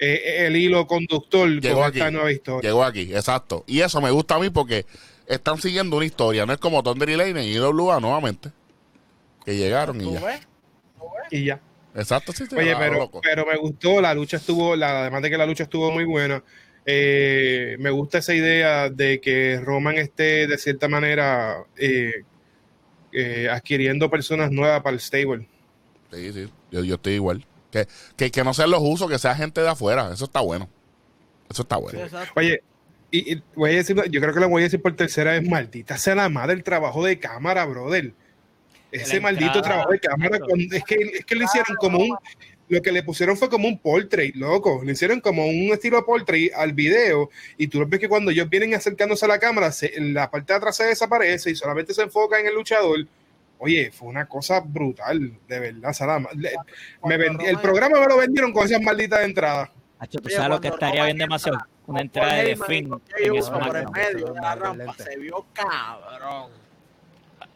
eh, es el hilo conductor Llegó con aquí. esta nueva historia. Llegó aquí, exacto. Y eso me gusta a mí porque están siguiendo una historia. No es como Thunder y Lane y IWA nuevamente. Que llegaron y ¿Tú ya. ves? Y ya. Exacto, sí, sí. Oye, pero, loco. pero me gustó, la lucha estuvo, la, además de que la lucha estuvo muy buena, eh, me gusta esa idea de que Roman esté de cierta manera eh, eh, adquiriendo personas nuevas para el stable. Sí, sí. Yo, yo estoy igual. Que, que, que no sean los usos, que sea gente de afuera. Eso está bueno. Eso está bueno. Oye, y, y voy a decir, yo creo que lo voy a decir por tercera vez, maldita sea la madre el trabajo de cámara, brother. Ese maldito entrada, trabajo de cámara, cuando- es que, es que lo hicieron como un, lo que le pusieron fue como un portrait, loco. Le hicieron como un estilo portrait al video y tú ves que cuando ellos vienen acercándose a la cámara, se- la parte de atrás se desaparece y solamente se enfoca en el luchador. Oye, fue una cosa brutal, de verdad, Salama. Le- me vendí- el programa me lo vendieron con esas malditas entradas. Hacho, tú sabes lo que estaría bien demasiado. Una entrada de Uso por el medio de la rampa. Se vio cabrón.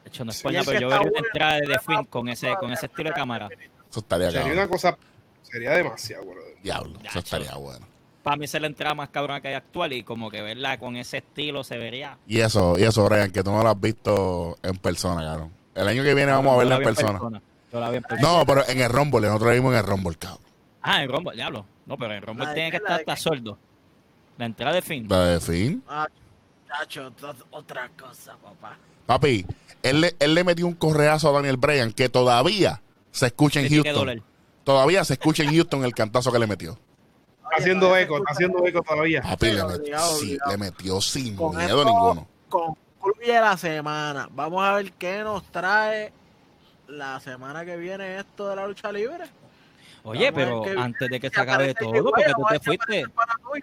Hacho, no es pero yo vería una entrada de es con ese, con ese estilo de cámara. Eso estaría Sería cabrón. una cosa, sería demasiado, brother. Diablo. Eso estaría bueno. Para mí es la entrada más cabrona que hay actual y como que verla con ese estilo se vería. Y eso, y eso, Brian, que tú no lo has visto en persona, cabrón. El año que viene vamos a verlo Yo la en vi persona. No, pero en el Rumble, nosotros vimos en el Rumble, cabrón. Ah, en Rumble, diablo. No, pero en Rumble La de tiene que estar hasta sordo. La entrada de Finn. La de Finn. Ah, to- otra cosa, papá. Papi, él le, él le metió un correazo a Daniel Bryan que todavía se escucha en Houston. Todavía se escucha en Houston el cantazo que le metió. Está haciendo eco, está haciendo eco todavía. Papi, le, metió, sí, le metió sin Con miedo esto ninguno. Concluye la semana. Vamos a ver qué nos trae la semana que viene esto de la lucha libre. Oye, Vamos pero antes de que se acabe todo, porque tú te fuiste.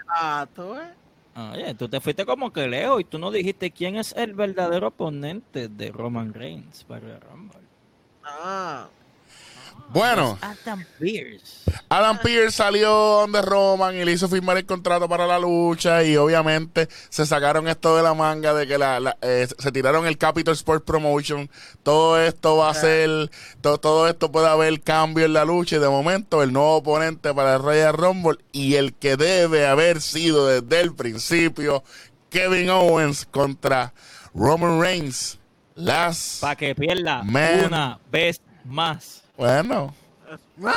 Ah, tú ves. oye, tú te fuiste como que lejos y tú no dijiste quién es el verdadero oponente de Roman Reigns para Rumble. Ah, Bueno, Adam Pierce. Adam Pierce salió donde Roman y le hizo firmar el contrato para la lucha y obviamente se sacaron esto de la manga de que la, la- eh, se tiraron el Capital Sports Promotion. Todo esto va a ser, to- todo esto puede haber cambio en la lucha y de momento el nuevo oponente para el Royal Rumble y el que debe haber sido desde el principio Kevin Owens contra Roman Reigns. Las Para que pierda Man. una vez más. Bueno,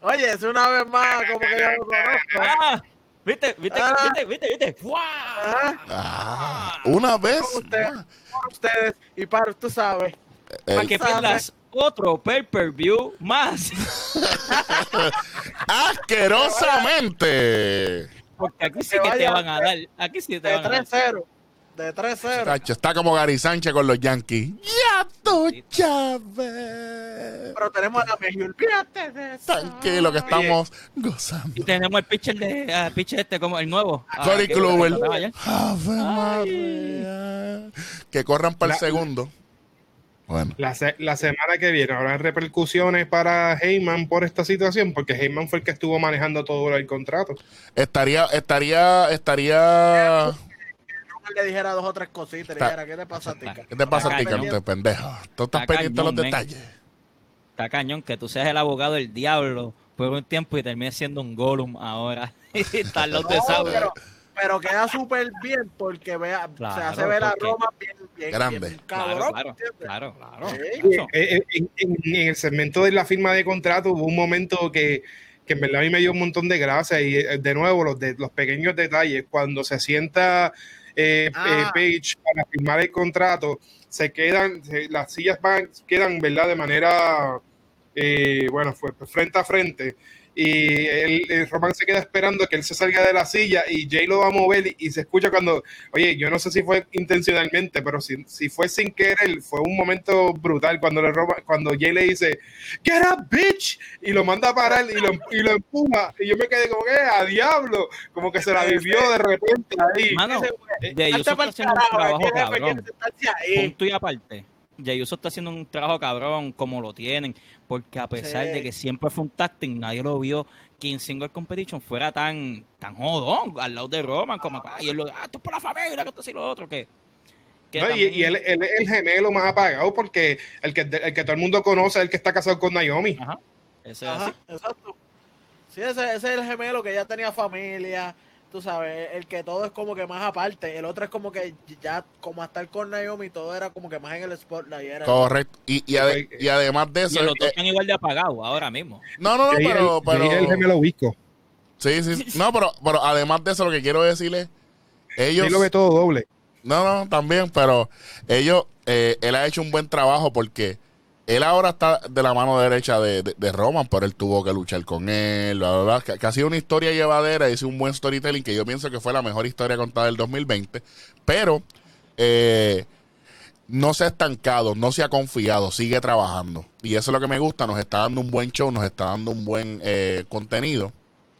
Oye, es una vez más como que yo lo conozco. ¡Ah! ¿Viste? ¿Viste? Ah. ¿Viste? ¿Viste? ¿Viste? ¡Guau! Ah, ah, una vez. Ustedes, por ustedes y para, tú sabes. El- Para que sabe. pierdas otro pay-per-view más. asquerosamente. Porque aquí sí Que que te van a dar. Aquí sí te van a dar. 3-0. De 3-0. Tacho, está como Gary Sánchez con los Yankees. Ya tú Chávez. Pero tenemos a la mejor. De eso. Tranquilo que estamos gozando. Y tenemos el pitcher de ah, pitcher este como el nuevo. Ah, Corey que- Kluber. que corran para el segundo. Bueno, La, se- la semana que viene habrá repercusiones para Heyman por esta situación, porque Heyman fue el que estuvo manejando todo el contrato. estaría, estaría, estaría. Le dijera dos o tres cositas. Le Está- dijera, ¿qué te pasa a ti? ¿Qué te pasa a ti, Cañón. canto de pendejo? Tú estás Está pendiente de los men. detalles. Está cañón que tú seas el abogado del diablo por un tiempo y termines siendo un Gollum ahora. y están los No, pero, pero queda súper bien porque vea, Claro, se hace ver a Roma bien, bien, Grande. bien cabrón. Claro, claro, claro, claro. Eh, eh, En, en- en el segmento de la firma de contrato hubo un momento que, que en verdad a mí me dio un montón de gracia y eh, de nuevo los, de, los pequeños detalles, cuando se sienta eh, Ah. eh, Page para firmar el contrato, se quedan, se- las sillas van, quedan, ¿verdad? De manera, eh, bueno, fue frente a frente. Y el, el Roman se queda esperando que él se salga de la silla y Jay lo va a mover y, y se escucha cuando, oye, yo no sé si fue intencionalmente, pero si, si fue sin querer, fue un momento brutal cuando le roba, cuando Jay le dice, get up, bitch, y lo manda a parar y lo, y lo empuja. Y yo me quedé como que, a diablo, como que se la vivió de repente ahí. Mano, de carajo, trabajo aquí el jefe cabrón. ahí. punto y aparte. Jay Uso está haciendo un trabajo cabrón como lo tienen, porque a pesar Sí. de que siempre fue un tacting, nadie lo vio que en Single Competition fuera tan, tan jodón al lado de Roman, como ah, y él lo, ah, esto es por la familia, que esto y lo otro, que, que No, y, también- y él, él es el gemelo más apagado porque el que, el que todo el mundo conoce es el que está casado con Naomi. Ajá, ese es Ajá, así. exacto. Sí, ese, ese es el gemelo que ya tenía familia, tú sabes, el que todo es como que más aparte, el otro es como que ya, como hasta el con Naomi, todo era como que más en el spotlight. Era, Correcto. Y, y, ade- y además de Y eso. los dos eh, están igual de apagados ahora mismo. no, no, no, pero. es el pero gemelo visco. sí, sí. sí. No, pero, pero además de eso, lo que quiero decirles. Ellos. Jay lo ve todo doble. No, no, también, pero ellos, eh, él ha hecho un buen trabajo porque él ahora está de la mano derecha de, de, Roman, pero él tuvo que luchar con él, bla, bla, bla, que ha sido una historia llevadera, hizo un buen storytelling que yo pienso que fue la mejor historia contada del 2020, pero eh, no se ha estancado, no se ha confiado, sigue trabajando. Y eso es lo que me gusta, nos está dando un buen show, nos está dando un buen eh, contenido,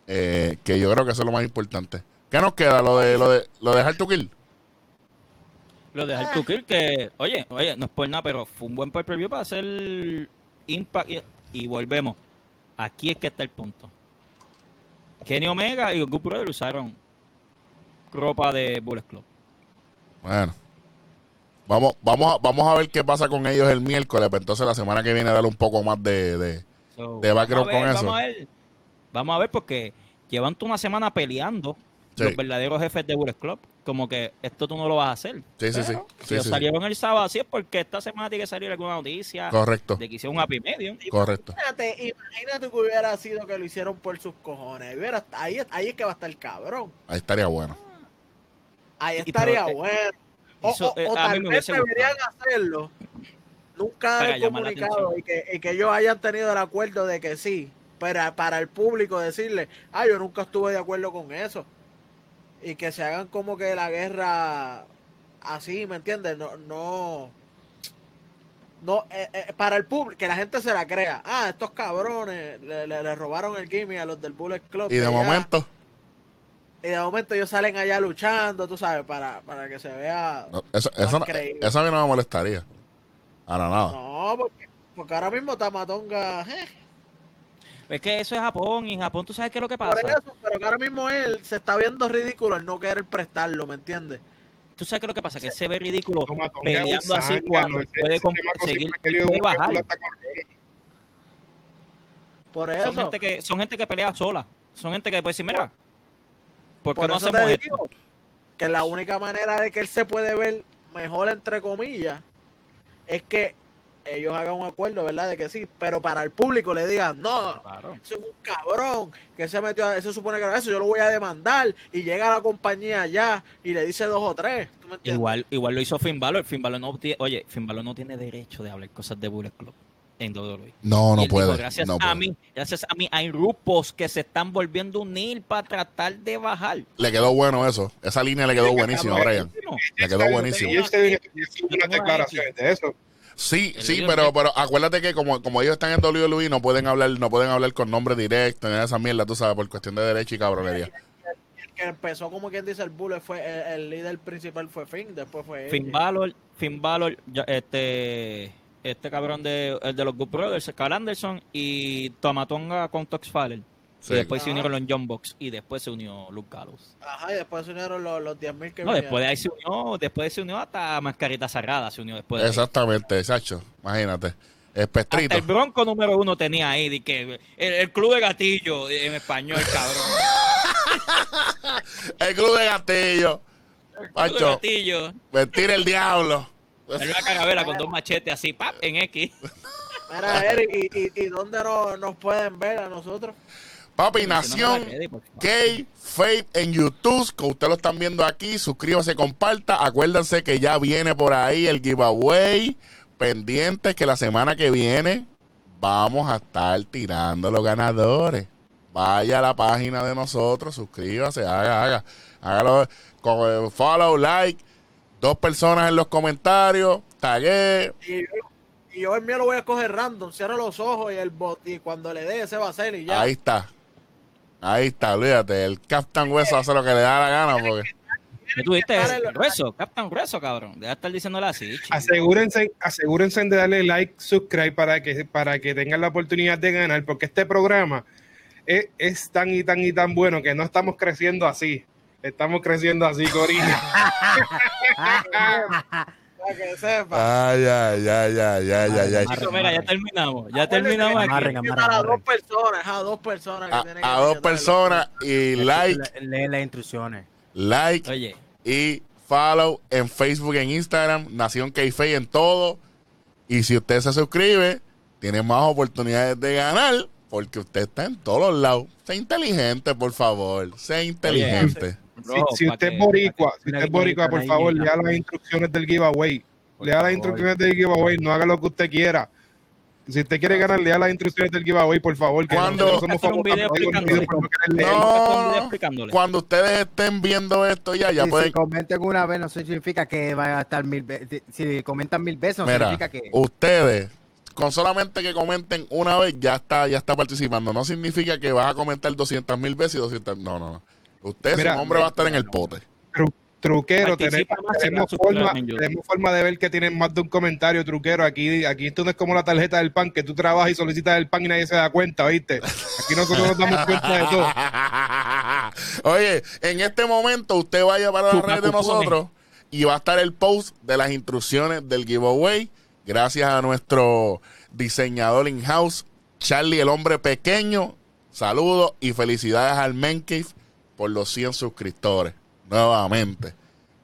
eh, que yo creo que eso es lo más importante. ¿Qué nos queda? Lo de, lo de, lo de Hard to Kill. Lo de Kill, que, oye, oye, no es por nada, pero fue un buen pay-per-view para hacer Impact y, y volvemos. Aquí es que está el punto. Kenny Omega y Good Brother usaron ropa de Bullet Club. Bueno. Vamos, vamos, a, vamos a ver qué pasa con ellos el miércoles. Pero entonces la semana que viene darle un poco más de... de- So, De background ver, con eso. Vamos a ver, vamos a ver porque llevan toda una semana peleando Sí. los verdaderos jefes de Bullet Club. Como que esto tú no lo vas a hacer. Sí, sí, sí. Si ellos sí, sí. salieron el sábado así es porque esta semana tiene que salir alguna noticia Correcto, de que hicieron un happy medium. correcto. Imagínate, imagínate que hubiera sido que lo hicieron por sus cojones. Hubiera- ahí, ahí es que va a estar cabrón. Ahí estaría bueno. Ahí Y estaría pero, eh, bueno. O, eso, o- eh, o tal vez deberían hacerlo. Nunca la comunicado y que, y que ellos hayan tenido el acuerdo de que sí. Pero para el público decirle, ah, yo nunca estuve de acuerdo con eso. Y que se hagan como que la guerra así, ¿me entiendes? No, no. No, eh, eh, para el público, que la gente se la crea. Ah, estos cabrones le, le- le robaron el gimmick a los del Bullet Club. Y de momento, y de momento ellos salen allá luchando, tú sabes, para, para que se vea. no, eso, eso, no, eso a mí no me molestaría. Para nada. No, porque, Porque ahora mismo Tamatonga. eh, Es que eso es Japón y en Japón tú sabes qué es lo que por pasa. eso, pero que ahora mismo él se está viendo ridículo el no querer prestarlo, ¿me entiendes? Tú sabes qué es lo que pasa, que él se ve ridículo Toma, peleando así cuando no, ese- puede ese comp- chamaco seguir- siempre ha querido puede bajar. Por Son eso. gente que son gente que pelea sola. Son gente que puede decir, mira, ¿por qué Por no hacemos esto? que la única manera de que él se puede ver mejor, entre comillas, es que ellos hagan un acuerdo, ¿verdad? De que sí, pero para el público le digan, no, Claro. ese es un cabrón que se metió, a- eso supone que eso yo lo voy a demandar y llega a la compañía allá y le dice dos o tres. ¿tú me entiendes? Igual, igual lo hizo Finn Balor. Finn Balor no tiene, oye, Finn Balor no tiene derecho de hablar cosas de Bullet Club en WWE. No, Y no él puede. dijo, gracias no a puede. mí, gracias a mí hay grupos que se están volviendo a unir para tratar de bajar. Le quedó bueno eso. Esa línea le quedó buenísima, Brian. Le quedó buenísimo. Y este hizo unas declaraciones de eso. Sí, El sí, pero, pero acuérdate que como, como ellos están en WWE no pueden hablar, no pueden hablar con nombre directo, ni esa mierda, tú sabes, por cuestión de derecho y cabronería. El que empezó, como quien dice, el bullet fue el, el líder principal fue Finn, después fue Finn. Balor, Finn Balor, ya, este, este cabrón de, el de los Good Brothers, Carl Anderson y Tomatonga con Tox Fowler. Sí. Y después se unieron los John Box y después se unió Luke Gallows. Ajá, y después se unieron los, los 10.000 que No, vinieron. después de ahí se unió, después se unió hasta Mascarita Sagrada, se unió después de. Exactamente, exacto. Imagínate. Hasta Espestrito. el Bronco número uno tenía ahí, de que el, el club de gatillo en español, cabrón. El club de gatillo. El club de gatillo. mentir el diablo. Era una carabela con dos machetes así, pap, en X. Mira, Eric, ¿y, y, y dónde no- nos pueden ver a nosotros? Papi, Nación Gay Faith en YouTube, que ustedes lo están viendo aquí. Suscríbase, comparta. Acuérdense que ya viene por ahí el giveaway. Pendientes que la semana que viene vamos a estar tirando los ganadores. Vaya a la página de nosotros, suscríbase, haga, haga. Hágalo con el follow, like. Dos personas en los comentarios. Tagué. Y yo, y yo el mío lo voy a coger random, cierro los ojos y el bot, y cuando le dé ese va a ser y ya. Ahí está. Ahí está, olvídate. El Captain Hueso hace lo que le da la gana porque. ¿Qué lo- Grueso, Captain Grueso, cabrón. Deja de estar diciéndole así. chico. Asegúrense, asegúrense de darle like, subscribe para que, para que tengan la oportunidad de ganar, porque este programa es, es tan y tan y tan bueno que no estamos creciendo así. Estamos creciendo así, Corina. Para que sepa. Ay, ay, ay, ay, ay, ay, ay. Chicos, mira, ya terminamos. Ya terminamos aquí. Amarren, a dos personas, a dos personas que A, tienen que a dos personas y like, Le- Lee las instrucciones. like Oye, y follow en Facebook, en Instagram, Nación Keife en todo. Y si usted se suscribe, tiene más oportunidades de ganar porque usted está en todos los lados. Sea inteligente, por favor. Sea inteligente. Si usted que- es boricua, si usted es boricua, por favor, lea las instrucciones del giveaway. Lea las instrucciones del giveaway, no haga lo que usted quiera. Si usted quiere ganar, lea las instrucciones del giveaway, por favor. Que nosotros somos un video no. Cuando ustedes estén viendo esto ya, ya Si- pueden... Si comenten una vez, no significa que va a estar mil veces. Si comentan mil veces, no Mira, significa que. ustedes, con solamente que comenten una vez, ya está, ya está participando. No significa que vas a comentar 200 mil veces y 200... No, no, no. Usted, Mira, su nombre va a estar en el pote. Tru- truquero, tenemos, tenemos forma, tenemos forma de ver que tienen más de un comentario, truquero. Aquí, aquí esto no es como la tarjeta del pan, que tú trabajas y solicitas el pan y nadie se da cuenta, ¿viste? Aquí nosotros nos damos cuenta de todo. Oye, en este momento usted vaya para la red de nosotros y va a estar el post de las instrucciones del giveaway. Gracias a nuestro diseñador in-house, Charlie el hombre pequeño. Saludos y felicidades al Mencave por los 100 suscriptores. Nuevamente.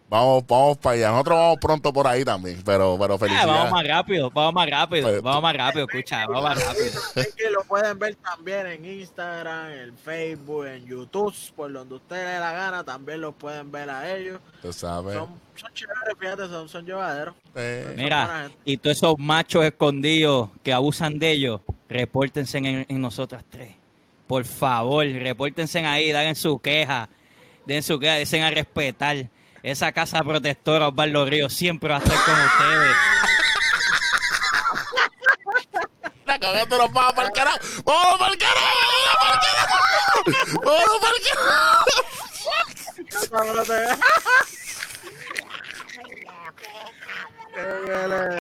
Vamos, vamos para allá. Nosotros vamos pronto por ahí también, pero, pero Ah, felicidades. vamos más rápido, vamos más rápido, Pues- vamos más rápido, escucha, vamos más rápido. Es que lo pueden ver también en Instagram, en Facebook, en YouTube, por donde usted le dé la gana, también los pueden ver a ellos. Tú sabes. Son, son chéveres, fíjate, son, son llevaderos. Eh, Mira, y todos esos machos escondidos que abusan de ellos, repórtense en, en nosotras tres. Por favor, repórtense ahí, den su queja, den su queja, dicen a respetar. Esa casa protectora Osvaldo Ríos siempre va a estar con ustedes. La cagando nos vamos para el carajo. ¡Vamos para el carajo! ¡Vamos para el carajo! ¡Vamos para el carajo!